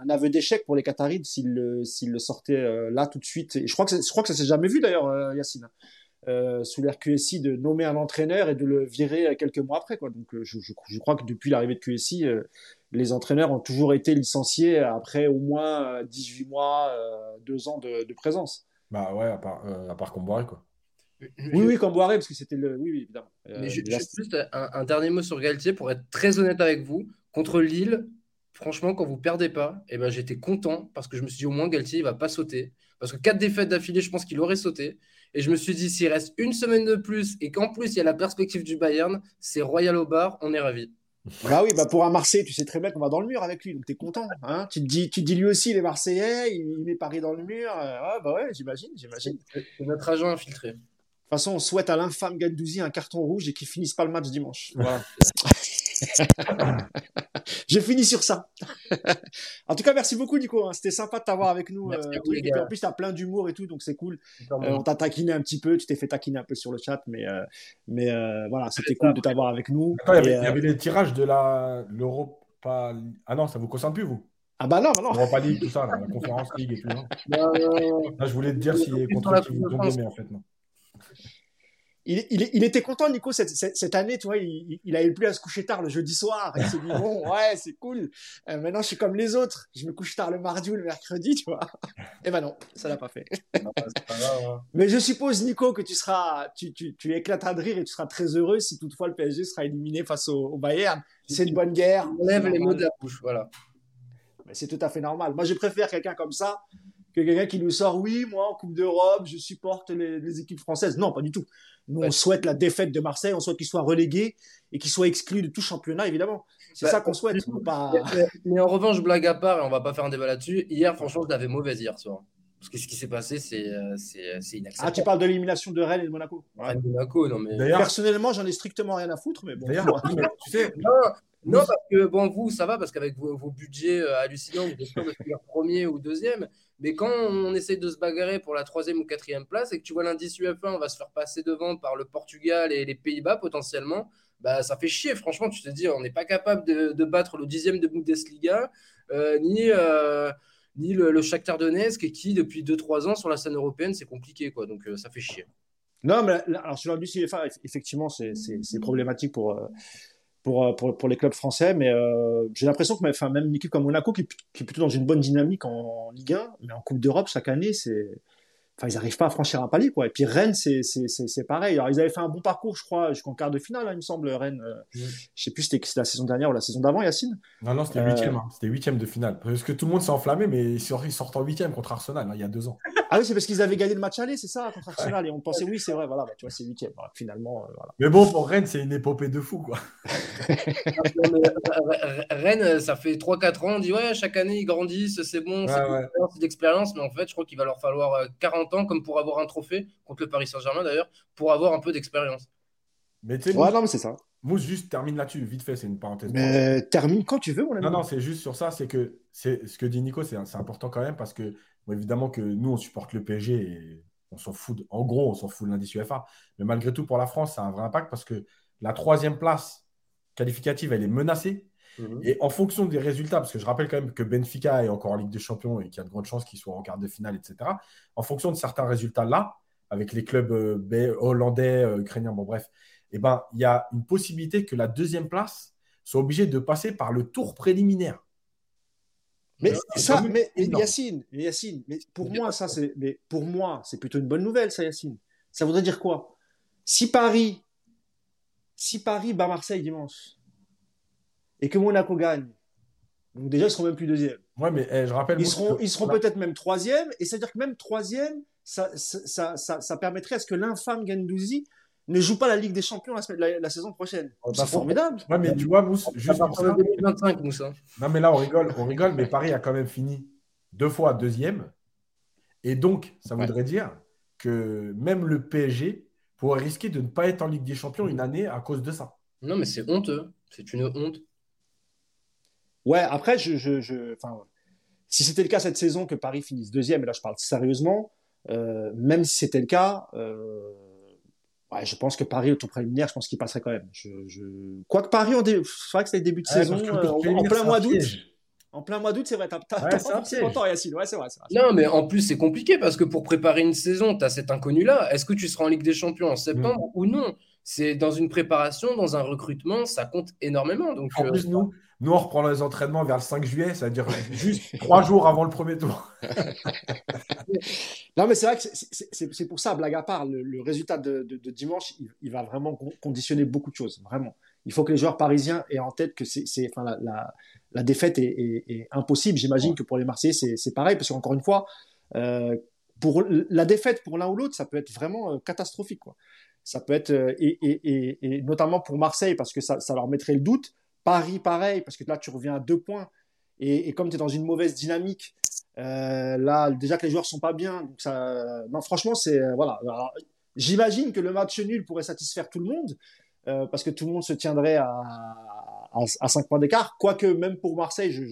aveu d'échec pour les Qataris s'ils le, sortaient euh, là tout de suite. Je crois que, je crois que ça s'est jamais vu d'ailleurs, Yacine. Sous l'air QSI de nommer un entraîneur et de le virer quelques mois après. Quoi. Donc je, je, je crois que depuis l'arrivée de QSI, les entraîneurs ont toujours été licenciés après au moins 18 mois, 2 ans de, présence. Bah ouais, à part, euh, à part Comboiré, quoi. Oui, oui, Comboiré, parce que c'était le. Oui, oui, évidemment. Euh, Mais juste un, dernier mot sur Galtier pour être très honnête avec vous. Contre Lille, franchement, quand vous perdez pas, eh ben, j'étais content parce que je me suis dit au moins Galtier, il va pas sauter. Parce que quatre défaites d'affilée, je pense qu'il aurait sauté. Et je me suis dit, s'il reste une semaine de plus et qu'en plus il y a la perspective du Bayern, c'est Royal au bar, on est ravis. Bah oui, bah pour un Marseille, tu sais très bien qu'on va dans le mur avec lui, donc t'es content. Hein tu, te dis, tu te dis lui aussi, il est Marseillais, il, met Paris dans le mur. Euh, bah ouais, j'imagine, j'imagine. C'est notre agent infiltré. De toute façon, on souhaite à l'infâme Gendouzi un carton rouge et qu'il finisse pas le match dimanche. Voilà. J'ai fini sur ça. en tout cas, merci beaucoup, Nico. Hein. C'était sympa de t'avoir avec nous. Euh, en plus, tu as plein d'humour et tout, donc c'est cool. Euh, on t'a taquiné un petit peu, tu t'es fait taquiner un peu sur le chat, mais, euh, mais voilà, c'était cool de t'avoir avec nous. il, y avait, les tirages de l'Europa. Ah non, ça vous concerne plus, vous? Ah bah non, bah non. L'Europa League, tout ça, la conférence League et tout. Non Là, je voulais te dire s'il est contre qui vous tombez, mais en fait, non il, il, il, était content, Nico, cette, cette, année, tu vois, il, il avait plus à se coucher tard le jeudi soir. Il s'est dit, bon, ouais, c'est cool. Euh, maintenant, je suis comme les autres. Je me couche tard le mardi ou le mercredi, tu vois. Et eh ben non, ça l'a pas fait. Hein. Mais je suppose, Nico, que tu seras, tu, tu, tu éclateras de rire et tu seras très heureux si toutefois le PSG sera éliminé face au, au Bayern. C'est une bonne guerre. On lève les mots de la bouche, voilà. C'est tout à fait normal. Moi, je préfère quelqu'un comme ça que quelqu'un qui nous sort, oui, moi, en Coupe d'Europe, je supporte les, les équipes françaises. Non, pas du tout. Nous, on souhaite la défaite de Marseille, on souhaite qu'ils soient relégués et qu'ils soient exclus de tout championnat, évidemment. C'est bah, ça qu'on souhaite. Mais, en revanche, blague à part, et on va pas faire un débat là-dessus, hier, franchement, je l'avais mauvaise hier soir. Parce que ce qui s'est passé, c'est euh, euh, inacceptable. Ah, tu parles de l'élimination de Rennes et de Monaco Rennes et Monaco, non mais. Personnellement, j'en ai strictement rien à foutre, mais bon. tu sais. Non, parce que bon, vous, ça va, parce qu'avec vos, budgets euh, hallucinants, vous êtes sûr de finir premier ou deuxième. Mais quand on essaye de se bagarrer pour la troisième ou quatrième place et que tu vois l'indice UF1, on va se faire passer devant par le Portugal et les Pays-Bas potentiellement, bah, ça fait chier. Franchement, tu te dis, on n'est pas capable de, battre le dixième de Bundesliga, euh, ni, euh, ni le, le Shakhtar Donetsk, qui, depuis 2-3 ans, sur la scène européenne, c'est compliqué. Quoi, donc, euh, ça fait chier. Non, mais alors, sur l'indice UFA, effectivement, c'est problématique pour pour, euh, pour, pour, les clubs français, mais euh, j'ai l'impression que enfin, même une équipe comme Monaco, qui, qui, est plutôt dans une bonne dynamique en, Ligue 1, mais en Coupe d'Europe, chaque année, c'est, enfin, ils n'arrivent pas à franchir un palier, quoi. Et puis Rennes, c'est, c'est, c'est, pareil. Alors, ils avaient fait un bon parcours, je crois, jusqu'en quart de finale, hein, il me semble, Rennes. Euh, je sais plus si c'était la saison dernière ou la saison d'avant, Yacine? Non, non, c'était euh... huitième. Hein. C'était huitième de finale. Parce que tout le monde s'est enflammé, mais ils sortent en huitième contre Arsenal, hein, il y a deux ans. ah oui, c'est parce qu'ils avaient gagné le match aller, c'est ça, contre Arsenal. Et on pensait, oui, c'est vrai, voilà, bah, tu vois, c'est huitième. finalement, euh, voilà. Mais bon, pour Rennes, c'est une épopée de fou, quoi. Rennes, ça fait 3-4 ans, on dit, ouais, chaque année, ils grandissent, c'est bon, c'est d'expérience, mais en fait, je crois qu'il va leur falloir 40 ans comme pour avoir un trophée, contre le Paris Saint-Germain d'ailleurs, pour avoir un peu d'expérience. Mais tu ouais, non, mais c'est ça. Mousse, juste termine là-dessus, vite fait, c'est une parenthèse. Mais termine quand tu veux, mon ami. Non, non, c'est juste sur ça, c'est que c'est ce que dit Nico, c'est important quand même parce que évidemment que nous, on supporte le PSG et on s'en fout. En gros, on s'en fout de l'indice UEFA. Mais malgré tout, pour la France, ça a un vrai impact parce que la troisième place qualificative, elle est menacée. Mhm. Et en fonction des résultats, parce que je rappelle quand même que Benfica est encore en Ligue des Champions et qu'il y a de grandes chances qu'il soit en quart de finale, etc. En fonction de certains résultats là, avec les clubs euh, hollandais, euh, ukrainiens, bon bref, eh ben, il y a une possibilité que la deuxième place soit obligée de passer par le tour préliminaire. Mais ça, mais Yacine, Yacine, mais pour moi, ça, c'est, mais pour moi, c'est plutôt une bonne nouvelle, ça, Yacine. Ça voudrait dire quoi? Si Paris, si Paris bat Marseille dimanche et que Monaco gagne, donc déjà, ils seront même plus deuxième. Ouais, mais eh, je rappelle. Ils seront, ils seront peut-être même troisième, et c'est-à-dire que même troisième, ça, ça, ça, ça, permettrait à ce que l'infâme Gendouzi ne joue pas la Ligue des Champions la, saison prochaine. Oh, c'est formidable. Ouais, mais tu vois, Mousse, juste pour ça. 2025, Mousse. Hein. Non, mais là, on rigole, on rigole, mais Paris a quand même fini deux fois deuxième. Et donc, ça voudrait dire que même le PSG pourrait risquer de ne pas être en Ligue des Champions une année à cause de ça. Non, mais c'est honteux. C'est une honte. Ouais, après, je, je, je... Enfin, si c'était le cas cette saison que Paris finisse deuxième, et là je parle sérieusement, euh, même si c'était le cas, euh, ouais, je pense que Paris au tour préliminaire, je pense qu'il passerait quand même. Je, je... Quoique Paris, dé... c'est vrai que c'était le début de saison, euh, en, plein mois d'août. En plein mois d'août, c'est vrai, t'as ouais, content, Yacine. Ouais, c'est vrai, vrai, Non, mais en plus, c'est compliqué parce que pour préparer une saison, tu as cet inconnu-là. Est-ce que tu seras en Ligue des Champions en septembre mm. ou non? C'est dans une préparation, dans un recrutement, ça compte énormément. Donc, en plus, nous, nous, on reprend les entraînements vers le 5 juillet, c'est-à-dire juste trois jours avant le premier tour. non, mais c'est vrai que c'est pour ça, blague à part, le, résultat de, dimanche, il, va vraiment conditionner beaucoup de choses, vraiment. Il faut que les joueurs parisiens aient en tête que c'est, enfin, la, défaite est, impossible. J'imagine que pour les Marseillais, c'est pareil, parce qu'encore une fois, euh, pour la défaite pour l'un ou l'autre, ça peut être vraiment euh, catastrophique. Quoi. Ça peut être, euh, et, notamment pour Marseille, parce que ça, ça leur mettrait le doute Paris, pareil, parce que là, tu reviens à deux points. Et, comme tu es dans une mauvaise dynamique, euh, là, déjà que les joueurs sont pas bien. Donc ça, non, franchement, c'est. Euh, voilà. J'imagine que le match nul pourrait satisfaire tout le monde, euh, parce que tout le monde se tiendrait à, à, 5 points d'écart. Quoique, même pour Marseille, je,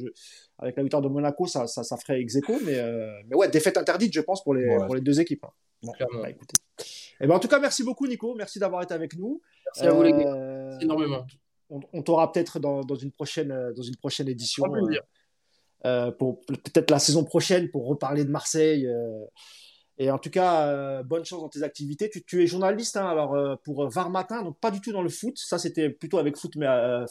avec la victoire de Monaco, ça, ça, ça ferait ex aequo. Mais, mais ouais, défaite interdite, je pense, pour les, pour les deux équipes. Hein. Bah, écoutez. Et eh ben, en tout cas, merci beaucoup, Nico. Merci d'avoir été avec nous. Merci à vous, les gars. énormément on, t'aura peut-être dans, une prochaine, euh, dans une prochaine édition. Euh, euh, pour peut-être la saison prochaine pour reparler de Marseille. et en tout cas, bonne chance dans tes activités. Tu, es journaliste hein, alors pour Var Matin, donc pas du tout dans le foot. Ça, c'était plutôt avec foot,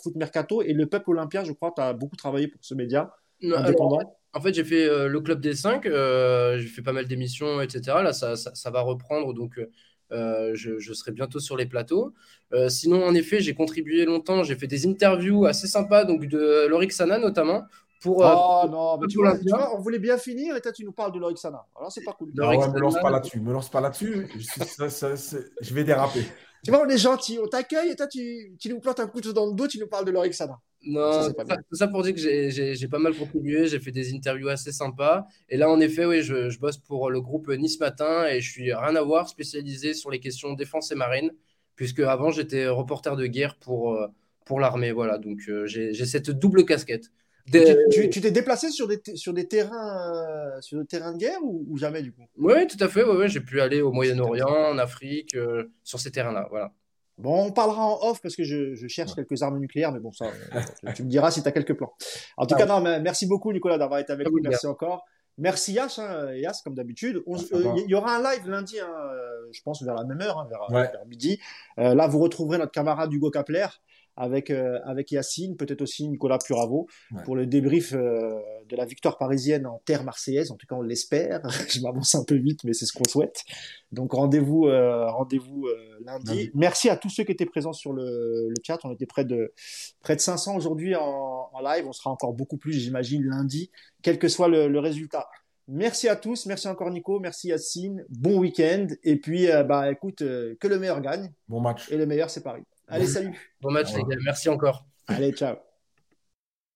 foot Mercato. Et le Peuple Olympien, je crois, tu as beaucoup travaillé pour ce média indépendant. en fait, j'ai fait le Club des 5. j'ai fait pas mal d'émissions, etc. Là, ça, ça, va reprendre. Donc, euh, je, serai bientôt sur les plateaux. Euh, sinon, en effet, j'ai contribué longtemps. J'ai fait des interviews assez sympas, donc de Lorixana notamment. Pour, euh, oh non, mais tu vois, on voulait bien finir et toi tu nous parles de Lorixana. Alors c'est pas cool. Non, me lance pas là-dessus. Me lance pas là-dessus. je vais déraper. Tu vois, on est gentil, on t'accueille et toi tu, tu, nous plantes un couteau dans le dos, tu nous parles de Lorixana. Non, tout ça, pour dire que j'ai pas mal contribué, j'ai fait des interviews assez sympas. Et là, en effet, oui, je, je, bosse pour le groupe Nice Matin et je suis rien à voir spécialisé sur les questions défense et marine, puisque avant j'étais reporter de guerre pour, euh, pour l'armée. Voilà, donc euh, j'ai cette double casquette. Tu t'es déplacé sur des, sur des terrains euh, sur des terrains de guerre ou, jamais du coup? Oui, tout à fait. Ouais, j'ai pu aller au Moyen-Orient, en Afrique, sur ces terrains-là. Voilà. Bon, on parlera en off parce que je, cherche quelques armes nucléaires, mais bon, ça, euh, tu me diras si tu as quelques plans. En tout cas, non, merci beaucoup, Nicolas, d'avoir été avec nous. Merci encore. Merci Yash, hein, Yash comme d'habitude. Il euh, y aura un live lundi, hein, euh, je pense, vers la même heure, hein, vers, midi. là, vous retrouverez notre camarade Hugo Kapler avec, euh, avec Yacine, peut-être aussi Nicolas Puravo, pour le débrief euh, de la victoire parisienne en terre marseillaise. En tout cas, on l'espère. Je m'avance un peu vite, mais c'est ce qu'on souhaite. Donc rendez-vous euh, rendez-vous lundi. Merci à tous ceux qui étaient présents sur le, le, chat. On était près de, près de 500 aujourd'hui en, en, live. On sera encore beaucoup plus, j'imagine, lundi, quel que soit le, le résultat. Merci à tous, merci encore Nico, merci Yacine, bon week-end et puis bah écoute que le meilleur gagne. Bon match. Et le meilleur c'est Paris. Allez, salut. Bon match, les gars. Merci encore. Allez, ciao.